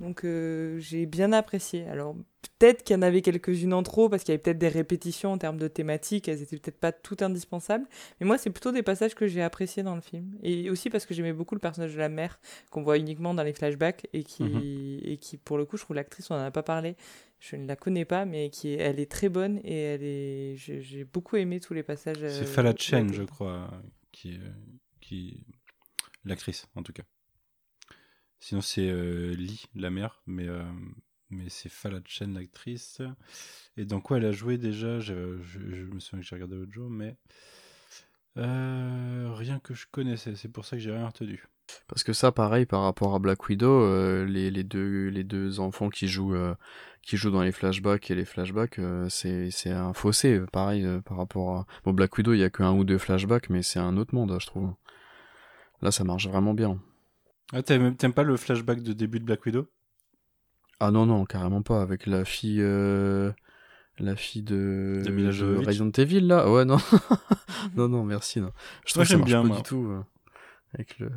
Donc euh, j'ai bien apprécié. Alors peut-être qu'il y en avait quelques-unes en trop parce qu'il y avait peut-être des répétitions en termes de thématiques, elles étaient peut-être pas toutes indispensables. Mais moi, c'est plutôt des passages que j'ai appréciés dans le film. Et aussi parce que j'aimais beaucoup le personnage de la mère, qu'on voit uniquement dans les flashbacks, et qui, Mhm. et qui pour le coup, je trouve l'actrice, on en a pas parlé, je ne la connais pas, mais qui est, elle est très bonne, et elle est, j'ai beaucoup aimé tous les passages. C'est euh, Fala où Chen, elle je crois, qui, euh, qui... l'actrice en tout cas. Sinon c'est euh, Lee, la mère, mais, euh, mais c'est Fala Chen, l'actrice. Et dans quoi elle a joué déjà? Je, me souviens que j'ai regardé l'autre jour, mais euh, rien que je connaissais. C'est pour ça que j'ai rien retenu. Parce que ça, pareil, par rapport à Black Widow, les, deux, enfants qui jouent, qui jouent dans les flashbacks et les flashbacks, c'est un fossé, pareil, par rapport à... Bon, Black Widow, il y a que un ou deux flashbacks, mais c'est un autre monde, je trouve. Là, ça marche vraiment bien. Ah, t'aimes t'aimes pas le flashback de début de Black Widow? Ah non, non, carrément pas, avec la fille... euh, La fille de, De. Resident Evil, là Ouais, non. non, non, merci. Non. Je trouve que ça j'aime marche bien, pas moi. du tout. euh, avec le...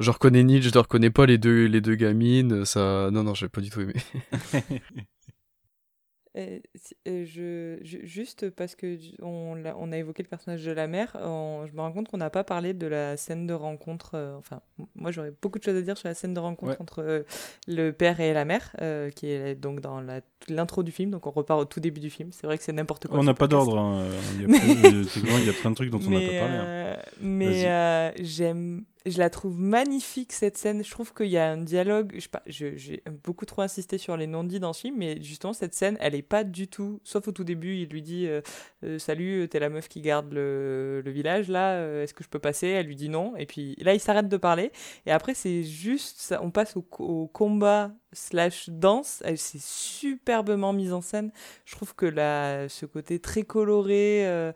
Je reconnais Neil, je ne reconnais pas les deux, les deux gamines. Ça... Non, non, j'ai pas du tout aimé. Euh, euh, je, ju- juste parce que on, on a évoqué le personnage de la mère, on- je me rends compte qu'on n'a pas parlé de la scène de rencontre. euh, enfin, moi j'aurais beaucoup de choses à dire sur la scène de rencontre Ouais. entre euh, le père et la mère, euh, qui est donc dans l'intro du film. Donc on repart au tout début du film. C'est vrai que c'est n'importe quoi. On n'a pas d'ordre. hein. Il, y a Mais- plein- techniquement, il y a plein de trucs dont on n'a pas parlé. hein. mais j'aime, je la trouve magnifique cette scène. Je trouve qu'il y a un dialogue. Je j'ai beaucoup trop insisté sur les non-dits dans ce film, mais justement cette scène, elle est pas du tout. Sauf au tout début, il lui dit euh, euh, Salut, t'es la meuf qui garde le, le village là. euh, Est-ce que je peux passer? Elle lui dit non. Et puis là, il s'arrête de parler. Et après, c'est juste, ça, on passe au, au combat slash danse. Elle c'est superbement mise en scène. Je trouve que là, ce côté très coloré. euh,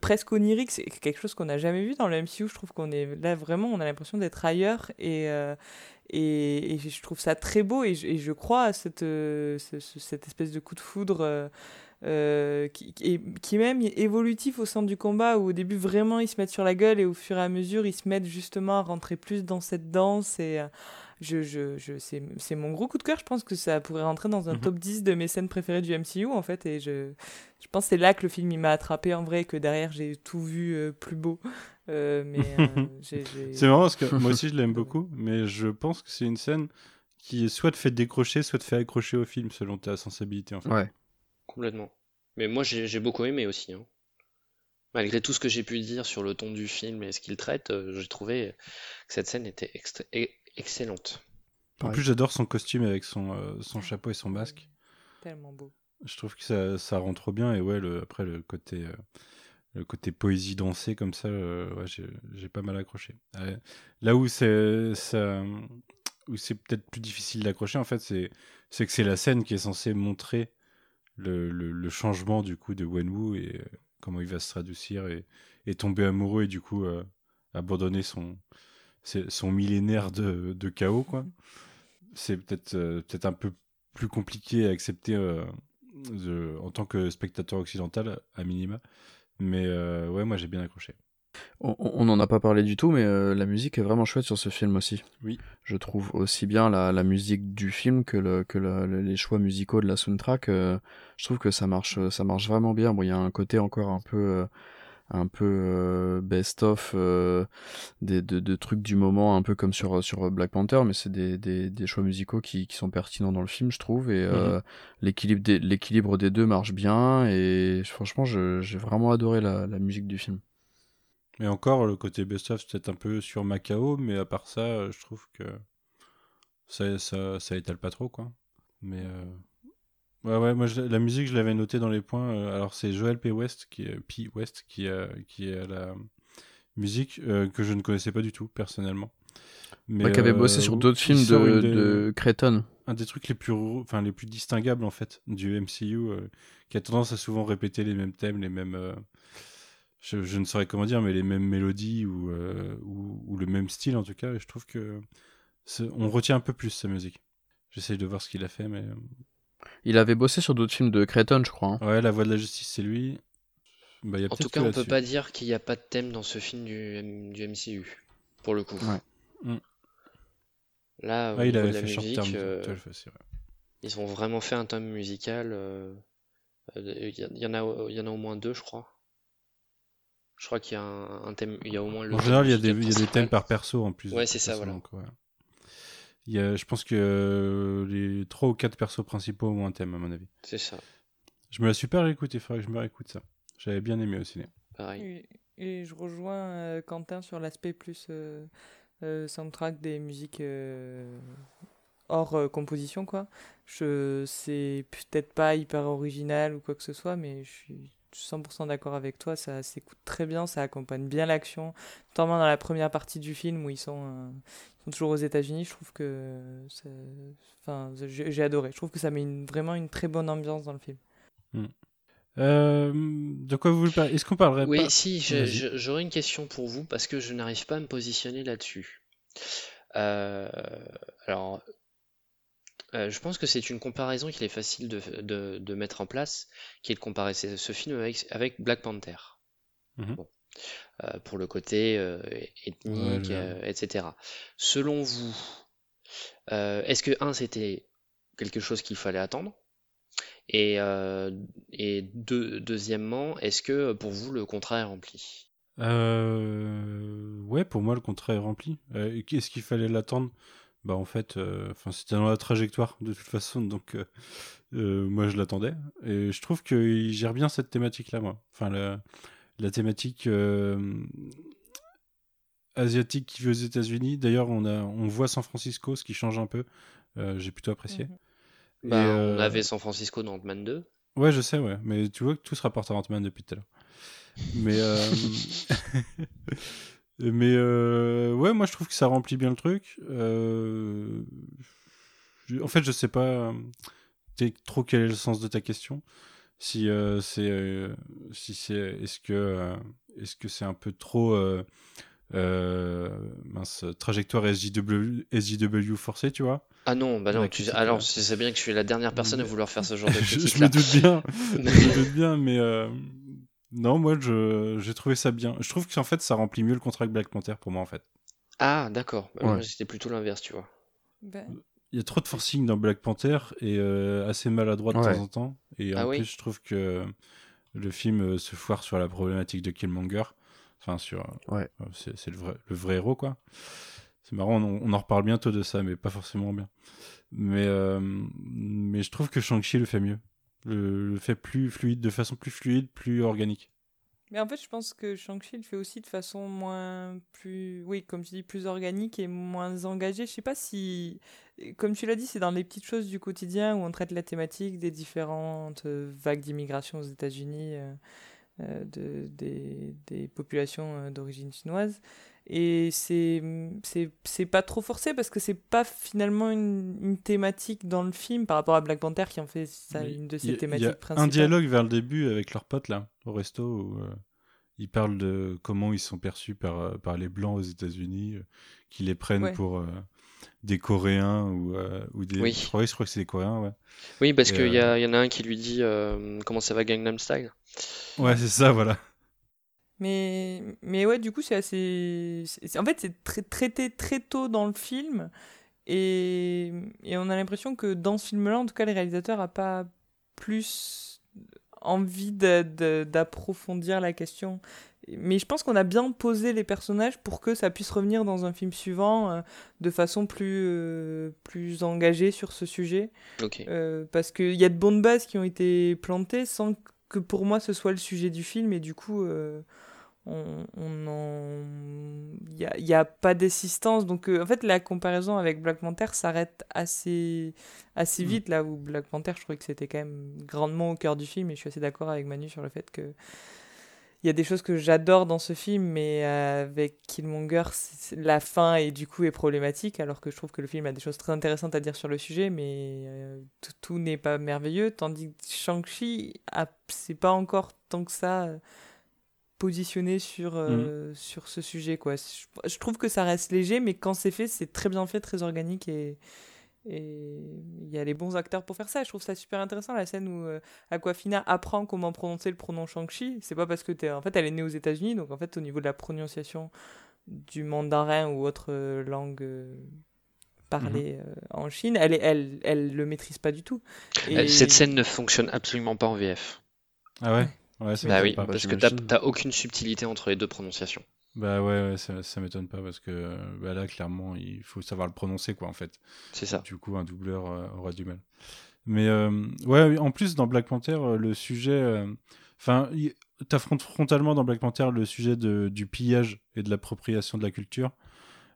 presque onirique, c'est quelque chose qu'on n'a jamais vu dans le MCU. Je trouve qu'on est là vraiment, on a l'impression d'être ailleurs et, euh, et, je trouve ça très beau et je, crois à cette, euh, ce- ce- cette espèce de coup de foudre qui, qui, même évolutif au centre du combat où au début vraiment ils se mettent sur la gueule et au fur et à mesure ils se mettent justement à rentrer plus dans cette danse et je, je, je, c'est c'est mon gros coup de cœur. Je pense que ça pourrait rentrer dans un Mhm. top 10 de mes scènes préférées du MCU en fait et je, je pense que c'est là que le film il m'a attrapé en vrai, que derrière j'ai tout vu euh, plus beau. Euh, mais euh, C'est marrant parce que moi aussi je l'aime beaucoup, mais je pense que c'est une scène qui soit te fait décrocher, soit te fait accrocher au film selon ta sensibilité en fait. Ouais. Complètement. Mais moi, j'ai beaucoup aimé aussi. hein. Malgré tout ce que j'ai pu dire sur le ton du film et ce qu'il traite, euh, j'ai trouvé que cette scène était extra- excellente. En plus j'adore son costume avec son, euh, son chapeau et son masque. Tellement beau. Je trouve que ça, ça rend trop bien et ouais le, après le côté euh, le côté poésie dansée comme ça, euh, ouais, j'ai pas mal accroché. Euh, là où c'est ça où c'est peut-être plus difficile d'accrocher en fait, c'est c'est que c'est la scène qui est censée montrer le, le, le changement du coup de Wenwu et euh, comment il va se radoucir et, et tomber amoureux et du coup euh, abandonner son son millénaire de, de chaos quoi. C'est peut-être euh, peut-être un peu plus compliqué à accepter euh, de- en tant que spectateur occidental à minima. Mais euh, ouais, moi j'ai bien accroché. On n'en a pas parlé du tout, mais euh, la musique est vraiment chouette sur ce film aussi. Oui. Je trouve aussi bien la, la musique du film que, le, que le, les choix musicaux de la soundtrack. euh, je trouve que ça marche, ça marche vraiment bien. Bon, il y a un côté encore un peu, euh, un peu euh, best-of euh, des de, de trucs du moment, un peu comme sur sur Black Panther, mais c'est des, des, des choix musicaux qui, qui sont pertinents dans le film, je trouve. Et euh, l'équilibre des l'équilibre des deux marche bien. Et franchement, j'ai vraiment adoré la, la musique du film. Mais encore, le côté best-of, c'est peut-être un peu sur Macao, mais à part ça, je trouve que ça, ça, ça étale pas trop, quoi. Mais euh, ouais, ouais, moi, je- la musique, je l'avais noté dans les points. euh, alors, c'est Joel P. West qui est, P. West qui, a- qui est à la musique euh, que je ne connaissais pas du tout, personnellement. Mais, Ouais, qui avait euh, bossé sur d'autres il films de, des- de Creighton. un des trucs les plus, enfin, les plus distinguables, en fait, du MCU, euh, qui a tendance à souvent répéter les mêmes thèmes, les mêmes. euh, je, je ne saurais comment dire, mais les mêmes mélodies ou, euh, ou, ou le même style, en tout cas. Et je trouve que on retient un peu plus sa musique. J'essaye de voir ce qu'il a fait, mais. Il avait bossé sur d'autres films de Creighton, je crois. hein. Ouais, La Voix de la Justice, c'est lui. Bah, y a En tout cas, on peut pas dire qu'il n'y a pas de thème dans ce film du, MCU, pour le coup. Ouais. Mm. Là, Ouais, il avait de la fait Short musique, Term, euh, vrai. ils ont vraiment fait un thème musical. euh, euh, Il y, en a, il y en a au moins deux, je crois. Je crois qu'il y a un, un thème, il y a au moins le En général, il y a des, y a thèmes par perso en plus. Ouais, c'est ça, façon, voilà. donc, ouais. Il y a, je pense que euh, les trois ou quatre persos principaux ont un thème, à mon avis. C'est ça, Je me la suis pas réécouté, il faudrait que je me réécoute ça. J'avais bien aimé au ciné. pareil. Et, et je rejoins euh, Quentin sur l'aspect plus euh, euh, soundtrack des musiques euh, hors euh, composition, quoi. Je, c'est peut-être pas hyper original ou quoi que ce soit, mais je suis 100% d'accord avec toi, ça s'écoute très bien, ça accompagne bien l'action, notamment dans la première partie du film où ils sont, euh, sont toujours aux États-Unis, je trouve que ça- enfin, j'ai adoré, je trouve que ça met une- vraiment une très bonne ambiance dans le film. Euh, de quoi vous voulez parler? Est-ce qu'on parlerait Oui, pas? si, j'aurais une question pour vous parce que je n'arrive pas à me positionner là-dessus. Euh, alors, euh, je pense que c'est une comparaison qu'il est facile de, de- de mettre en place, qui est de comparer ce, ce film avec, avec Black Panther. Mhm. Bon. Euh, pour le côté euh, ethnique, euh, etc. Selon vous, est-ce que, un, c'était quelque chose qu'il fallait attendre? Et, euh, et deux- deuxièmement, est-ce que pour vous le contrat est rempli? Euh, ouais, pour moi, le contrat est rempli. Euh, et Qu'est-ce qu'il fallait l'attendre? Bah, en fait, enfin, c'était dans la trajectoire, de toute façon, donc moi, je l'attendais. Et je trouve qu'il gère bien cette thématique-là, moi. Enfin, la, la thématique euh, asiatique qui vit aux États-Unis. D'ailleurs, on, a, on voit San Francisco, ce qui change un peu. Euh, J'ai plutôt apprécié. Et, Bah, euh, on avait San Francisco dans Ant-Man 2. Ouais, je sais, ouais. Mais tu vois que tout se rapporte à Ant-Man depuis tout à l'heure. Mais, euh... mais euh... ouais, moi je trouve que ça remplit bien le truc. Euh... je- En fait, je sais pas trop quel est le sens de ta question. Si euh, c'est, euh, si c'est, est-ce que, euh, est-ce que c'est un peu trop euh, euh, mince trajectoire SJW, SJW forcé, tu vois? Ah non, bah non, tu... alors tu sais bien que je suis la dernière personne à vouloir faire ce genre de je, je me doute bien, je me doute bien, mais euh, non, moi je j'ai trouvé ça bien. Je trouve qu'en fait ça remplit mieux le contrat que Black Panther pour moi en fait. Ah, d'accord. Bah, Ouais. c'était plutôt l'inverse, tu vois. Ben, Il y a trop de forcing dans Black Panther et euh, assez maladroit de Ouais. temps en temps. Et Ah en oui. plus, je trouve que le film euh, se foire sur la problématique de Killmonger. Enfin, sur. Ouais. euh, c'est c'est le vrai, le vrai héros, quoi. C'est marrant, on, on en reparle bientôt de ça, mais pas forcément bien. Mais, euh, mais je trouve que Shang-Chi le fait mieux. Le, le fait plus fluide, de façon plus fluide, plus organique. Mais en fait, je pense que Shang-Chi le fait aussi de façon moins plus, oui, comme tu dis, plus organique et moins engagée. Je sais pas si, comme tu l'as dit, c'est dans les petites choses du quotidien où on traite la thématique des différentes euh, vagues d'immigration aux États-Unis, euh, euh, de, des, des populations d'origine chinoise. Et c'est c'est pas trop forcé parce que c'est pas finalement une, une thématique dans le film par rapport à Black Panther qui en fait ça, une de y ses y thématiques a principales. un dialogue vers le début avec leurs potes là, au resto, où euh, ils parlent de comment ils sont perçus par, euh, par les blancs aux États-Unis, euh, qui les prennent Ouais. pour euh, des Coréens ou, euh, ou des. Oui. Je crois, je crois que c'est des Coréens, ouais. Oui, parce qu'il y, euh, a- y en a un qui lui dit euh, comment ça va Gangnam Style? Ouais, c'est ça, voilà. Mais, mais ouais, du coup, c'est assez. En fait, c'est traité très tôt dans le film. Et, et on a l'impression que dans ce film-là, en tout cas, le réalisateur n'a pas plus envie d'approfondir la question. Mais je pense qu'on a bien posé les personnages pour que ça puisse revenir dans un film suivant euh, de façon plus, euh, plus engagée sur ce sujet. Ok. Euh, parce qu'il y a de bonnes bases qui ont été plantées sans que pour moi ce soit le sujet du film et du coup euh, on, on en il y a, pas d'assistance donc euh, en fait la comparaison avec Black Panther s'arrête assez assez Mm. vite là où Black Panther je trouvais que c'était quand même grandement au cœur du film et je suis assez d'accord avec Manu sur le fait que il y a des choses que j'adore dans ce film, mais avec Killmonger, la fin et du coup est problématique, alors que je trouve que le film a des choses très intéressantes à dire sur le sujet, mais euh, tout, tout n'est pas merveilleux, tandis que Shang-Chi, a- c'est pas encore tant que ça positionné sur, euh, sur ce sujet. Quoi. Je, je trouve que ça reste léger, mais quand c'est fait, c'est très bien fait, très organique et il y a les bons acteurs pour faire ça. Je trouve ça super intéressant la scène où euh, Aquafina apprend comment prononcer le pronom Shang-Chi. C'est pas parce que t'es. En fait, elle est née aux États-Unis, donc en fait, au niveau de la prononciation du mandarin ou autre euh, langue euh, parlée euh, en Chine, elle, elle, elle le maîtrise pas du tout. Et- Cette scène ne fonctionne absolument pas en VF. Ah ouais Ouais, ça Bah oui, pas. parce que t'as aucune subtilité entre les deux prononciations. Bah ouais, ouais, ça, ça m'étonne pas parce que euh, bah là, clairement, il faut savoir le prononcer, quoi, en fait. C'est ça. Du coup, un doubleur euh, aura du mal. Mais euh, ouais, en plus, dans Black Panther, euh, le sujet. euh, Enfin, il- t'affrontes frontalement dans Black Panther le sujet de, du pillage et de l'appropriation de la culture.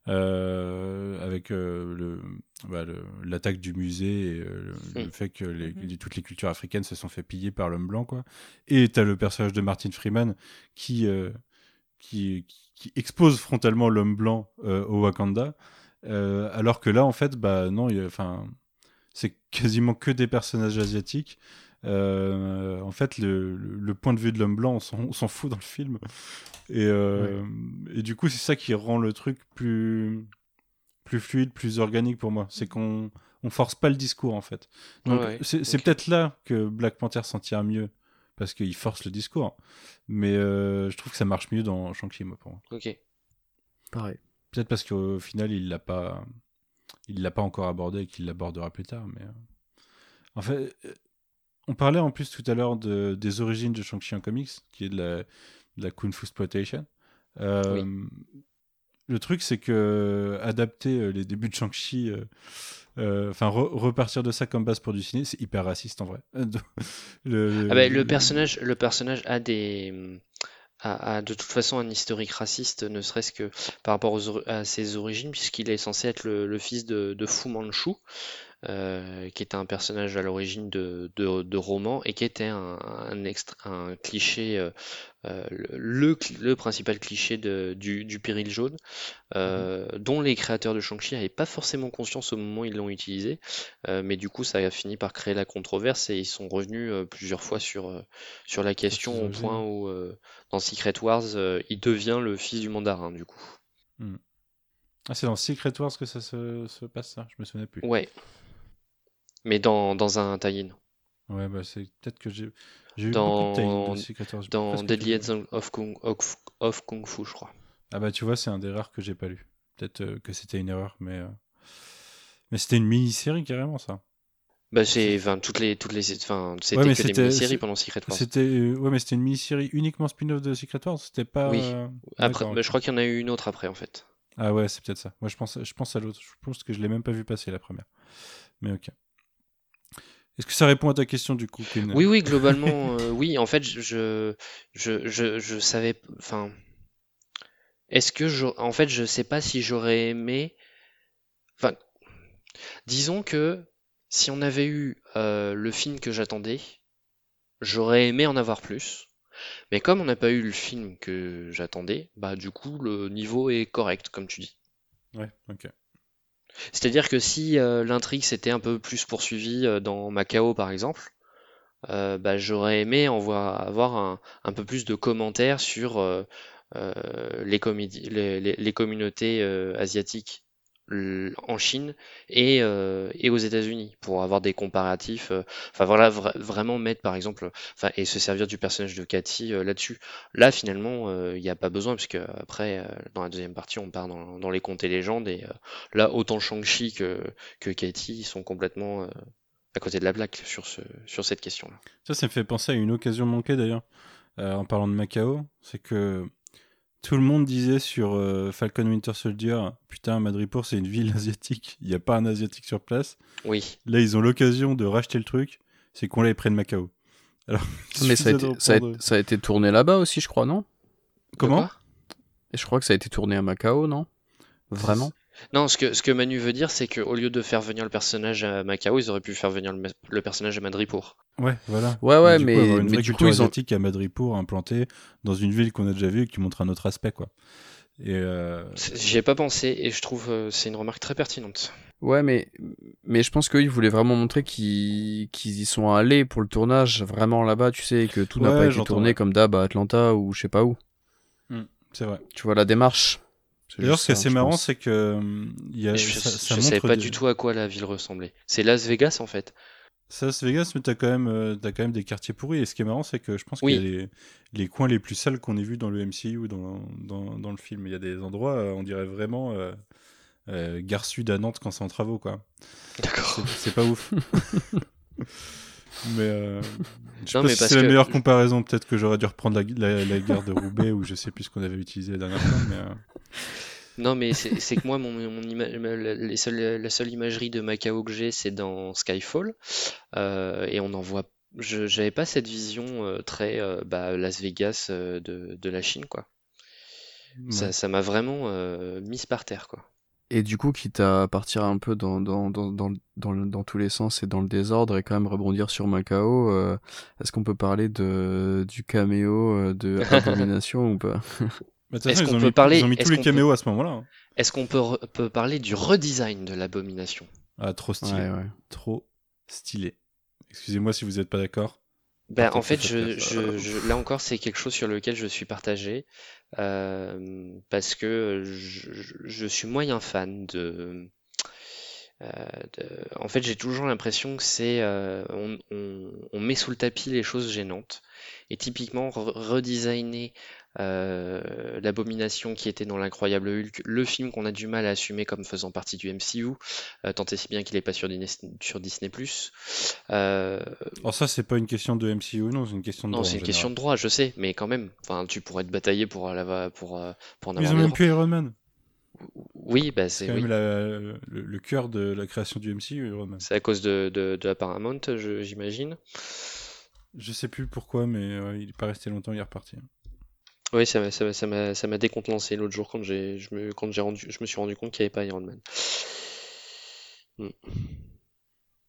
Euh, avec euh, le, bah, l'attaque du musée et euh, le, le fait que les, Mhm. toutes les cultures africaines se sont fait piller par l'homme blanc quoi. Et t'as le personnage de Martin Freeman qui qui, qui expose frontalement l'homme blanc au Wakanda. Alors que là en fait bah non enfin c'est quasiment que des personnages asiatiques Euh, en fait le, point de vue de l'homme blanc on s'en, fout dans le film et, euh, et du coup c'est ça qui rend le truc plus plus fluide plus organique pour moi c'est qu'on on force pas le discours en fait donc Ouais, c'est, peut-être là que Black Panther s'en tire mieux parce qu'il force le discours mais euh, je trouve que ça marche mieux dans Shang-Chi moi pour moi Ok. Pareil. Peut-être parce qu'au final, il l'a pas, il l'a pas encore abordé et qu'il l'abordera plus tard. Mais en fait, on parlait en plus tout à l'heure de, des origines de Shang-Chi en comics, qui est de la, de la kung fu exploitation. Euh, Le truc, c'est que adapter euh, les débuts de Shang-Chi, euh, euh, enfin re- repartir de ça comme base pour du ciné, c'est hyper raciste en vrai. le, Ah bah, le personnage, le personnage a des, a, a de toute façon un historique raciste, ne serait-ce que par rapport aux à ses origines, puisqu'il est censé être le, le fils de, de Fu Manchu, euh, qui était un personnage à l'origine de, de, de romans et qui était un, un, extra- un cliché, euh, euh, le, principal cliché de, du, du péril jaune, euh, dont les créateurs de Shang-Chi n'avaient pas forcément conscience au moment où ils l'ont utilisé, mais du coup ça a fini par créer la controverse et ils sont revenus plusieurs fois sur, sur la question au point où dans Secret Wars il devient le fils du mandarin du coup. Ah, c'est dans Secret Wars que ça se, se passe ça? Je me souvenais plus. Ouais. Mais dans, dans un tie-in. Ouais, bah c'est peut-être que j'ai eu Dans- beaucoup de tie-in. Dans Deadly. Hands of Kung, of, of Kung Fu, je crois. Ah bah tu vois, c'est un des rares que j'ai pas lu. Peut-être euh, que c'était une erreur, mais euh, mais c'était une mini-série carrément ça. Bah, c'est, enfin, toutes les, toutes les, enfin, c'était mais que des c'était- mini-séries pendant Secret Wars. C'était euh, ouais, mais c'était une mini-série uniquement spin-off de Secret Wars. C'était pas. Oui. euh, Après, bah, je crois qu'il y en a eu une autre après, en fait. Ah ouais, c'est peut-être ça. Moi, je pense, je pense à l'autre. Je pense que je l'ai même pas vu passer la première. Mais ok. Est-ce que ça répond à ta question du coup, Oui, oui, globalement, euh, oui. En fait, je, je, je, je savais, enfin, est-ce que je, en fait, je sais pas si j'aurais aimé, enfin, disons que si on avait eu euh, le film que j'attendais, j'aurais aimé en avoir plus. Mais comme on n'a pas eu le film que j'attendais, bah du coup le niveau est correct, comme tu dis. Ouais, ok. C'est-à-dire que si euh, l'intrigue s'était un peu plus poursuivie euh, dans Macao par exemple, euh, bah, j'aurais aimé en voir, avoir un, peu plus de commentaires sur les, communautés asiatiques en Chine et, euh, et aux États-Unis pour avoir des comparatifs. euh, Enfin voilà, vra- vraiment mettre par exemple, enfin et se servir du personnage de Cathy euh, là-dessus. Là finalement, euh, il n'y a pas besoin puisque après euh, dans la deuxième partie on part dans, dans les contes et légendes et euh, là autant Shang-Chi que que Cathy sont complètement euh, à côté de la plaque sur ce sur cette question-là. Ça, ça me fait penser à une occasion manquée d'ailleurs, euh, en parlant de Macao. C'est que tout le monde disait sur euh, Falcon Winter Soldier Putain, Madripoor, c'est une ville asiatique. Il n'y a pas un asiatique sur place. Oui, Là, ils ont l'occasion de racheter le truc. C'est qu'on près de Macao. Alors, Mais ça a, été, de ça, a, reprendre- ça a été tourné là-bas aussi, je crois, non? Comment? Et je crois que ça a été tourné à Macao, non? Vraiment? Non, ce que, ce que Manu veut dire, c'est qu'au lieu de faire venir le personnage à Macao, ils auraient pu faire venir le, le personnage à Madripoor. Ouais, voilà. Ouais, ouais, Et du coup, mais- avoir une mais vraie du culture coup, ils ont- à Madripoor implantée dans une ville qu'on a déjà vue et qui montre un autre aspect, quoi. Et euh, J'y ai pas pensé et je trouve euh, c'est une remarque très pertinente. Ouais, mais, mais je pense qu'ils voulaient vraiment montrer qu'ils qu'ils y sont allés pour le tournage, vraiment là-bas, tu sais, et que tout n'a pas été tourné ouais. comme d'hab à Atlanta ou je sais pas où. c'est vrai. Tu vois la démarche C'est D'ailleurs, juste ce qui est assez je marrant, c'est que il y a, je ça, je ça savais montre pas des- du tout à quoi la ville ressemblait. C'est Las Vegas en fait. Ça, Las Vegas, mais t'as quand même, euh, t'as quand même des quartiers pourris. Et ce qui est marrant, c'est que je pense Oui. qu'il y a les, les coins les plus sales qu'on ait vus dans le MCU, dans, dans, dans le film. Il y a des endroits, euh, on dirait vraiment euh, euh, Gare Sud à Nantes quand c'est en travaux, quoi. D'accord. C'est- pas ouf. mais euh, je sais Non, pas mais si parce c'est la meilleure comparaison. Peut-être que j'aurais dû reprendre la, la, la gare de Roubaix ou je sais plus ce qu'on avait utilisé la dernière fois. Mais, Non, mais c'est que moi, mon, mon ima- la, les seules- la seule imagerie de Macao que j'ai, c'est dans Skyfall. Euh, et on en voit. Je j'avais pas cette vision euh, très euh, bah, Las Vegas de, de la Chine, quoi. Ça ouais. ça m'a vraiment mise par terre, quoi. Et du coup, quitte à partir un peu dans, dans, dans, dans, dans, le- dans tous les sens et dans le désordre et quand même rebondir sur Macao, est-ce qu'on peut parler de, du caméo de Abomination ou pas? Est-ce qu'on ils ont peut mis, parler- ils ont mis est-ce tous les qu'on peut- caméos à ce moment-là. hein. Est-ce qu'on peut, parler du redesign de l'abomination? Ah, trop stylé. Ouais, ouais. Trop stylé. Excusez-moi si vous n'êtes pas d'accord. Ben, en fait, sur je, cette je, je- là encore, c'est quelque chose sur lequel je suis partagé euh, parce que je, suis moyen fan de. euh, de- en fait, j'ai toujours l'impression que c'est euh, on, on- on met sous le tapis les choses gênantes et typiquement re- redesigner euh, l'abomination qui était dans l'incroyable Hulk, le film qu'on a du mal à assumer comme faisant partie du MCU, euh, tant et si bien qu'il n'est pas sur Disney, sur Disney+. Euh, Alors ça, c'est pas une question de MCU, non, c'est une question de non, droit, c'est en une question de droit, je sais, mais quand même, enfin, tu pourrais te batailler pour, la, pour, pour en Mais Ils avoir ont même plus Iron Man. Oui, bah C'est c'est quand oui. même la- le, le cœur de la création du MCU, Iron Man. C'est à cause de, de, de la Paramount, je- j'imagine. Je sais plus pourquoi, mais euh, il est pas resté longtemps, il est reparti. Oui, ça m'a, ça m'a, ça m'a, ça m'a décontenancé l'autre jour quand j'ai, je me, quand j'ai rendu, je me suis rendu compte qu'il n'y avait pas Iron Man.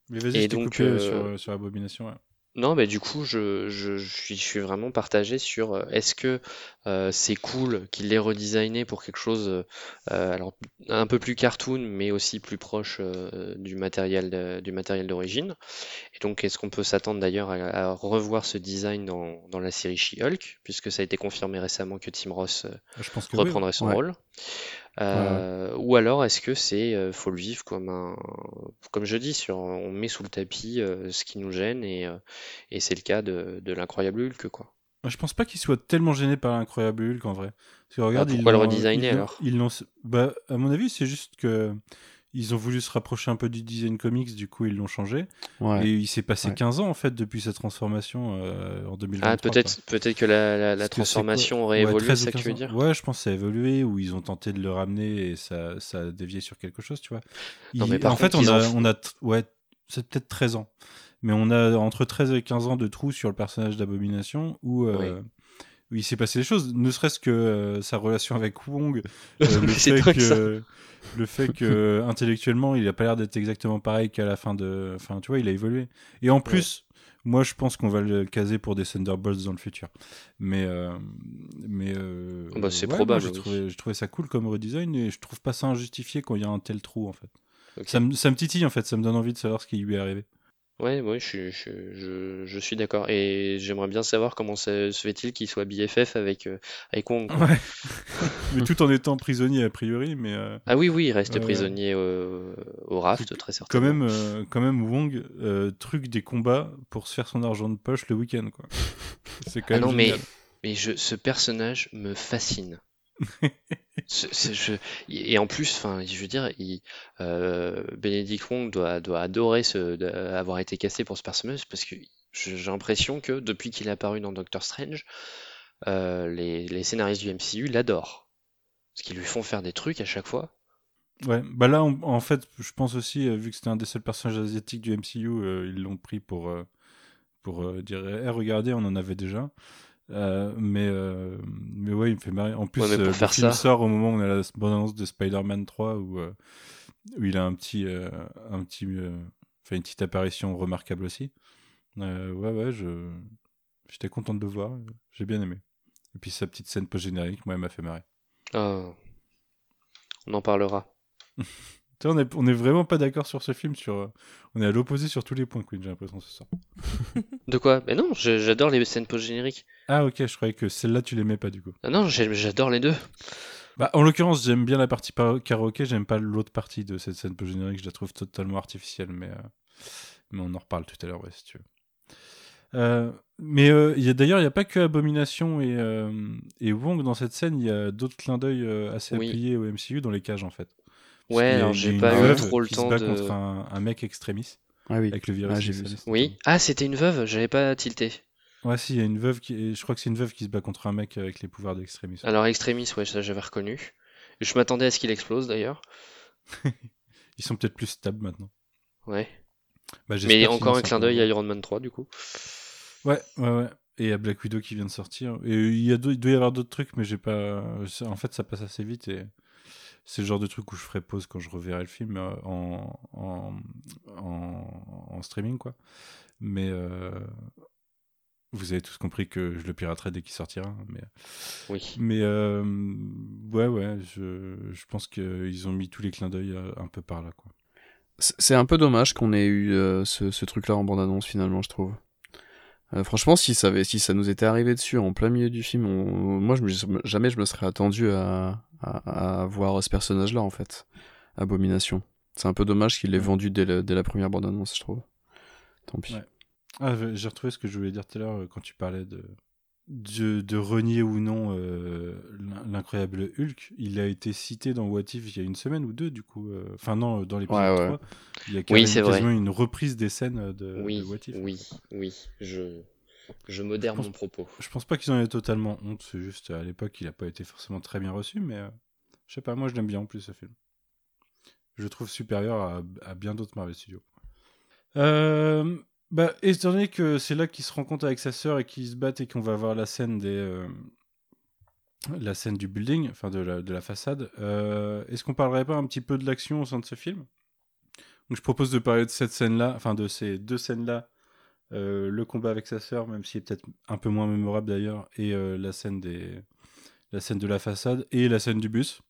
Mais vas-y, Et je t'ai donc, coupé euh, sur, sur Abomination. ouais. Non, bah du coup, je, je, je suis, je suis vraiment partagé sur euh, est-ce que euh, c'est cool qu'il l'ait redesigné pour quelque chose euh, alors un peu plus cartoon, mais aussi plus proche euh, du matériel de- du matériel d'origine. Et donc, est-ce qu'on peut s'attendre d'ailleurs à, à revoir ce design dans, dans la série She-Hulk, puisque ça a été confirmé récemment que Tim Ross euh, Je pense que oui, reprendrait son Ouais. rôle. Euh, Ou alors est-ce que c'est euh, faut le vivre comme un comme je dis sur on met sous le tapis euh, ce qui nous gêne et, et c'est le cas de, de l'incroyable Hulk quoi. Je pense pas qu'il soit tellement gêné par l'incroyable Hulk en vrai. Parce que regarde, Bah, pourquoi ils le redesigner, ils alors? ils Bah, à mon avis, c'est juste que ils ont voulu se rapprocher un peu du design comics, du coup ils l'ont changé. Ouais. Et il s'est passé Ouais. 15 ans en fait depuis sa transformation euh, en 2023. Ah peut-être peut-être que la, transformation aurait Ouais, évolué, 13 c'est ça que tu 15 veux dire Ouais, je pense que ça a évolué, ou ils ont tenté de le ramener et ça, ça a dévié sur quelque chose, tu vois. Non, mais par en fait, contre, on a, on ouais, c'est peut-être 13 ans. Mais on a entre 13 et 15 ans de trous sur le personnage d'Abomination où, euh, où il s'est passé des choses, ne serait-ce que euh, sa relation avec Wong, euh, le, fait que, le fait que intellectuellement il a pas l'air d'être exactement pareil qu'à la fin de. Enfin, tu vois, il a évolué. Et en plus, moi je pense qu'on va le caser pour des Thunderbolts dans le futur. Mais. euh, mais euh, Bah, c'est ouais, probable, J'ai oui. trouvé, trouvé ça cool comme redesign et je trouve pas ça injustifié quand il y a un tel trou en fait. Ok. Ça, me, ça me titille en fait, ça me donne envie de savoir ce qui lui est arrivé. Ouais, ouais, je, suis- je, je, je suis d'accord. Et j'aimerais bien savoir comment ça se fait-il qu'il soit BFF avec, euh, avec Wong. quoi. Ouais. mais tout en étant prisonnier a priori, mais euh, Ah oui, oui, il reste ouais. prisonnier au, au raft, très quand certainement. même, euh, quand même Wong euh, truc des combats pour se faire son argent de poche le week-end, quoi. C'est quand Ah même non, mais, génial. mais je, ce personnage me fascine. Et en plus, enfin, je veux dire, il, euh, Benedict Wong doit, adorer avoir été cassé pour ce personnage parce que j'ai l'impression que depuis qu'il est apparu dans Doctor Strange, euh, les, scénaristes du MCU l'adorent. Parce qu'ils lui font faire des trucs à chaque fois. Ouais, bah là, en fait, je pense aussi, euh, vu que c'était un des seuls personnages asiatiques du MCU, ils l'ont pris pour, pour dire Eh, regardez, on en avait déjà. Euh, mais, euh, mais ouais, il me fait marrer. En plus, Ouais, euh, le faire film ça- sort au moment où on a la bande-annonce de Spider-Man 3 où, euh, où il a un petit, un petit, une petite apparition remarquable aussi. Ouais, ouais, je, j'étais content de le voir. J'ai bien aimé. Et puis sa petite scène post-générique, moi, elle m'a fait marrer. Ah. on en parlera. On est, on est vraiment pas d'accord sur ce film. Sur, euh, on est à l'opposé sur tous les points, Queen, j'ai l'impression ce soir. De quoi? Mais non, j'adore les scènes post-génériques. Ah, ok, je croyais que celle-là, tu l'aimais pas du coup. Ah non, j'adore les deux. Bah, en l'occurrence, j'aime bien la partie par- karaoké, j'aime pas l'autre partie de cette scène post-générique, je la trouve totalement artificielle, mais, euh, mais on en reparle tout à l'heure, ouais, si tu veux. Euh, mais euh, il y a- d'ailleurs, il n'y a pas que Abomination et, euh, et Wong dans cette scène, il y a d'autres clins d'œil assez Oui. appuyés au MCU dans les cages en fait. Ouais, alors j'ai pas eu trop le temps se bat de. contre un, un mec extrémiste Ah oui. avec le virus. Ah, j'ai vu extrémiste. Oui. Ah, c'était une veuve, j'avais pas tilté. Ouais, si, il y a une veuve qui. Je crois que c'est une veuve qui se bat contre un mec avec les pouvoirs d'extrémisme. Alors, Extremis, ouais, ça j'avais reconnu. Je m'attendais à ce qu'il explose d'ailleurs. Ils sont peut-être plus stables maintenant. Ouais. Bah, Mais encore un clin d'œil à Iron Man 3 du coup. Ouais, ouais, ouais. Et à Black Widow qui vient de sortir. Et il, y a il doit y avoir d'autres trucs, mais j'ai pas. En fait, ça passe assez vite et c'est le genre de truc où je ferai pause quand je reverrai le film euh, en, en, en, en streaming, quoi. Mais euh, vous avez tous compris que je le piraterai dès qu'il sortira. Mais, Oui. mais euh, ouais, ouais, je, je pense qu'ils ont mis tous les clins d'œil un peu par là, quoi. C'est c'est un peu dommage qu'on ait eu euh, ce, ce truc-là en bande-annonce finalement, je trouve. Euh, franchement, si ça, avait, si ça nous était arrivé dessus en plein milieu du film, on- moi je me, jamais je me serais attendu à, à, à voir ce personnage-là en fait. Abomination. C'est un peu dommage qu'il l'ait Ouais. vendu dès, le- dès la première bande-annonce, je trouve. Tant pis. Ouais. Ah, j'ai retrouvé ce que je voulais dire tout à l'heure euh, quand tu parlais de, de, de renier ou non euh, l'in- l'incroyable Hulk. Il a été cité dans What If il y a une semaine ou deux, du coup. euh, Enfin, non, dans l'épisode Ouais, ouais. 3. Il y a Oui, vrai. quasiment une reprise des scènes de, oui, de What If. oui, oui. Je, je modère Je pense- mon propos. Je pense pas qu'ils en aient totalement honte, c'est juste à l'époque, il a pas été forcément très bien reçu, mais euh, je sais pas, moi je l'aime bien en plus ce film. Je le trouve supérieur à, à bien d'autres Marvel Studios. Euh, bah, étant donné que c'est là qu'il se rencontre avec sa sœur et qu'ils se battent et qu'on va voir la scène des. euh, la scène du building, enfin de la, de la façade, euh, est-ce qu'on parlerait pas un petit peu de l'action au sein de ce film? Donc je propose de parler de cette scène-là, enfin de ces deux scènes-là, euh, le combat avec sa sœur, même s'il est peut-être un peu moins mémorable d'ailleurs, et euh, la scène des, la scène de la façade et la scène du bus.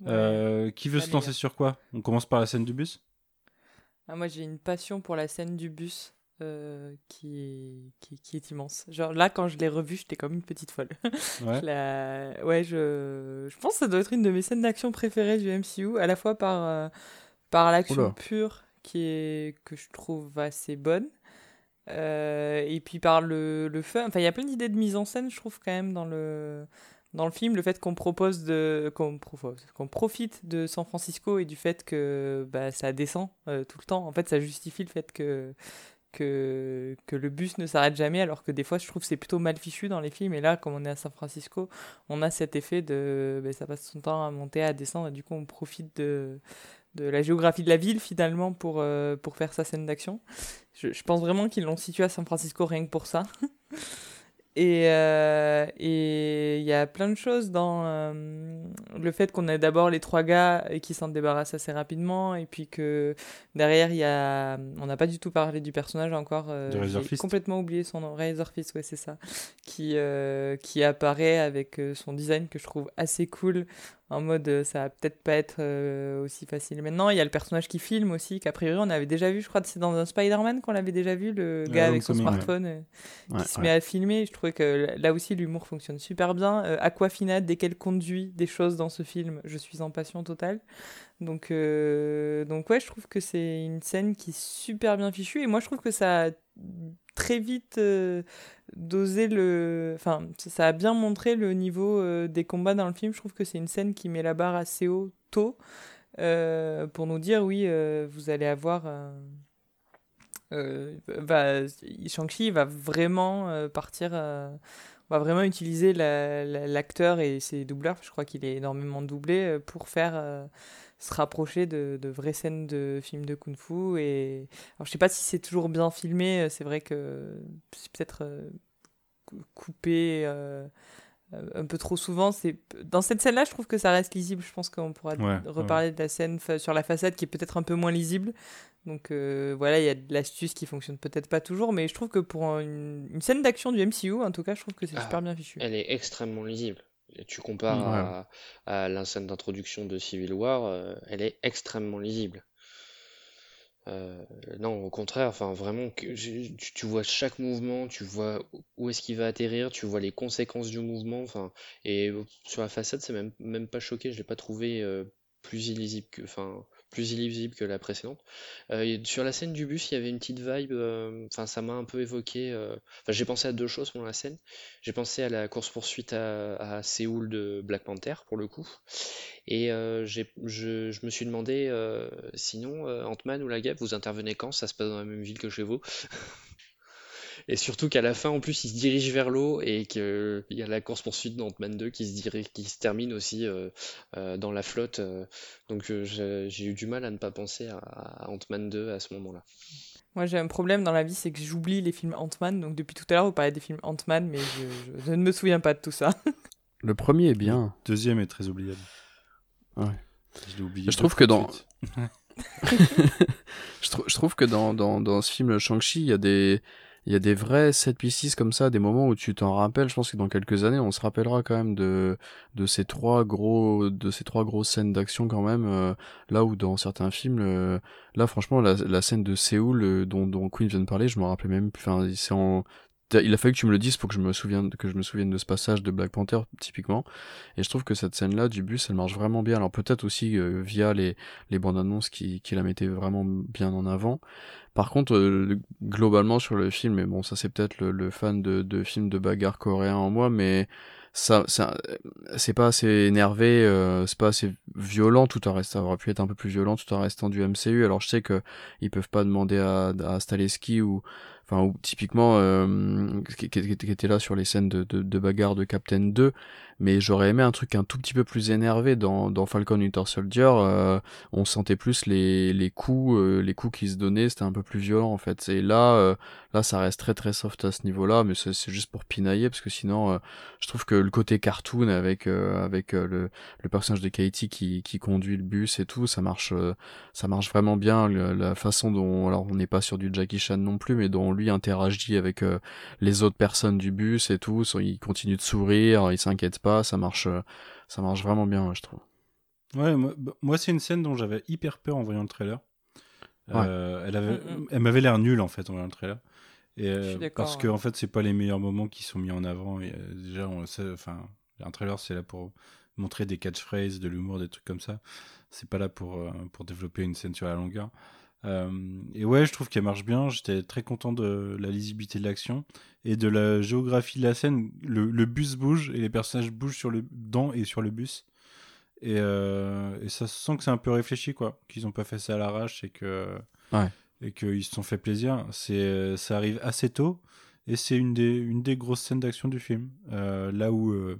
Ouais. Euh, qui veut se lancer sur quoi? On commence par la scène du bus? Ah, moi, j'ai une passion pour la scène du bus euh, qui, est, qui, qui est immense. Genre là, quand je l'ai revue, j'étais comme une petite folle. Ouais. Je la- Ouais, je... je pense que ça doit être une de mes scènes d'action préférées du MCU, à la fois par, euh, par l'action pure qui est... que je trouve assez bonne, euh, et puis par le, le fun. Enfin, il y a plein d'idées de mise en scène, je trouve, quand même, dans le, dans le film. Le fait qu'on propose de... qu'on propose... qu'on profite de San Francisco et du fait que bah, ça descend euh, tout le temps. En fait, ça justifie le fait que que, que le bus ne s'arrête jamais, alors que des fois je trouve c'est plutôt mal fichu dans les films. Et là, comme on est à San Francisco, on a cet effet de ben, ça passe son temps à monter, à descendre, et du coup on profite de, de la géographie de la ville finalement pour, euh, pour faire sa scène d'action. Je, je pense vraiment qu'ils l'ont situé à San Francisco rien que pour ça. Et euh, et il y a plein de choses dans euh, le fait qu'on ait d'abord les trois gars et qui s'en débarrassent assez rapidement, et puis que derrière, il y a. On n'a pas du tout parlé du personnage encore. Razor J'ai complètement oublié son nom. Razorfist, ouais, c'est ça. Qui, qui apparaît avec son design que je trouve assez cool. En mode, euh, ça va peut-être pas être euh, aussi facile maintenant. Il y a le personnage qui filme aussi, qu'a priori on avait déjà vu, je crois que c'est dans un Spider-Man qu'on l'avait déjà vu, le gars Ouais, avec son ouais. smartphone euh, Ouais, qui se met à filmer. Je trouvais que là aussi l'humour fonctionne super bien. Euh, Aquafina, dès qu'elle conduit des choses dans ce film, je suis en passion totale. Donc, euh, donc ouais, je trouve que c'est une scène qui est super bien fichue. Et moi, je trouve que ça très vite euh, dosé le... Enfin, ça- a bien montré le niveau euh, des combats dans le film. Je trouve que c'est une scène qui met la barre assez haut tôt euh, pour nous dire, oui, euh, vous allez avoir... va, Shang-Chi va vraiment partir, euh, va vraiment utiliser la- la- l'acteur et ses doubleurs, je crois qu'il est énormément doublé, pour faire se rapprocher de, de vraies scènes de films de kung-fu. Et... Alors, je sais pas si c'est toujours bien filmé, euh, c'est vrai que c'est peut-être euh, cou- coupé. euh, un peu trop souvent, c'est dans cette scène-là, je trouve que ça reste lisible. Je pense qu'on pourra Ouais, reparler de la scène fa- sur la façade qui est peut-être un peu moins lisible. Donc euh, voilà, il y a de l'astuce qui fonctionne peut-être pas toujours, mais je trouve que pour une, une scène d'action du MCU, en tout cas, je trouve que c'est Ah, super bien fichu. Elle est extrêmement lisible. Et Tu compares Ouais. à, à la scène d'introduction de Civil War, euh, elle est extrêmement lisible. Euh, non, au contraire, enfin vraiment, que tu, tu vois chaque mouvement, tu vois où est-ce qu'il va atterrir, tu vois les conséquences du mouvement, enfin, et sur la façade, c'est même, même pas choqué, je l'ai pas trouvé euh, plus illisible que, enfin, plus illisible que la précédente. Euh, sur la scène du bus, il y avait une petite vibe, euh, enfin, ça m'a un peu évoqué, euh, enfin, j'ai pensé à deux choses pendant la scène. J'ai pensé à la course-poursuite à, à Séoul de Black Panther, pour le coup. Et je, je me suis demandé, sinon, Ant-Man ou la Guêpe, vous intervenez quand? Ça se passe dans la même ville que chez vous? Et surtout qu'à la fin, en plus, il se dirige vers l'eau et qu'il y a la course-poursuite d'Ant-Man 2 qui se, dirige, qui se termine aussi euh, euh, dans la flotte. euh. donc euh, j'ai eu du mal à ne pas penser à, à Ant-Man 2 à ce moment-là. Moi, j'ai un problème dans la vie, c'est que j'oublie les films Ant-Man. Donc depuis tout à l'heure, vous parlez des films Ant-Man, mais je, je- je ne me souviens pas de tout ça. Le premier est bien. Deuxième est très oubliable. Ouais. Je l'ai oublié. Je trouve que dans- je, je trouve que dans, dans, dans ce film Shang-Chi, il y a des il y a des vrais set pieces comme ça, des moments où tu t'en rappelles. Je pense que dans quelques années, on se rappellera quand même de de ces trois gros de ces trois grosses scènes d'action quand même. euh, là où dans certains films, euh, là franchement, la, scène de Séoul euh, dont dont Queen vient de parler, je me rappelais même. plus. Enfin, c'est en il a fallu que tu me le dises pour que je me souvienne que je me souvienne de ce passage de Black Panther typiquement et je trouve que cette scène là du bus elle marche vraiment bien alors peut-être aussi euh, via les les bandes annonces qui, qui la mettaient vraiment bien en avant. Par contre, euh, le- globalement sur le film, et bon, ça c'est peut-être le, le fan de, de films de bagarre coréen en moi, mais ça, ça c'est pas assez énervé, euh, c'est pas assez violent tout en restant, ça aurait pu être un peu plus violent tout en restant du MCU. Alors je sais que ils peuvent pas demander à, à Staleski ou enfin typiquement euh, qui, qui- qui était là sur les scènes de, de, de bagarre de Captain 2 mais j'aurais aimé un truc un tout petit peu plus énervé dans, dans Falcon Winter Soldier euh, on sentait plus les, les coups euh, les coups qui se donnaient c'était un peu plus violent en fait. Et là euh, là ça reste très très soft à ce niveau là mais c'est juste pour pinailler parce que sinon euh, je trouve que le côté cartoon avec euh, avec euh, le, le personnage de Katie qui, qui conduit le bus et tout ça marche ça marche vraiment bien. Le- la façon dont alors on n'est pas sur du Jackie Chan non plus mais dont lui interagit avec les autres personnes du bus et tout il continue de sourire il s'inquiète pas ça marche euh, ça marche vraiment bien ouais, je trouve Ouais, moi, bah, moi, c'est une scène dont j'avais hyper peur en voyant le trailer. Euh, elle avait, Mm, mm. elle m'avait l'air nulle en fait en voyant le trailer. Et, euh, Je suis d'accord, parce que en fait, c'est pas les meilleurs moments qui sont mis en avant. Et, euh, déjà, on le sait, enfin, un trailer, c'est là pour montrer des catchphrases, de l'humour, des trucs comme ça. C'est pas là pour, euh, pour développer une scène sur la longueur. Euh, et ouais, je trouve qu'elle marche bien. J'étais très content de la lisibilité de l'action et de la géographie de la scène. Le, le bus bouge et les personnages bougent sur le, dans et sur le bus. Et, euh, et ça se sent que c'est un peu réfléchi, quoi. Qu'ils n'ont pas fait ça à l'arrache et que Ouais. et qu'ils se sont fait plaisir. C'est ça arrive assez tôt et c'est une des une des grosses scènes d'action du film. Euh, là où euh,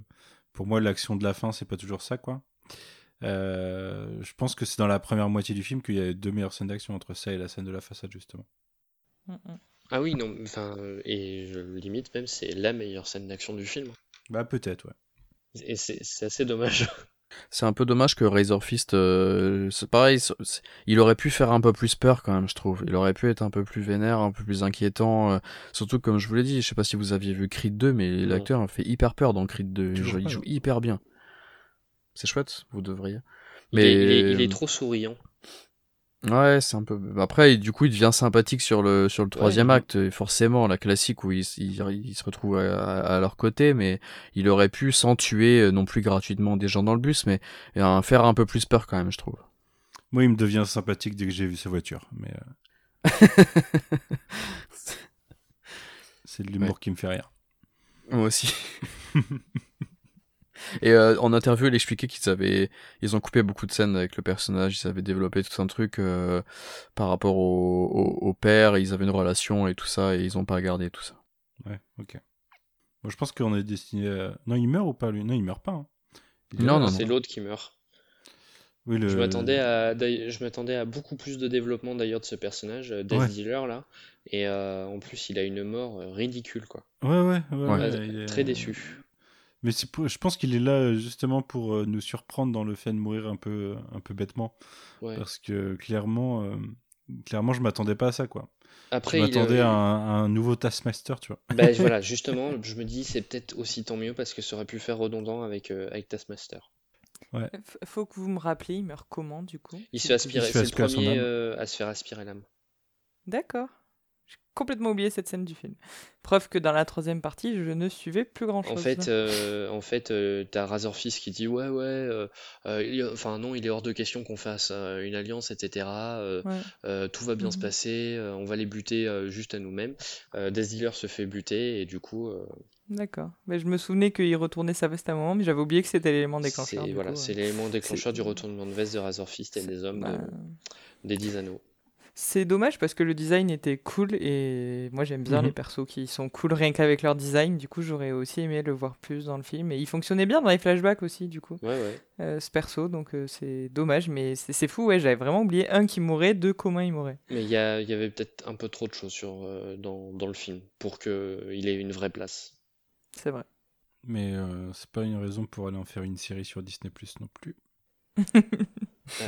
pour moi l'action de la fin c'est pas toujours ça, quoi. Euh, je pense que c'est dans la première moitié du film qu'il y a deux meilleures scènes d'action entre ça et la scène de la façade justement. Mm, mm. Ah oui, non, enfin, et je limite même, c'est la meilleure scène d'action du film. Bah peut-être, ouais. Et c'est c'est assez dommage. C'est un peu dommage que Razor Fist, euh, c'est pareil, il aurait pu faire un peu plus peur quand même, je trouve. Il aurait pu être un peu plus vénère, un peu plus inquiétant. euh, surtout, comme je vous l'ai dit, je sais pas si vous aviez vu Creed 2, mais l'acteur fait hyper peur dans Creed 2. Il joue, il hyper bien. C'est chouette, vous devriez. Il est, il est- il est trop souriant. Ouais, c'est un peu. Après, du coup, il devient sympathique sur le sur le troisième Ouais. acte, et forcément, la classique où il, s- il, il se retrouve à, à leur côté, mais il aurait pu, sans tuer euh, non plus gratuitement des gens dans le bus, mais euh, faire un peu plus peur quand même, je trouve. Moi, il me devient sympathique dès que j'ai vu sa voiture. Mais euh, c'est de l'humour Ouais. qui me fait rire. Moi aussi. Et euh, en interview, il expliquait qu'ils avaient, ils ont coupé beaucoup de scènes avec le personnage, ils avaient développé tout un truc euh, par rapport au, au, au père, ils avaient une relation et tout ça, et ils ont pas gardé tout ça. Ouais, ok. Moi, je pense qu'on est destiné à... Non, il meurt ou pas, lui? Non, il meurt pas. hein. Il Non, non, C'est l'autre qui meurt. Oui, le... Je m'attendais à, je m'attendais à beaucoup plus de développement d'ailleurs de ce personnage, Death Ouais. Dealer là. Et euh, en plus, il a une mort ridicule quoi. Ouais, ouais, ouais. Ouais. ouais, Très- il est- Très déçu. Mais c'est pour- je pense qu'il est là euh, justement pour euh, nous surprendre dans le fait de mourir un peu, un peu bêtement. Ouais. Parce que clairement, euh, clairement, je m'attendais pas à ça, quoi. Après, je il, m'attendais euh, à, un, à un nouveau Taskmaster, tu vois. bah, voilà, justement, je me dis c'est peut-être aussi tant mieux parce que ça aurait pu faire redondant avec, euh, avec Taskmaster. F- Faut que vous me rappeliez, il meurt comment du coup? Il se fait aspirer, Il se fait c'est le premier euh, à se faire aspirer l'âme. D'accord. J'ai complètement oublié cette scène du film. Preuve que dans la troisième partie, je ne suivais plus grand chose. En fait, euh, en fait, euh, t'as Razorfist qui dit ouais, ouais, euh, euh, enfin non, il est hors de question qu'on fasse une alliance, etc. Ouais. tout va bien se Mhm. passer, on va les buter juste à nous-mêmes. Death Dealer se fait buter et du coup, D'accord. Mais je me souvenais qu'il retournait sa veste à un moment, mais j'avais oublié que c'était l'élément déclencheur. c'est voilà, ouais. l'élément déclencheur du retournement de veste de Razorfist et des hommes Bah, de- des dix anneaux. C'est dommage parce que le design était cool et moi j'aime bien Mhm. les persos qui sont cool rien qu'avec leur design. Du coup, j'aurais aussi aimé le voir plus dans le film. Et il fonctionnait bien dans les flashbacks aussi, du coup, Ouais, ouais. euh, ce perso. Donc euh, c'est dommage, mais c'est c'est fou. Ouais, j'avais vraiment oublié un qui mourait, deux comment il mourait. Mais il y, a- il y avait peut-être un peu trop de choses sur, euh, dans, dans le film pour qu'il ait une vraie place. C'est vrai. Mais euh, c'est pas une raison pour aller en faire une série sur Disney Plus non plus. Euh,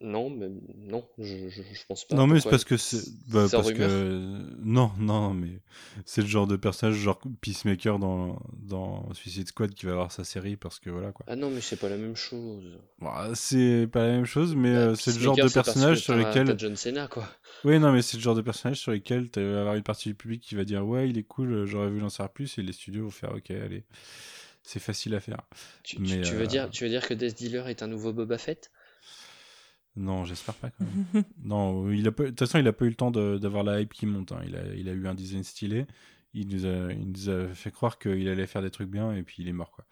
non, mais non, je, je, je pense pas. non, mais c'est parce que c'est. Bah, C'est parce que. Non, non, mais c'est le genre de personnage, genre Peacemaker dans, dans Suicide Squad qui va avoir sa série parce que voilà quoi. Ah non, mais c'est pas la même chose. Bah, c'est pas la même chose, mais Bah, euh, c'est le genre de c'est personnage sur lesquels. t'as John Cena, quoi. Oui, non, mais c'est le genre de personnage sur lesquels tu vas avoir une partie du public qui va dire Ouais, il est cool, j'aurais voulu en savoir plus, et les studios vont faire Ok, allez, c'est facile à faire. Tu, tu- Mais, tu veux euh, dire, tu veux dire que Death Dealer est un nouveau Boba Fett? Non, j'espère pas quand même. non, il a pas- de toute façon, il a pas eu le temps de- d'avoir la hype qui monte. hein. Il, a, il a eu un design stylé. Il nous a, il nous a fait croire qu'il allait faire des trucs bien et puis il est mort quoi.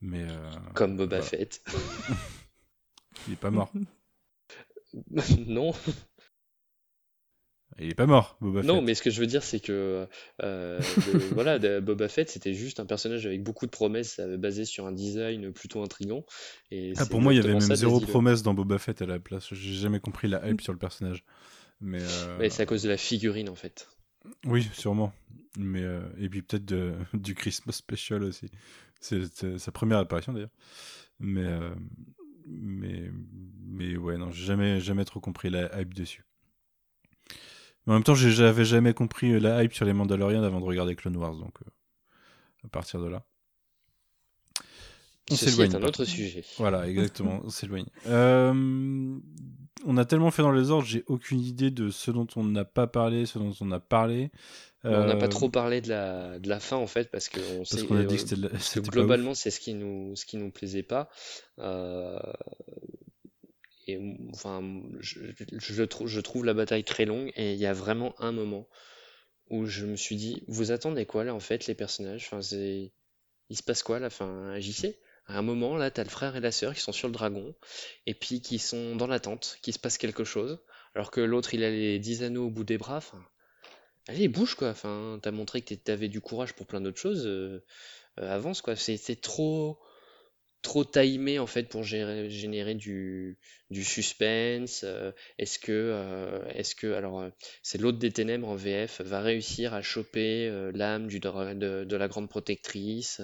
Mais euh, Comme Boba voilà. Fett. il est pas mort. Non, Il est pas mort, Boba non, Fett. mais ce que je veux dire, c'est que euh, voilà, de- Boba Fett, c'était juste un personnage avec beaucoup de promesses, euh, basé sur un design plutôt intrigant. Et Ah, pour moi, il y avait même zéro promesse dans Boba Fett à la place. J'ai jamais compris la hype sur le personnage. Mais euh, Mais c'est à cause de la figurine, en fait. oui, sûrement. Mais euh, et puis peut-être du Christmas special aussi. C'est sa première apparition d'ailleurs. Mais mais mais ouais non, j'ai jamais jamais trop compris la hype dessus. Mais en même temps, j'avais jamais compris la hype sur les Mandaloriens avant de regarder Clone Wars, donc euh, à partir de là. On s'éloigne est un autre sujet. Voilà, exactement, on s'éloigne. Euh, on a tellement fait dans les ordres, j'ai aucune idée de ce dont on n'a pas parlé, ce dont on a parlé. On n'a pas Euh, trop parlé de la, de la fin, en fait, parce sait, qu'on a dit euh, que la- parce que globalement, c'est ce qui nous, ce qui nous plaisait pas. Euh, enfin, je, trouve, la bataille très longue et il y a vraiment un moment où je me suis dit, vous attendez quoi là en fait les personnages? Enfin, c'est, il se passe quoi là? Enfin, agissez. À un moment là, t'as le frère et la sœur qui sont sur le dragon et puis qui sont dans la tente, qu'il se passe quelque chose, alors que l'autre il a les 10 anneaux au bout des bras. Enfin, allez bouge quoi. Enfin, t'as montré que t'avais du courage pour plein d'autres choses. euh, euh, avance quoi. C'est trop trop timé en fait pour générer du, suspense. euh, est-ce que, euh, est-ce que, alors, euh, c'est l'autre des ténèbres en VF va réussir à choper l'âme de, la grande protectrice.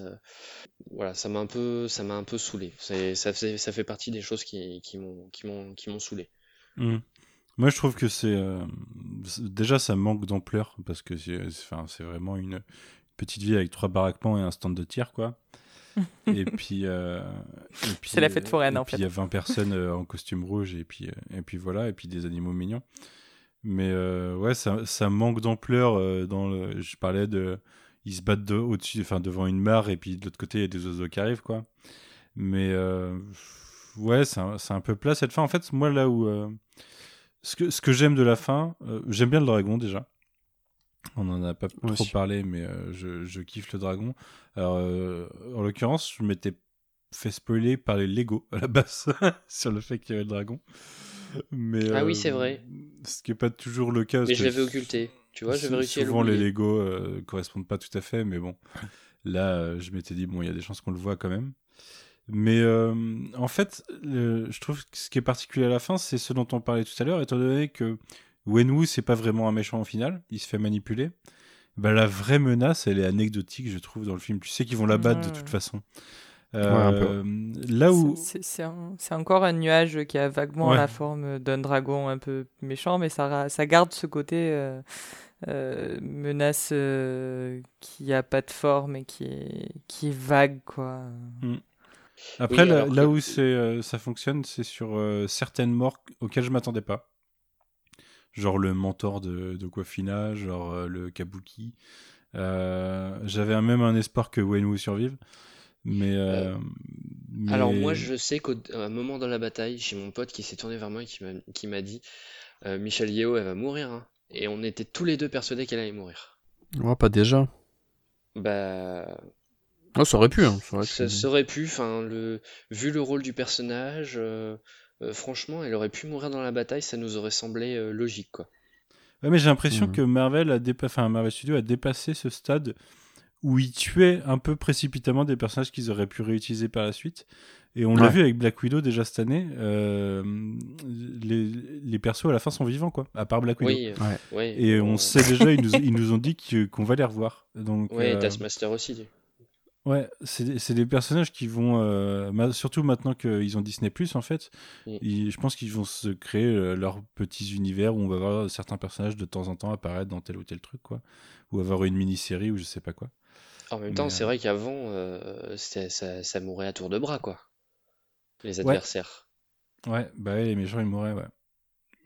voilà, ça m'a un peu, ça m'a un peu saoulé. Ça fait, partie des choses qui, m'ont, qui m'ont, qui m'ont saoulé. Hmm. Moi, je trouve que c'est déjà ça manque d'ampleur parce que c'est c'est vraiment une petite ville avec trois baraquements et un stand de tir, quoi. et puis, euh, et puis, C'est la fête euh, foraine, et en puis fait. il y a 20 personnes euh, en costume rouge et puis et puis voilà et puis des animaux mignons. Mais euh, ouais, ça, ça manque d'ampleur dans le. Je parlais de, ils se battent de, au-dessus, enfin devant une mare et puis de l'autre côté il y a des oiseaux qui arrivent, quoi. Mais ouais, c'est un, un peu plat cette fin. En fait, moi là où ce que, ce que j'aime de la fin, j'aime bien le dragon déjà. On n'en a pas Moi trop aussi. parlé, mais euh, je, je kiffe le dragon. Alors, euh, en l'occurrence, je m'étais fait spoiler par les Lego à la base sur le fait qu'il y avait le dragon. Mais, Ah oui, euh, c'est vrai. Ce qui n'est pas toujours le cas. Mais je l'avais occulté. Tu vois, j'avais réussi à Souvent, les. Lego euh, correspondent pas tout à fait, mais bon. Là, euh, je m'étais dit, bon, il y a des chances qu'on le voit quand même. Mais euh, en fait, le- je trouve que ce qui est particulier à la fin, c'est ce dont on parlait tout à l'heure, étant donné que Wenwu, c'est pas vraiment un méchant au final, il se fait manipuler. Bah, la vraie menace, elle est anecdotique, je trouve, dans le film. Tu sais qu'ils vont la battre de Ouais. toute façon. un peu. Euh, là où. C'est- encore un nuage qui a vaguement Ouais. la forme d'un dragon un peu méchant, mais ça, garde ce côté euh, euh, menace euh, qui a pas de forme et qui est, qui est vague, quoi. Après, Oui, là, alors là où c'est, euh, ça fonctionne, c'est sur euh, certaines morts auxquelles je m'attendais pas. Genre le mentor de, de Coiffina, genre euh, le Kabuki. Euh, J'avais même un espoir que Wenwu survive. Mais, euh, mais- Alors moi, je sais qu'à un moment dans la bataille, j'ai mon pote qui s'est tourné vers moi et qui m'a dit euh, Michel Yeo, elle va mourir. hein. Et on était tous les deux persuadés qu'elle allait mourir. Ouais, pas déjà. Bah, Oh, ça aurait pu. Hein. Ça aurait ça pu. le, vu le rôle du personnage, euh, franchement, elle aurait pu mourir dans la bataille, ça nous aurait semblé euh, logique, quoi. Ouais, mais j'ai l'impression Mhm. que Marvel a dépa- enfin, Marvel Studios a dépassé ce stade où ils tuaient un peu précipitamment des personnages qu'ils auraient pu réutiliser par la suite. Et on l'a vu avec Black Widow déjà cette année. euh, les, les persos à la fin sont vivants, quoi. À part Black Widow. Oui, Ouais. ouais, Et bon, on sait déjà, ils nous, ils nous ont dit que- qu'on va les revoir. Donc, Ouais, euh, Taskmaster aussi. Ouais, c'est des- c'est des personnages qui vont, euh, surtout maintenant qu'ils ont Disney en fait, Mm. ils- je pense qu'ils vont se créer euh, leurs petits univers où on va voir certains personnages de temps en temps apparaître dans tel ou tel truc, quoi, ou avoir une mini-série ou je sais pas quoi. En même temps, euh, c'est vrai qu'avant, euh, ça, ça mourait à tour de bras, quoi. Les adversaires. Ouais, bah ouais, les méchants ils mourraient, ouais.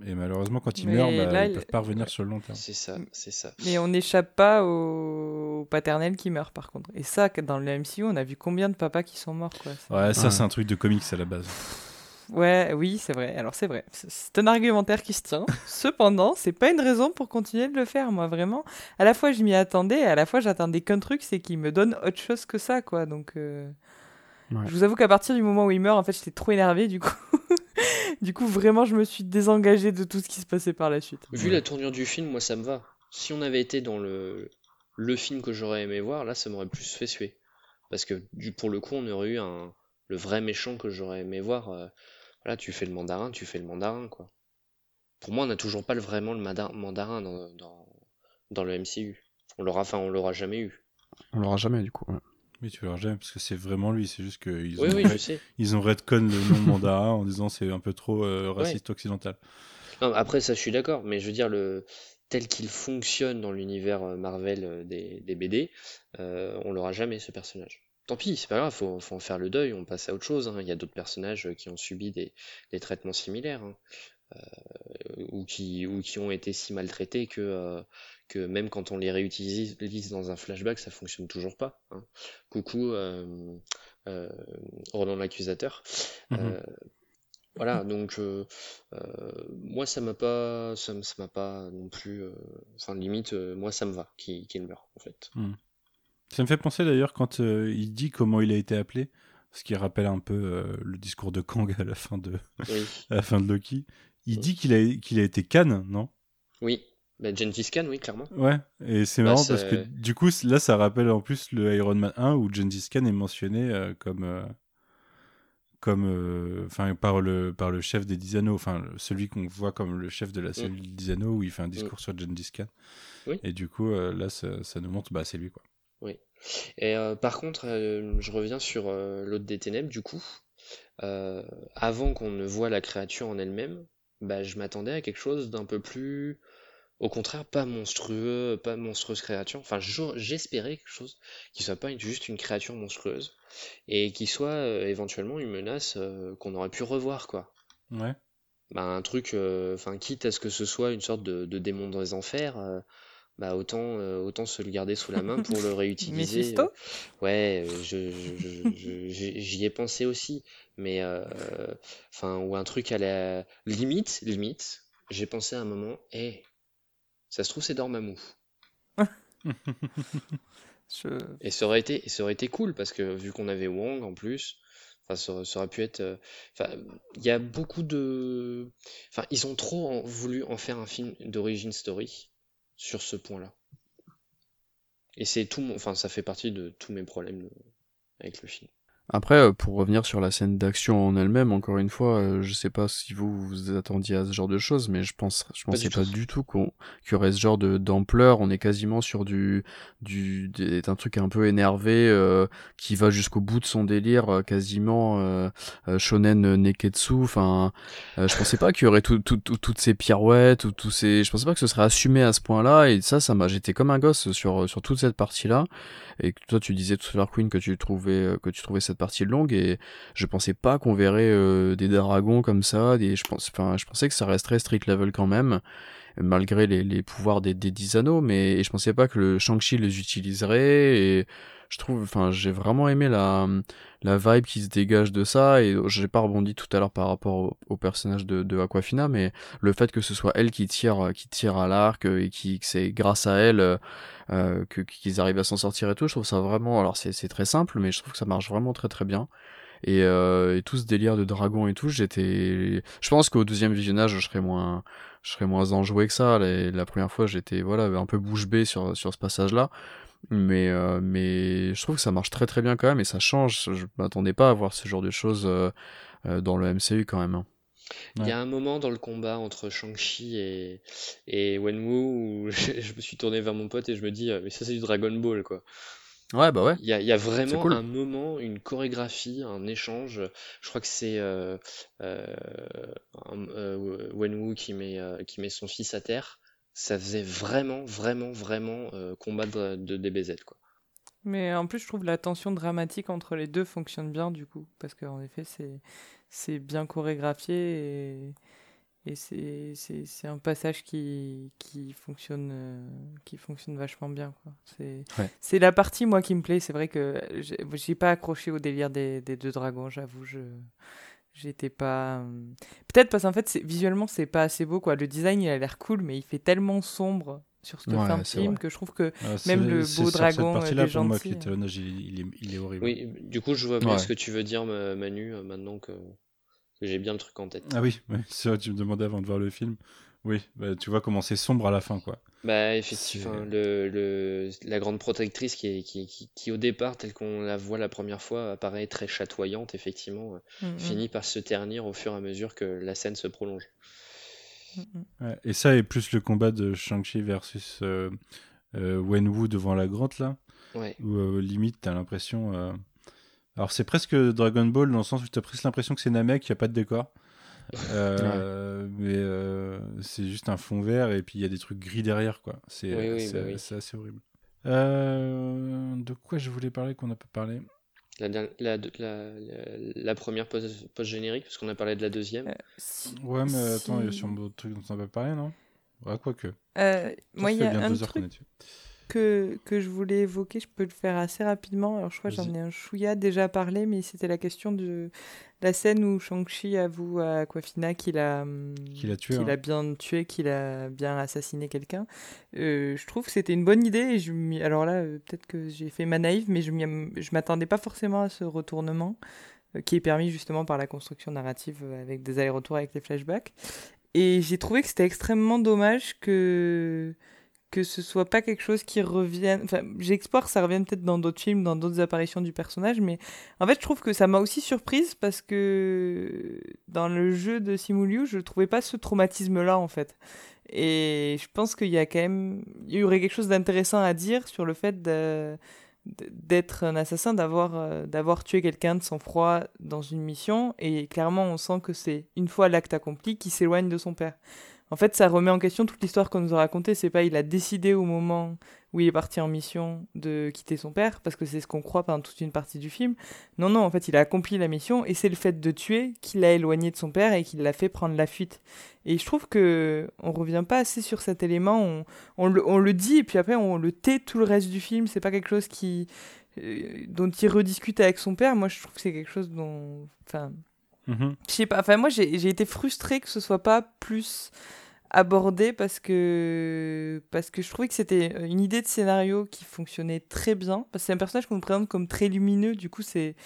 Et malheureusement, quand ils Mais meurent, bah, là, ils il- peuvent pas revenir ouais. sur le long terme. C'est ça, c'est ça. Mais on n'échappe pas au... au paternel qui meurt, par contre. Et ça, dans le MCU, on a vu combien de papas qui sont morts, quoi. Ouais, ça Ouais. c'est un truc de comics à la base. Ouais, oui, c'est vrai. Alors c'est vrai. C'est- C'est un argumentaire qui se tient. Cependant, c'est pas une raison pour continuer de le faire. Moi, vraiment, à la fois je m'y attendais, et à la fois j'attendais qu'un truc, c'est qu'il me donne autre chose que ça, quoi. Donc, euh, Ouais. je vous avoue qu'à partir du moment où il meurt, en fait, j'étais trop énervé. Du coup, du coup, vraiment, je me suis désengagé de tout ce qui se passait par la suite. Vu la tournure du film, moi ça me va. Si on avait été dans le, le film que j'aurais aimé voir, là ça m'aurait plus fait suer. Parce que du, pour le coup, on aurait eu un, le vrai méchant que j'aurais aimé voir. euh, voilà, tu fais le mandarin, tu fais le mandarin, quoi. Pour moi, on n'a toujours pas le- vraiment le mandarin dans, dans, dans le MCU. On l'aura, enfin, on l'aura jamais eu. On l'aura jamais, du coup. ouais. Oui, tu verras jamais parce que c'est vraiment lui. C'est juste qu'ils Oui, ont, oui, ils ont redcon le nom mandarin en disant c'est un peu trop euh, raciste occidental. Non, après, ça, je suis d'accord, mais je veux dire, le, tel qu'il fonctionne dans l'univers euh, Marvel euh, des, des BD, euh, on l'aura jamais, ce personnage. Tant pis, c'est pas grave, faut, faut en faire le deuil, on passe à autre chose. hein. Il y a d'autres personnages qui ont subi des, des traitements similaires, hein, euh, ou, qui, ou qui ont été si maltraités que, que même quand on les réutilise utilise dans un flashback, ça fonctionne toujours pas. hein. Coucou, euh, euh, Roland l'accusateur. Mhm. Euh, voilà, donc euh, euh, moi ça m'a pas, ça, m'a pas non plus, enfin limite, moi ça me va qu'il qu'il meure en fait. Ça me fait penser d'ailleurs quand il dit comment il a été appelé, ce qui rappelle un peu le discours de Kang à la fin de, Oui, à la fin de Loki. Il dit qu'il a, qu'il a été Khan, non? Oui, bah, Gengis Khan, oui, clairement. Ouais, et c'est Bah, marrant parce que c'est- du coup, là, ça rappelle en plus le Iron Man 1 où Gengis Khan est mentionné euh, comme, euh, comme, euh, enfin, par le par le chef des dix anneaux, enfin celui qu'on voit comme le chef de la cellule des dix anneaux où il fait un discours sur Gengis Khan. Oui. Et du coup, euh, là, ça, ça nous montre, bah, c'est lui quoi. Oui. Et euh, par contre, euh, je reviens sur euh, l'autre des ténèbres, du coup. Euh, avant qu'on ne voit la créature en elle-même, bah, je m'attendais à quelque chose d'un peu plus, au contraire, pas monstrueux, pas monstrueuse créature. Enfin, j'espérais quelque chose qui soit pas juste une créature monstrueuse et qui soit euh, éventuellement une menace euh, qu'on aurait pu revoir, quoi. Ouais. Bah, un truc, euh, enfin, quitte à ce que ce soit une sorte de, de démon des enfers, euh, bah, autant, autant se le garder sous la main pour le réutiliser. Ouais, je, je- je- je- j'y ai pensé aussi, mais enfin, ou un truc à la limite, limite, j'ai pensé à un moment, hé, ça se trouve c'est Dormammu. Je... Et ça aurait été, et ça aurait été cool parce que vu qu'on avait Wong en plus, enfin, ça, aurait- ça aurait pu être. euh, Enfin, il y a beaucoup de. Enfin, ils ont trop en- voulu en faire un film d'origin story sur ce point-là. Et c'est tout mon. Enfin, ça fait partie de tous mes problèmes euh, avec le film. Après, euh, pour revenir sur la scène d'action en elle-même, encore une fois, euh, je sais pas si vous vous attendiez à ce genre de choses, mais je pense, je Pas pensais pas tout. du tout qu'on qu'il y aurait ce genre de d'ampleur. On est quasiment sur du du des- un truc un peu énervé euh, qui va jusqu'au bout de son délire, euh, quasiment euh, shonen neketsu. Enfin, euh, je pensais pas qu'il y aurait tout, tout- tout- toutes ces pirouettes ou tous ces. Je pensais pas que ce serait assumé à ce point-là. Et ça, ça m'a. J'étais comme un gosse sur sur toute cette partie-là. Et que toi, tu disais tout à l'heure, Queen, que tu trouvais que tu trouvais cette partie longue. Et je pensais pas qu'on verrait euh, des dragons comme ça. Je pensais que ça resterait street level quand même, malgré les, pouvoirs des, des 10 anneaux. Mais je pensais pas que le Shang-Chi les utiliserait. Et je trouve, enfin, j'ai vraiment aimé la la vibe qui se dégage de ça. Et j'ai pas rebondi tout à l'heure par rapport au, personnage de, de Aquafina, mais le fait que ce soit elle qui tire, qui tire à l'arc et qui, que c'est grâce à elle euh, que qu'ils arrivent à s'en sortir et tout, je trouve ça vraiment. Alors c'est c'est très simple, mais je trouve que ça marche vraiment très très bien. Et, euh, et tout ce délire de dragon et tout, j'étais. Je pense qu'au deuxième visionnage, je serais moins, je serais moins enjoué que ça. La, la première fois, j'étais voilà un peu bouche bée sur sur ce passage-là. Mais euh, mais je trouve que ça marche très très bien quand même et ça change. Je m'attendais pas à voir ce genre de choses euh, euh, dans le MCU quand même. hein. Il y a un moment dans le combat entre Shang-Chi et, et Wenwu où je, je me suis tourné vers mon pote et je me dis, euh, mais ça c'est du Dragon Ball quoi. Ouais bah ouais. Il y a, il y a vraiment cool. un moment, une chorégraphie, un échange. Je crois que c'est euh, euh, euh, Wenwu qui met, euh, qui met son fils à terre. Ça faisait vraiment, vraiment, vraiment euh, combat de, de DBZ quoi. Mais en plus, je trouve la tension dramatique entre les deux fonctionne bien du coup, parce qu'en effet, c'est bien chorégraphié et, et c'est un passage qui qui fonctionne euh, qui fonctionne vachement bien. C'est Ouais. la partie moi qui me plaît. C'est vrai que j'ai j'ai pas accroché au délire des, des deux dragons, j'avoue. Je j'étais pas euh, peut-être parce qu'en fait c'est- visuellement c'est pas assez beau quoi. Le design il a l'air cool, mais il fait tellement sombre sur ce Ouais, fin de c'est film vrai. que je trouve que c'est- Même le c'est beau dragon, euh, Cette partie-là, des pour moi, gentils, que l'étalonnage, il, il est, il est horrible. Oui, du coup je vois bien Ouais. ce que tu veux dire Ma- Manu euh, maintenant que, que j'ai bien le truc en tête. Ah oui, oui, c'est vrai, tu me demandais avant de voir le film. Oui, bah, tu vois comment c'est sombre à la fin, quoi. Bah effectivement, C'est- le, le, la grande protectrice qui, est, qui, qui, qui, au départ, telle qu'on la voit la première fois, apparaît très chatoyante, effectivement, euh, Mm, mm, finit par se ternir au fur et à mesure que la scène se prolonge. mm, mm. Ouais, et ça, et plus le combat de Shang-Chi versus euh, euh, Wenwu devant la grotte, là, Ouais, où euh, limite, t'as l'impression. euh, Alors, c'est presque Dragon Ball dans le sens où t'as presque l'impression que c'est Namek, qu'il n'y a pas de décor. Euh, Mais euh, c'est juste un fond vert et puis il y a des trucs gris derrière, quoi. C'est Oui, oui, c'est- bah oui. c'est assez horrible. Euh, de quoi je voulais parler qu'on n'a pas parlé? La, der- la, la, la, la première post- post-générique, parce qu'on a parlé de la deuxième. Euh, si- Ouais, mais attends, il y a sûrement d'autres trucs dont on n'a pas parlé, non? Ouais, quoique. Euh, moi, il y a bien un deux heures qu'on truc est dessus. Que, que je voulais évoquer, je peux le faire assez rapidement. Alors, je crois que j'en ai un chouïa déjà parlé, mais c'était la question de la scène où Shang-Chi avoue à Aquafina qu'il a, hum, Qu'il a tué, qu'il hein. a bien tué, qu'il a bien assassiné quelqu'un. Euh, je trouve que c'était une bonne idée. Et je m'y- Alors là, euh, peut-être que j'ai fait ma naïve, mais je je m'attendais pas forcément à ce retournement euh, qui est permis justement par la construction narrative avec des allers-retours avec les flashbacks. Et j'ai trouvé que c'était extrêmement dommage que que ce soit pas quelque chose qui revienne. Enfin, j'explore, ça revient peut-être dans d'autres films, dans d'autres apparitions du personnage, mais en fait, je trouve que ça m'a aussi surprise parce que dans le jeu de Simuliu, je trouvais pas ce traumatisme-là, en fait. Et je pense qu'il y a quand même. Il y aurait quelque chose d'intéressant à dire sur le fait d'être un assassin, d'avoir euh, d'avoir tué quelqu'un de son froid dans une mission, et clairement on sent que c'est une fois l'acte accompli qu'il s'éloigne de son père en fait, ça remet en question toute l'histoire qu'on nous a racontée. C'est pas il a décidé au moment où il est parti en mission de quitter son père, parce que c'est ce qu'on croit pendant toute une partie du film. Non, non, en fait, il a accompli la mission et c'est le fait de tuer qui l'a éloigné de son père et qui l'a fait prendre la fuite. Et je trouve que on revient pas assez sur cet élément. On, on, le, on le, dit et puis après on le tait tout le reste du film. C'est pas quelque chose qui euh, dont il rediscute avec son père. Moi, je trouve que c'est quelque chose dont, enfin, Mhm. je sais pas. Enfin, moi, j'ai été frustrée que ce soit pas plus abordé parce que parce que je trouvais que c'était une idée de scénario qui fonctionnait très bien parce que c'est un personnage qu'on nous présente comme très lumineux du coup c'est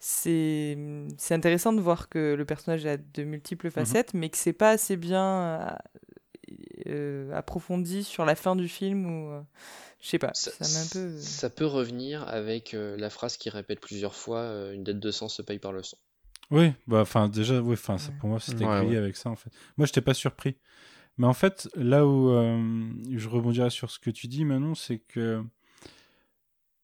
c'est c'est intéressant de voir que le personnage a de multiples Mhm. facettes mais que c'est pas assez bien euh, approfondi sur la fin du film ou euh, je sais pas Ça, ça m'a un peu ça peut revenir avec euh, la phrase qui répète plusieurs fois euh, une dette de sang se paye par le sang. Oui, bah enfin déjà, oui, enfin Ouais. pour moi c'était Ouais, grillé ouais. avec ça en fait. Moi j'étais pas surpris, mais en fait là où euh, je rebondirais sur ce que tu dis Manon, c'est que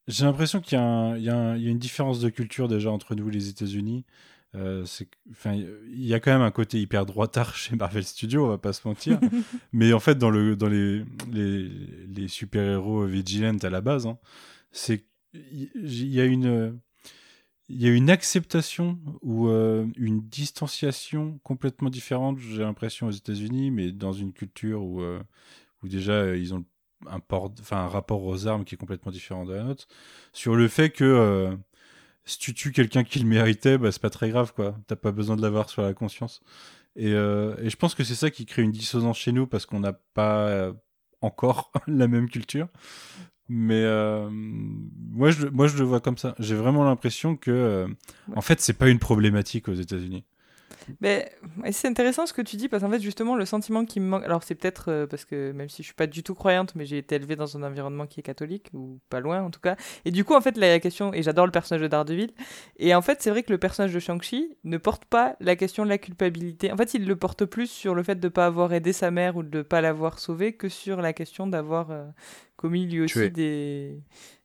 j'ai l'impression qu'il y, a un- il y a un- il y a une différence de culture déjà entre nous et les États-Unis. Euh, enfin il y a quand même un côté hyper droitard chez Marvel Studios, on va pas se mentir. mais en fait dans le dans les les, les super héros vigilantes à la base, hein, c'est il il y a une il y a une acceptation ou euh, une distanciation complètement différente, j'ai l'impression, aux États-Unis, mais dans une culture où, euh, déjà euh, ils ont un, rapport aux armes qui est complètement différent de la nôtre, sur le fait que si tu tues quelqu'un qui le méritait, bah, c'est pas très grave, quoi. T'as pas besoin de l'avoir sur la conscience. Et, et je pense que c'est ça qui crée une dissonance chez nous parce qu'on n'a pas encore la même culture. Mais euh, moi, je, moi, je le vois comme ça. J'ai vraiment l'impression que, euh, Ouais. en fait, c'est pas une problématique aux États-Unis. Mais c'est intéressant ce que tu dis parce qu'en fait justement le sentiment qui me manque. Alors c'est peut-être euh, parce que même si je suis pas du tout croyante, mais j'ai été élevée dans un environnement qui est catholique ou pas loin en tout cas. Et du coup en fait la question et j'adore le personnage de Daredevil. Et en fait c'est vrai que le personnage de Shang-Chi ne porte pas la question de la culpabilité. En fait il le porte plus sur le fait de pas avoir aidé sa mère ou de pas l'avoir sauvé que sur la question d'avoir commis lui aussi des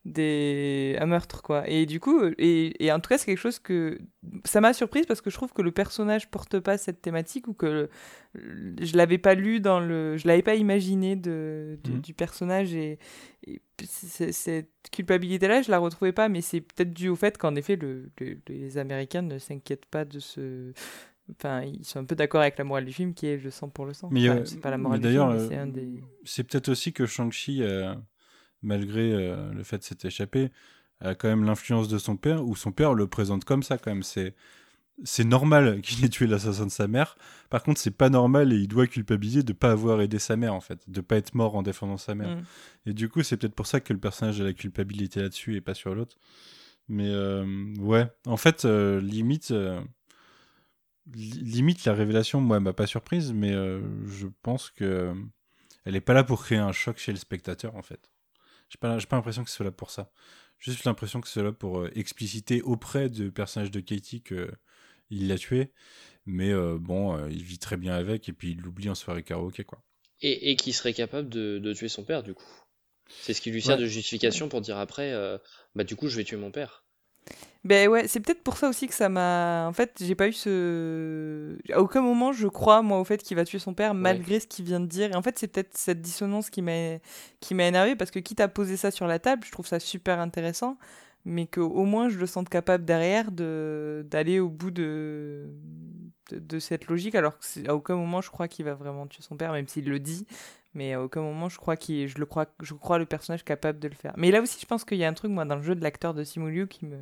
des un meurtre quoi et du coup euh, et, et en tout cas c'est quelque chose que ça m'a surprise parce que je trouve que le personnage porte pas cette thématique ou que le- je l'avais pas lu dans le je l'avais pas imaginé de, de- Mhm. du personnage et, cette culpabilité là je la retrouvais pas mais c'est peut-être dû au fait qu'en effet le, le- les américains ne s'inquiètent pas de ce enfin ils sont un peu d'accord avec la morale du film qui est le sang pour le sang Mais, Enfin, euh, c'est pas la morale du d'ailleurs, film euh, c'est un des C'est peut-être aussi que Shang-Chi, euh, malgré euh, le fait de s'être échappé, a quand même l'influence de son père, ou son père le présente comme ça quand même. C'est c'est normal qu'il ait tué l'assassin de sa mère. Par contre, c'est pas normal et il doit culpabiliser de pas avoir aidé sa mère en fait, de pas être mort en défendant sa mère. Mm. Et du coup, c'est peut-être pour ça que le personnage a la culpabilité là-dessus et pas sur l'autre. Mais euh, ouais, en fait, euh, limite, euh, li- limite la révélation, moi, m'a pas surprise, mais euh, je pense que euh, elle est pas là pour créer un choc chez le spectateur, en fait. J'ai pas, pas l'impression que c'est là pour ça. Juste l'impression que c'est là pour euh, expliciter auprès du personnage de Katie que il l'a tué. Mais euh, bon, euh, il vit très bien avec et puis il l'oublie en soirée karaoké, quoi. Et, et qui serait capable de, de tuer son père, du coup. C'est ce qui lui sert Ouais. de justification pour dire après, euh, bah du coup, je vais tuer mon père. Ben ouais, c'est peut-être pour ça aussi que ça m'a. En fait, j'ai pas eu ce. À aucun moment je crois, moi, au fait qu'il va tuer son père, malgré ce qu'il vient de dire. Et en fait, c'est peut-être cette dissonance qui m'a énervé parce que quitte à poser ça sur la table, je trouve ça super intéressant, mais qu'au moins je le sente capable derrière de d'aller au bout de... de de cette logique. Alors que c'est- à aucun moment je crois qu'il va vraiment tuer son père, même s'il le dit. Mais à aucun moment je crois qu'il je le crois je crois le personnage capable de le faire. Mais là aussi je pense qu'il y a un truc moi dans le jeu de l'acteur de Simu Liu qui me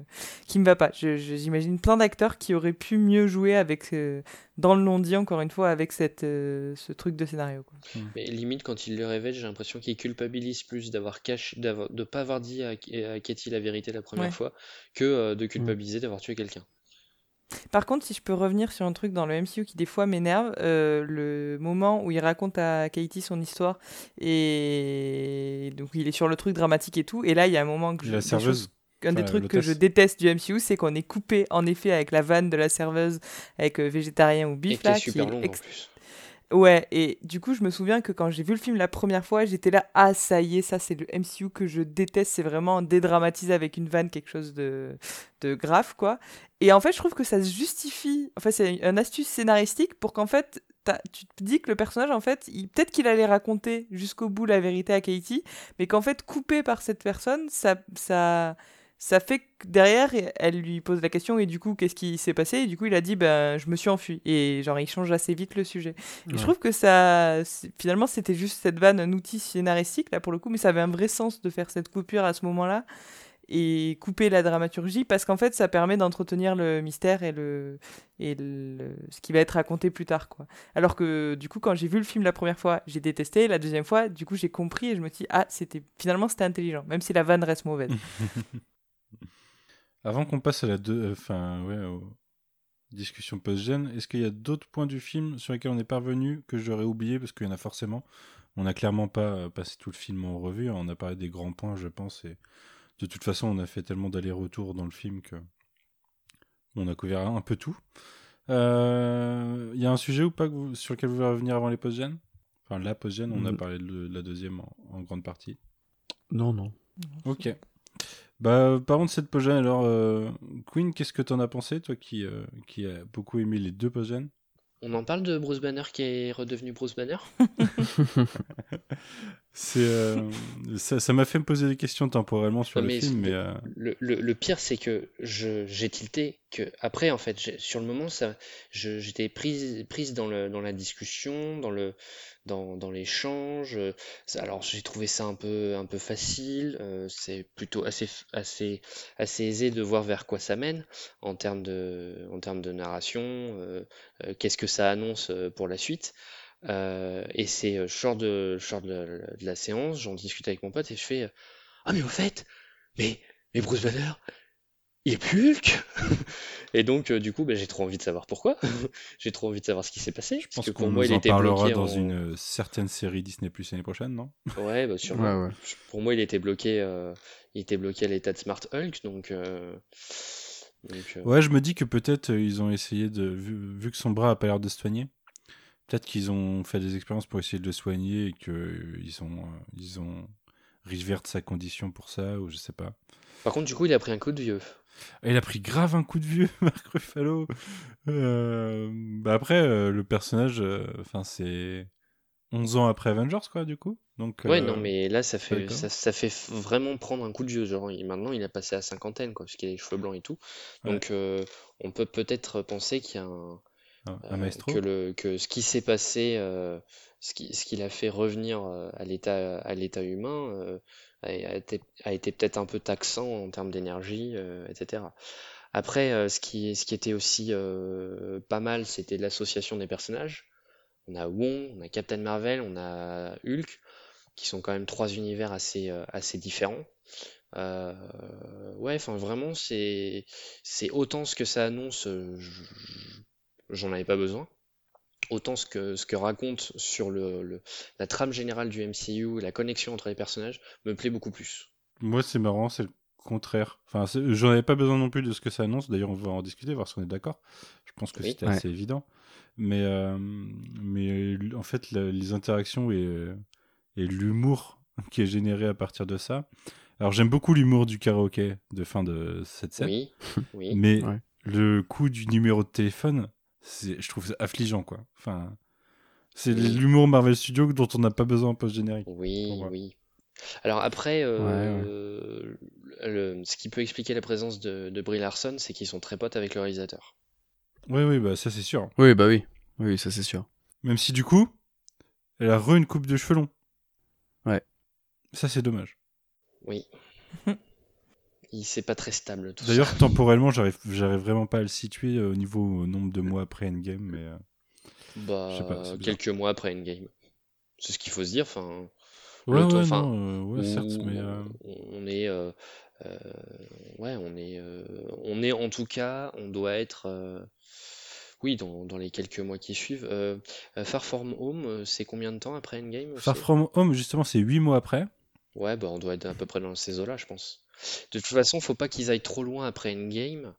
qui me va pas. Je- je- J'imagine plein d'acteurs qui auraient pu mieux jouer avec euh, dans le non dit encore une fois avec cette euh, ce truc de scénario. Quoi. Mais limite, quand il le révèle, j'ai l'impression qu'il culpabilise plus d'avoir caché, d'avoir, de pas avoir dit à, à Katie la vérité la première Ouais. fois, que euh, de culpabiliser d'avoir tué quelqu'un. Par contre, si je peux revenir sur un truc dans le MCU qui des fois m'énerve, euh, le moment où il raconte à Katie son histoire et donc il est sur le truc dramatique et tout, et là il y a un moment que je, La serveuse. un des trucs que je déteste du MCU, c'est qu'on est coupé en effet avec la vanne de la serveuse avec euh, végétarien ou Et bif qui est super ex- en plus. Ouais, et du coup, je me souviens que quand j'ai vu le film la première fois, j'étais là, ah, ça y est, ça c'est le MCU que je déteste, c'est vraiment dédramatiser avec une vanne quelque chose de, de grave, quoi. Et en fait, je trouve que ça se justifie, enfin, c'est une astuce scénaristique pour qu'en fait, tu te dis que le personnage, en fait, peut-être qu'il allait raconter jusqu'au bout la vérité à Katie, mais qu'en fait, coupé par cette personne, ça, ça, ça fait que derrière, elle lui pose la question, et du coup, qu'est-ce qui s'est passé? Et du coup, il a dit, ben, je me suis enfui. Et genre, il change assez vite le sujet. Et Ouais. je trouve que ça, finalement, c'était juste cette vanne, un outil scénaristique, là, pour le coup, mais ça avait un vrai sens de faire cette coupure à ce moment-là et couper la dramaturgie parce qu'en fait, ça permet d'entretenir le mystère et, le, et le, ce qui va être raconté plus tard, quoi. Alors que, du coup, quand j'ai vu le film la première fois, j'ai détesté, la deuxième fois, du coup, j'ai compris et je me suis dit, ah, c'était, finalement, c'était intelligent, même si la vanne reste mauvaise. Avant qu'on passe à la deux, enfin ouais, aux discussions post-gène, est-ce qu'il y a d'autres points du film sur lesquels on n'est pas revenu que j'aurais oublié parce qu'il y en a forcément? On n'a clairement pas euh, passé tout le film en revue. hein. On a parlé des grands points, je pense. Et de toute façon, on a fait tellement d'allers-retours dans le film que on a couvert un peu tout. Euh, Il y a un sujet ou pas que vous- sur lequel vous voulez revenir avant les post-gènes? Enfin, la post-gène, on a Mm. parlé de la deuxième en- en grande partie. Non, non. Ok. Bah, parlons de cette post alors, euh, Queen, qu'est-ce que t'en as pensé, toi qui, euh, qui a beaucoup aimé les deux post On en parle de Bruce Banner qui est redevenu Bruce Banner? C'est, euh, ça m'a fait me poser des questions temporellement sur Non, le mais film, mais euh, le, le- le pire, c'est que j'ai tilté que après, en fait, sur le moment, ça, j'étais prise, prise dans le, dans la discussion, dans le, dans, dans l'échange. euh, Alors, j'ai trouvé ça un peu, un peu facile. euh, c'est plutôt assez, assez, assez aisé de voir vers quoi ça mène en termes de, en termes de narration. euh, qu'est-ce que ça annonce pour la suite. Et c'est sors de, sors de, de la séance, j'en discute avec mon pote et je fais Ah, mais au fait, mais, mais Bruce Banner, il Hulk Et donc, euh, du coup, bah, j'ai trop envie de savoir pourquoi. j'ai trop envie de savoir ce qui s'est passé. je parce pense que pour qu'on moi, il en était parlera bloqué dans en- une euh, certaine série Disney Plus l'année prochaine, non? Ouais, bah sûrement. Ouais, ouais. Pour moi, il était bloqué, euh, il était bloqué à l'état de Smart Hulk, donc. euh, donc, euh, Ouais, je me dis que peut-être euh, ils ont essayé de, vu, vu que son bras a pas l'air de se soigner, peut-être qu'ils ont fait des expériences pour essayer de le soigner et qu'ils ont, euh, ils ont revert sa condition pour ça, ou je sais pas. Par contre, du coup, il a pris un coup de vieux. Il a pris grave un coup de vieux, Marc Ruffalo. Euh, bah après, euh, le personnage, euh, c'est 11 ans après Avengers, quoi, du coup. Donc, Ouais, non, mais là, ça fait, ça, ça fait vraiment prendre un coup de vieux. Genre, il- maintenant, il a passé à cinquantaine, quoi, parce qu'il a les cheveux blancs et tout. Donc, on peut peut-être penser qu'il y a un, un, un maestro. que le, que ce qui s'est passé, ce qui, ce qui l'a fait revenir à l'état, à l'état humain, a, été, a été peut-être un peu taxant en termes d'énergie, euh, etc. Après, euh, ce qui, ce qui était aussi euh, pas mal, c'était l'association des personnages. On a Wong, on a Captain Marvel, on a Hulk, qui sont quand même trois univers assez, euh, assez différents. Euh, ouais, enfin vraiment, c'est, autant ce que ça annonce, euh, je- j'en avais pas besoin. Autant ce que, ce que raconte sur le, le- la trame générale du MCU et la connexion entre les personnages me plaît beaucoup plus. Moi, c'est marrant, c'est le contraire. Enfin, j'en avais pas besoin non plus de ce que ça annonce. D'ailleurs, on va en discuter, voir si on est d'accord. Je pense que Oui. c'était Ouais. assez évident. Mais, euh, mais en fait, la- les interactions et, euh, et l'humour qui est généré à partir de ça. Alors, j'aime beaucoup l'humour du karaoké de fin de cette scène. Oui, oui. Mais Ouais. le coup du numéro de téléphone, je trouve ça affligeant, quoi. Enfin, c'est Oui. l'humour Marvel Studios dont on n'a pas besoin en post-générique. Oui, oui. Alors après, euh, le- ce qui peut expliquer la présence de, de Brie Larson, c'est qu'ils sont très potes avec le réalisateur. Oui, oui, bah ça c'est sûr. Oui, bah oui. Oui, ça c'est sûr. Même si du coup, elle a re une coupe de cheveux longs. Ouais. Ça c'est dommage. Oui. Il c'est pas très stable D'ailleurs, temporellement, j'arrive, j'arrive vraiment pas à le situer euh, au niveau euh, nombre de mois après Endgame, mais euh, Bah, pas, quelques mois après Endgame. C'est ce qu'il faut se dire. Enfin, ouais, Le temps- ouais, enfin, non, euh, ouais, certes, où mais euh, on est, euh, euh, ouais, on est, on est en tout cas, on doit être, oui, dans, dans les quelques mois qui suivent. Far From Home, c'est combien de temps après Endgame? Far From Home, justement, c'est 8 mois après. Ouais, bah on doit être à peu près dans ces eaux-là, je pense. De toute façon, faut pas qu'ils aillent trop loin après Endgame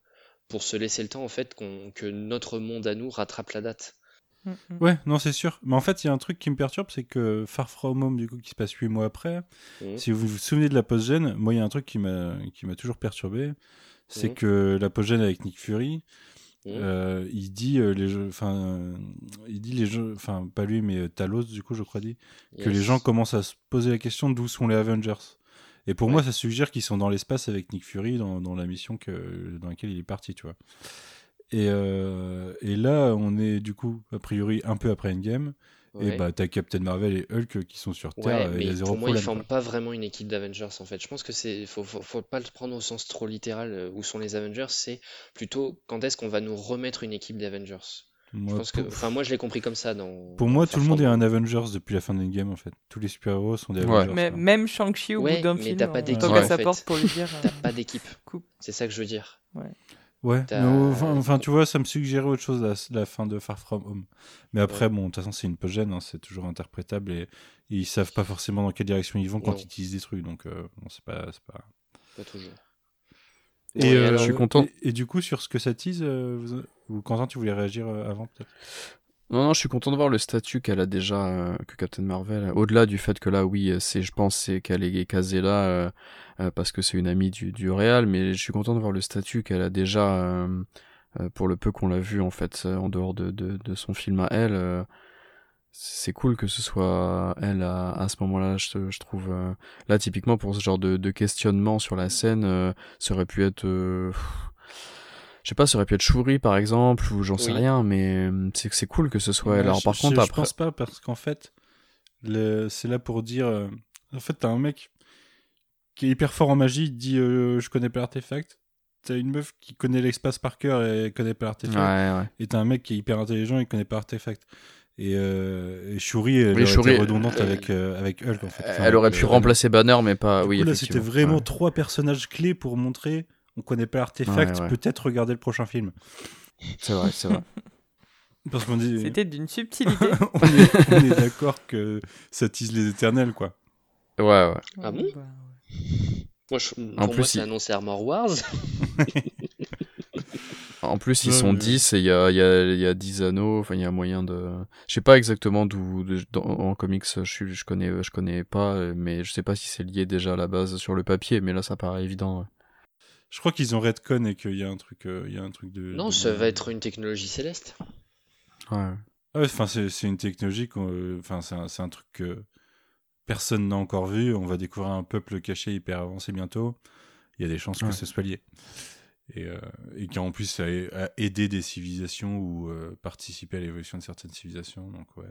pour se laisser le temps, en fait, qu'on, que notre monde à nous rattrape la date. Mm, mm. Ouais, non, c'est sûr. Mais en fait, il y a un truc qui me perturbe, c'est que Far From Home, du coup, qui se passe 8 mois après, Mhm. si vous vous souvenez de la post-gène, moi, il y a un truc qui m'a qui m'a toujours perturbé, c'est Mhm. que la post-gène avec Nick Fury, Mhm. euh, il dit euh, les jeux, enfin, euh, il dit les jeux, enfin, pas lui, mais Talos, du coup, je crois, dit que les gens commencent à se poser la question d'où sont les Avengers. Et pour Ouais. moi, ça suggère qu'ils sont dans l'espace avec Nick Fury dans, dans la mission que, dans laquelle il est parti, tu vois. Et, euh, et là, on est du coup, a priori, un peu après Endgame. Et Ouais. bah, t'as Captain Marvel et Hulk qui sont sur Terre. Ouais, et il y a mais zéro pour moi, ils problème. forment quoi. pas vraiment une équipe d'Avengers en fait. Je pense que c'est faut, faut, faut pas le prendre au sens trop littéral euh, où sont les Avengers, c'est plutôt quand est-ce qu'on va nous remettre une équipe d'Avengers. Je Moi, pense que, pour, enfin, moi je l'ai compris comme ça dans. pour moi, tout le monde est un From Home. Avengers depuis la fin d'Endgame en fait. Tous les super-héros sont des Ouais. Avengers. Mais quoi. même Shang-Chi au Ouais, bout d'un mais film, t'as pas on d'équipe, toque en fait. pour lui dire. T'as euh, pas d'équipe. C'est ça que je veux dire. Ouais, mais enfin, tu vois, ça me suggérait autre chose la, la fin de Far From Home. Mais après, Ouais. bon, de toute façon, c'est une post-gène, hein, c'est toujours interprétable et ils savent pas forcément dans quelle direction ils vont quand Non. ils utilisent des trucs, donc euh, bon, c'est pas, pas. Pas toujours. Et, euh, je suis content. Et, et du coup, sur ce que ça tease, euh, vous- ou Quentin, tu voulais réagir euh, avant peut-être? Non, non, je suis content de voir le statut qu'elle a déjà, euh, que Captain Marvel. Au-delà du fait que là, oui, c'est, je pense, c'est qu'elle est casée là euh, euh, parce que c'est une amie du, du Real, mais je suis content de voir le statut qu'elle a déjà pour le peu qu'on l'a vu en fait en dehors de, de, de son film à elle. C'est cool que ce soit elle à, à ce moment-là, je, je trouve. euh, là, typiquement pour ce genre de, de questionnement sur la scène, euh, ça aurait pu être. euh, je sais pas, ça aurait pu être Shuri par exemple, ou j'en sais Oui. rien, mais c'est c'est cool que ce soit elle. Ouais, Alors je- par je, contre, je après. pense pas parce qu'en fait, le- c'est là pour dire. euh, en fait, t'as un mec qui est hyper fort en magie, il te dit euh, je connais pas l'artefact. T'as une meuf qui connaît l'espace par cœur et connaît pas l'artefact. Ouais, ouais. Et t'as un mec qui est hyper intelligent et connaît pas l'artefact. Et, euh, et Shuri, elle Oui, aurait Shuri, été redondante euh, avec, euh, avec Hulk en fait. Enfin, elle aurait pu euh, remplacer Banner, mais pas. Du oui, coup, là, c'était vraiment Ouais. trois personnages clés pour montrer on connaît pas l'artefact, Ouais, ouais. peut-être regarder le prochain film. C'est vrai, c'est vrai. Parce qu'on dit. C'était d'une subtilité. on est, on est d'accord que ça tease les éternels, quoi. Ouais, ouais. Ah bon Bah, Moi, je, pour En moi, plus, c'est il- annoncé Armor Wars. En plus, ils Ouais, sont mais- 10 et il y a, il y, a, y a 10 anneaux. Enfin, il y a moyen de. Je sais pas exactement d'où. En comics, je, suis- je, connais, je connais pas, mais je sais pas si c'est lié déjà à la base sur le papier, mais là, ça paraît évident. ouais. Je crois qu'ils ont redcon et qu'il y a un truc, euh, il y a un truc de. Non, de- ça va être une technologie céleste. Ouais. Ah ouais, enfin, c'est c'est une technologie, euh, enfin, c'est un, c'est un truc que personne n'a encore vu. On va découvrir un peuple caché hyper avancé bientôt. Il y a des chances Ouais. que ce soit lié. Et, euh, et qui en plus a, a aidé des civilisations ou euh, participé à l'évolution de certaines civilisations. Donc ouais,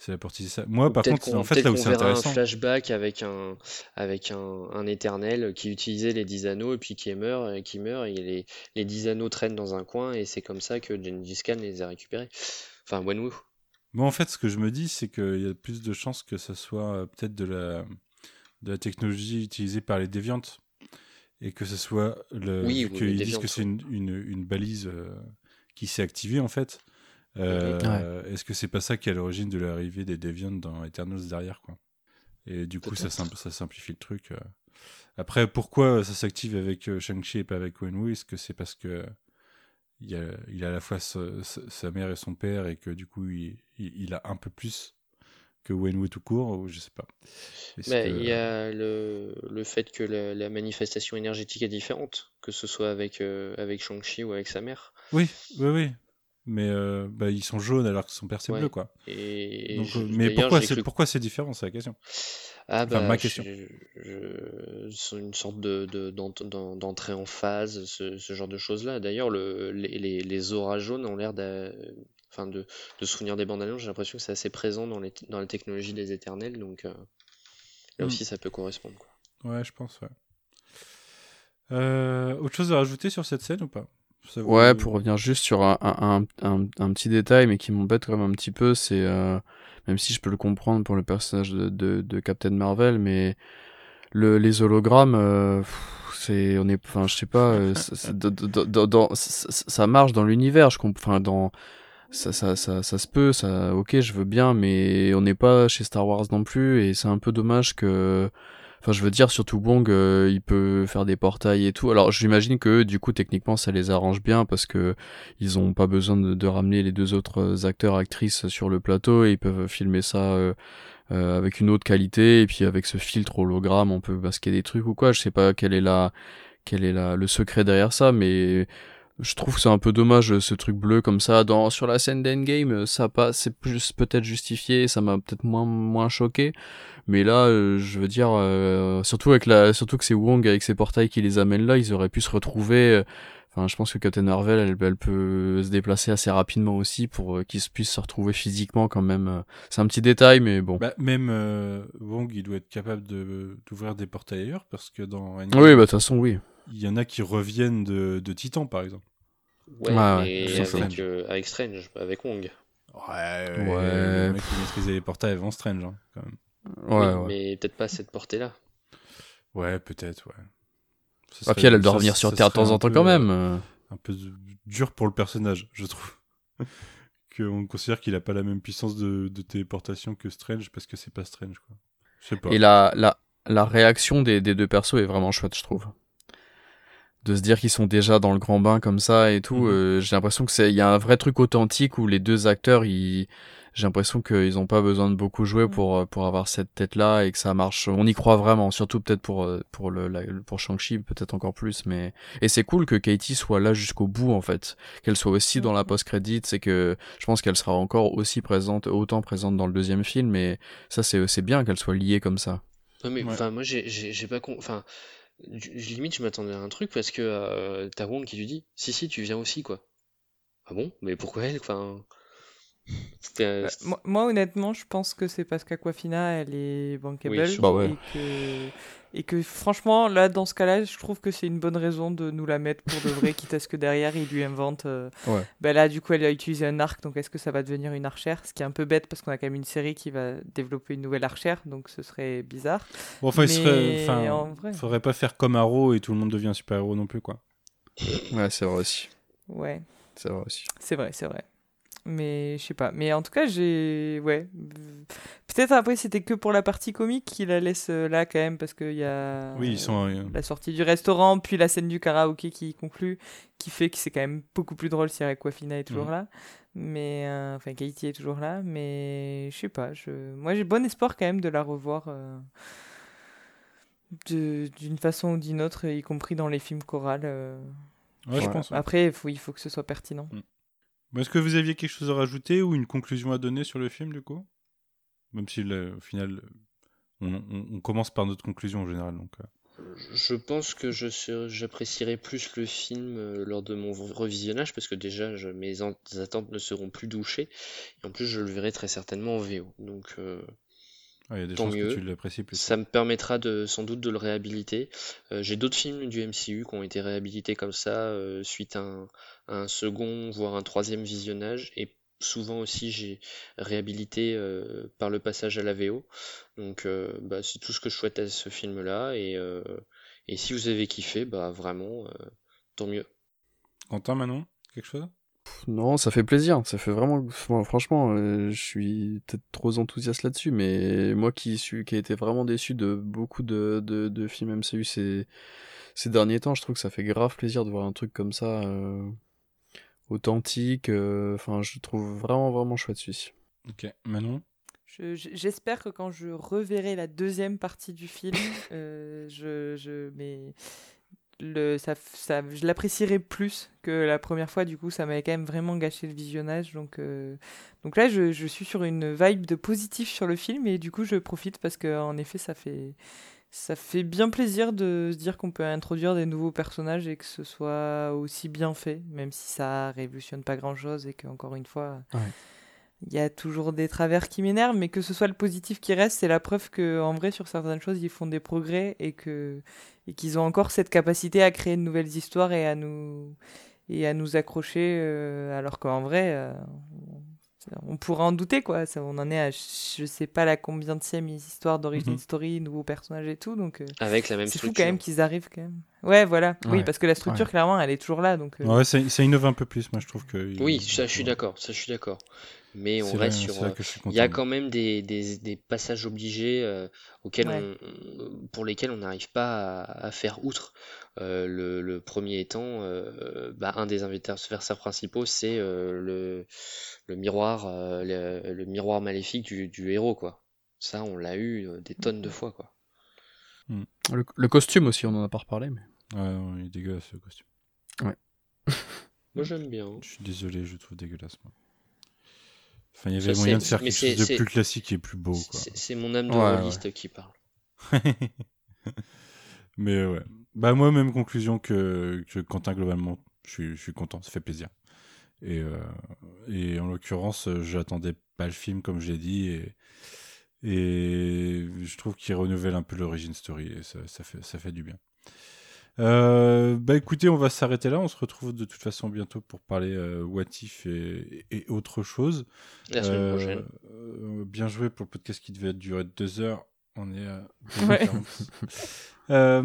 c'est la partie de ça. Moi, par contre, en fait, là où c'est intéressant. un flashback avec un, avec un, un éternel qui utilisait les 10 anneaux et puis qui meurt, et qui meurt et les, les 10 anneaux traînent dans un coin et c'est comme ça que Gengis Khan les a récupérés. Enfin, Wenwu. Moi, en fait, ce que je me dis, c'est qu'il y a plus de chances que ça soit euh, peut-être de la, de la technologie utilisée par les déviantes et que ce soit le. Oui, qu'ils disent que c'est une, une, une balise euh, qui s'est activée, en fait. euh, Est-ce que c'est pas ça qui est à l'origine de l'arrivée des déviantes dans Eternals derrière, quoi? Et du coup, ça, simplifie le truc. euh. Après, pourquoi ça s'active avec Shang-Chi et pas avec Wenwu Est-ce que c'est parce que il a, il a à la fois sa, sa- sa mère et son père et que du coup il, il, il a un peu plus que Wenwu tout court ou je sais pas. Bah, que- il y a le, le fait que la, la manifestation énergétique est différente, que ce soit avec, euh, avec Shang-Chi ou avec sa mère. Oui, oui, oui. Mais euh, bah, ils sont jaunes alors que son père c'est Ouais. bleu quoi. Et, Donc, je- euh, mais pourquoi c'est cru pourquoi c'est différent c'est la question. Ah Enfin, bah, ma je- question. je- c'est une sorte de, de- d'ent- d'en- d'entrée en phase, ce, ce genre de choses-là. D'ailleurs, le, les, les, les auras jaunes ont l'air enfin de, de souvenir des bandes annonces. J'ai l'impression que c'est assez présent dans, les, dans la technologie des éternels, donc euh, là aussi ça peut correspondre. Quoi. Ouais, je pense ouais. Euh, autre chose à rajouter sur cette scène ou pas? Ça vous- Ouais, pour revenir juste sur un, un, un, un petit détail, mais qui m'embête quand même un petit peu, c'est, euh, même si je peux le comprendre pour le personnage de, de, de Captain Marvel, mais le, les hologrammes, euh, c'est, on est, enfin, je sais pas, euh, c'est- c'est- dans- dans- dans- ça- ça marche dans l'univers, je comprends, enfin, dans, ça, ça, ça, ça se peut, ça, ok, je veux bien, mais on n'est pas chez Star Wars non plus, et c'est un peu dommage que, enfin, je veux dire, surtout Wong, euh, il peut faire des portails et tout. Alors, j'imagine que, du coup, techniquement, ça les arrange bien parce que ils ont pas besoin de, ramener les deux autres acteurs, actrices sur le plateau, et ils peuvent filmer ça. euh, euh, avec une autre qualité et puis avec ce filtre hologramme on peut masquer des trucs ou quoi je sais pas quel est la quel est la le secret derrière ça mais je trouve que c'est un peu dommage ce truc bleu comme ça dans sur la scène d'Endgame ça pas c'est plus peut-être justifié ça m'a peut-être moins moins choqué mais là euh, je veux dire euh, surtout avec la surtout que c'est Wong avec ses portails qui les amènent là ils auraient pu se retrouver euh, Enfin, je pense que Captain Marvel, elle, elle peut se déplacer assez rapidement aussi pour euh, qu'ils se puissent se retrouver physiquement quand même. C'est un petit détail, mais bon. Bah, même euh, Wong, il doit être capable de- d'ouvrir des portails ailleurs parce que dans oui, bah de toute façon, oui. il y en a qui reviennent de, de Titan, par exemple. Ouais, avec, Strange. euh, avec Strange, avec Wong. Ouais, Ouais. Le mec, il maîtrisait les portails avant Strange, hein, quand même. Ouais, Oui, ouais. Mais peut-être pas cette portée-là. Ouais, peut-être, ouais. Ce Ah, serait- puis elle, elle doit ça- revenir sur Terre de serait temps un en temps peu, quand euh, même. euh. un peu dur pour le personnage, je trouve. Qu'on considère qu'il a pas la même puissance de, de téléportation que Strange parce que c'est pas Strange, quoi. Je sais pas. Et la, la, la réaction des, des deux persos est vraiment chouette, je trouve. De se dire qu'ils sont déjà dans le grand bain comme ça et tout, Mhm. euh, j'ai l'impression que c'est, il y a un vrai truc authentique où les deux acteurs, ils, j'ai l'impression qu'ils ont pas besoin de beaucoup jouer Mhm. pour, euh, pour avoir cette tête-là et que ça marche. On y croit vraiment, surtout peut-être pour, euh, pour le, la- pour Shang-Chi, peut-être encore plus, mais, et c'est cool que Katie soit là jusqu'au bout, en fait. Qu'elle soit aussi dans la Mhm. post-credit, c'est que je pense qu'elle sera encore aussi présente, autant présente dans le deuxième film, mais ça, c'est, c'est bien qu'elle soit liée comme ça. Ouais, mais Ouais. enfin, moi, j'ai j'ai- j'ai pas con... Enfin, limite, je m'attendais à un truc parce que euh, t'as Wong qui lui dit Si, si, tu viens aussi, quoi. Ah bon? Mais pourquoi elle? Enfin. Euh, Bah, moi, moi, honnêtement, je pense que c'est parce qu'Aquafina, elle est bankable. Oui, sûrement. Bah ouais. et, que, et que franchement, là, dans ce cas-là, je trouve que c'est une bonne raison de nous la mettre pour de vrai, quitte à ce que derrière, il lui invente. euh, Ouais. bah là, du coup, elle a utilisé un arc, donc est-ce que ça va devenir une archère? Ce qui est un peu bête parce qu'on a quand même une série qui va développer une nouvelle archère, donc ce serait bizarre. Bon, enfin, il serait. Enfin, en vrai. faudrait pas faire comme Arrow et tout le monde devient super-héros non plus, quoi. Ouais, c'est vrai aussi. Ouais, C'est vrai aussi. c'est vrai, c'est vrai. Mais je sais pas. Mais en tout cas, j'ai. Ouais. Peut-être après, c'était que pour la partie comique qu'il la laisse euh, là quand même, parce qu'il y a. Oui, ils sont. euh, la sortie du restaurant, puis la scène du karaoké qui conclut, qui fait que c'est quand même beaucoup plus drôle si Aquafina est toujours Mhm. là. Mais, euh, enfin, Katie est toujours là, mais je sais pas. Je... Moi, j'ai bon espoir quand même de la revoir euh, d'une façon ou d'une autre, y compris dans les films chorales. euh. Ouais, je pense. Après, il faut, il faut que ce soit pertinent. Bon, Est-ce que vous aviez quelque chose à rajouter ou une conclusion à donner sur le film, du coup? Même si, au final, on, commence par notre conclusion en général. Donc, euh. Je pense que j'apprécierais plus le film euh, lors de mon revisionnage parce que déjà mes en- attentes ne seront plus douchées et en plus je le verrai très certainement en VO. Donc euh, ouais, il y a des Tant chances mieux. que tu l'apprécies plus. ça me permettra de sans doute de le réhabiliter. Euh, J'ai d'autres films du MCU qui ont été réhabilités comme ça euh, suite à un, à un second voire un troisième visionnage et souvent aussi j'ai réhabilité euh, par le passage à la VO. Donc euh, bah, c'est tout ce que je souhaite à ce film-là et, euh, et si vous avez kiffé, bah vraiment tant mieux. Quentin, Manon Quelque chose? Non, ça fait plaisir. Ça fait vraiment. enfin, franchement, euh, je suis peut-être trop enthousiaste là-dessus, mais moi qui suis, qui a été vraiment déçu de beaucoup de, de, de films MCU ces, ces derniers temps, je trouve que ça fait grave plaisir de voir un truc comme ça, euh, authentique. euh, Enfin, je trouve vraiment, vraiment chouette celui-ci. Ok. Manon? Je- J'espère que quand je reverrai la deuxième partie du film, euh, je, je, mais je l'apprécierai plus que la première fois. Du coup, ça m'avait quand même vraiment gâché le visionnage. Donc, euh, donc là, je, suis sur une vibe de positif sur le film et du coup, je profite parce que en effet, ça fait, ça fait bien plaisir de se dire qu'on peut introduire des nouveaux personnages et que ce soit aussi bien fait, même si ça révolutionne pas grand-chose et que encore une fois. Il y a toujours des travers qui m'énervent, mais que ce soit le positif qui reste, c'est la preuve que en vrai sur certaines choses ils font des progrès et que et qu'ils ont encore cette capacité à créer de nouvelles histoires et à nous et à nous accrocher, euh, alors qu'en vrai, euh, on pourrait en douter, quoi. Ça, on en est à je sais pas la combien de histoire d'origine Mhm. story, nouveaux personnages et tout. Donc, euh, Avec la même c'est fou structure. quand même qu'ils arrivent quand même. Ouais, voilà. Oui, parce que la structure, Ouais. clairement, elle est toujours là. Donc, euh, Ouais, ça, ça innove un peu plus, moi je trouve que. Oui, ça je suis d'accord, ça je suis d'accord. Mais on reste sur. euh, Il y a quand même des, des, des passages obligés euh, auxquels Ouais. on, on- pour lesquels on n'arrive pas à, à faire outre. Euh, le, le premier étant, euh, bah, un des adversaires principaux, c'est euh, le, le miroir, euh, le, le miroir maléfique du, du héros, quoi. Ça, on l'a eu des tonnes de fois, quoi. Le, le costume aussi, on en a pas reparlé, mais. Ouais, non, il est dégueulasse ce costume. Moi, j'aime bien. Je suis désolé, je le trouve dégueulasse. Moi. Enfin, il y Ça, avait moyen de faire quelque chose de plus classique et plus beau. Quoi. C'est mon âme de Ouais, rôliste qui parle. Mais ouais. Bah moi, même conclusion que, que Quentin, globalement, je suis, je suis content, ça fait plaisir. Et, euh, et en l'occurrence, j'attendais pas le film, comme j'ai dit, et, et je trouve qu'il renouvelle un peu l'origine story, et ça, ça, fait, ça fait du bien. Euh, bah écoutez, on va s'arrêter là, on se retrouve de toute façon bientôt pour parler euh, What If et, et autre chose. La semaine Euh, prochaine. euh, bien joué pour le podcast qui devait durer deux heures. On est à Ouais. 2h40. Euh,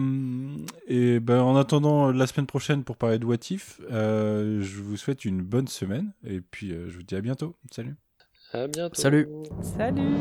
et ben, en attendant la semaine prochaine pour parler de What If, euh, je vous souhaite une bonne semaine et puis euh, je vous dis à bientôt. Salut. À bientôt. Salut. Salut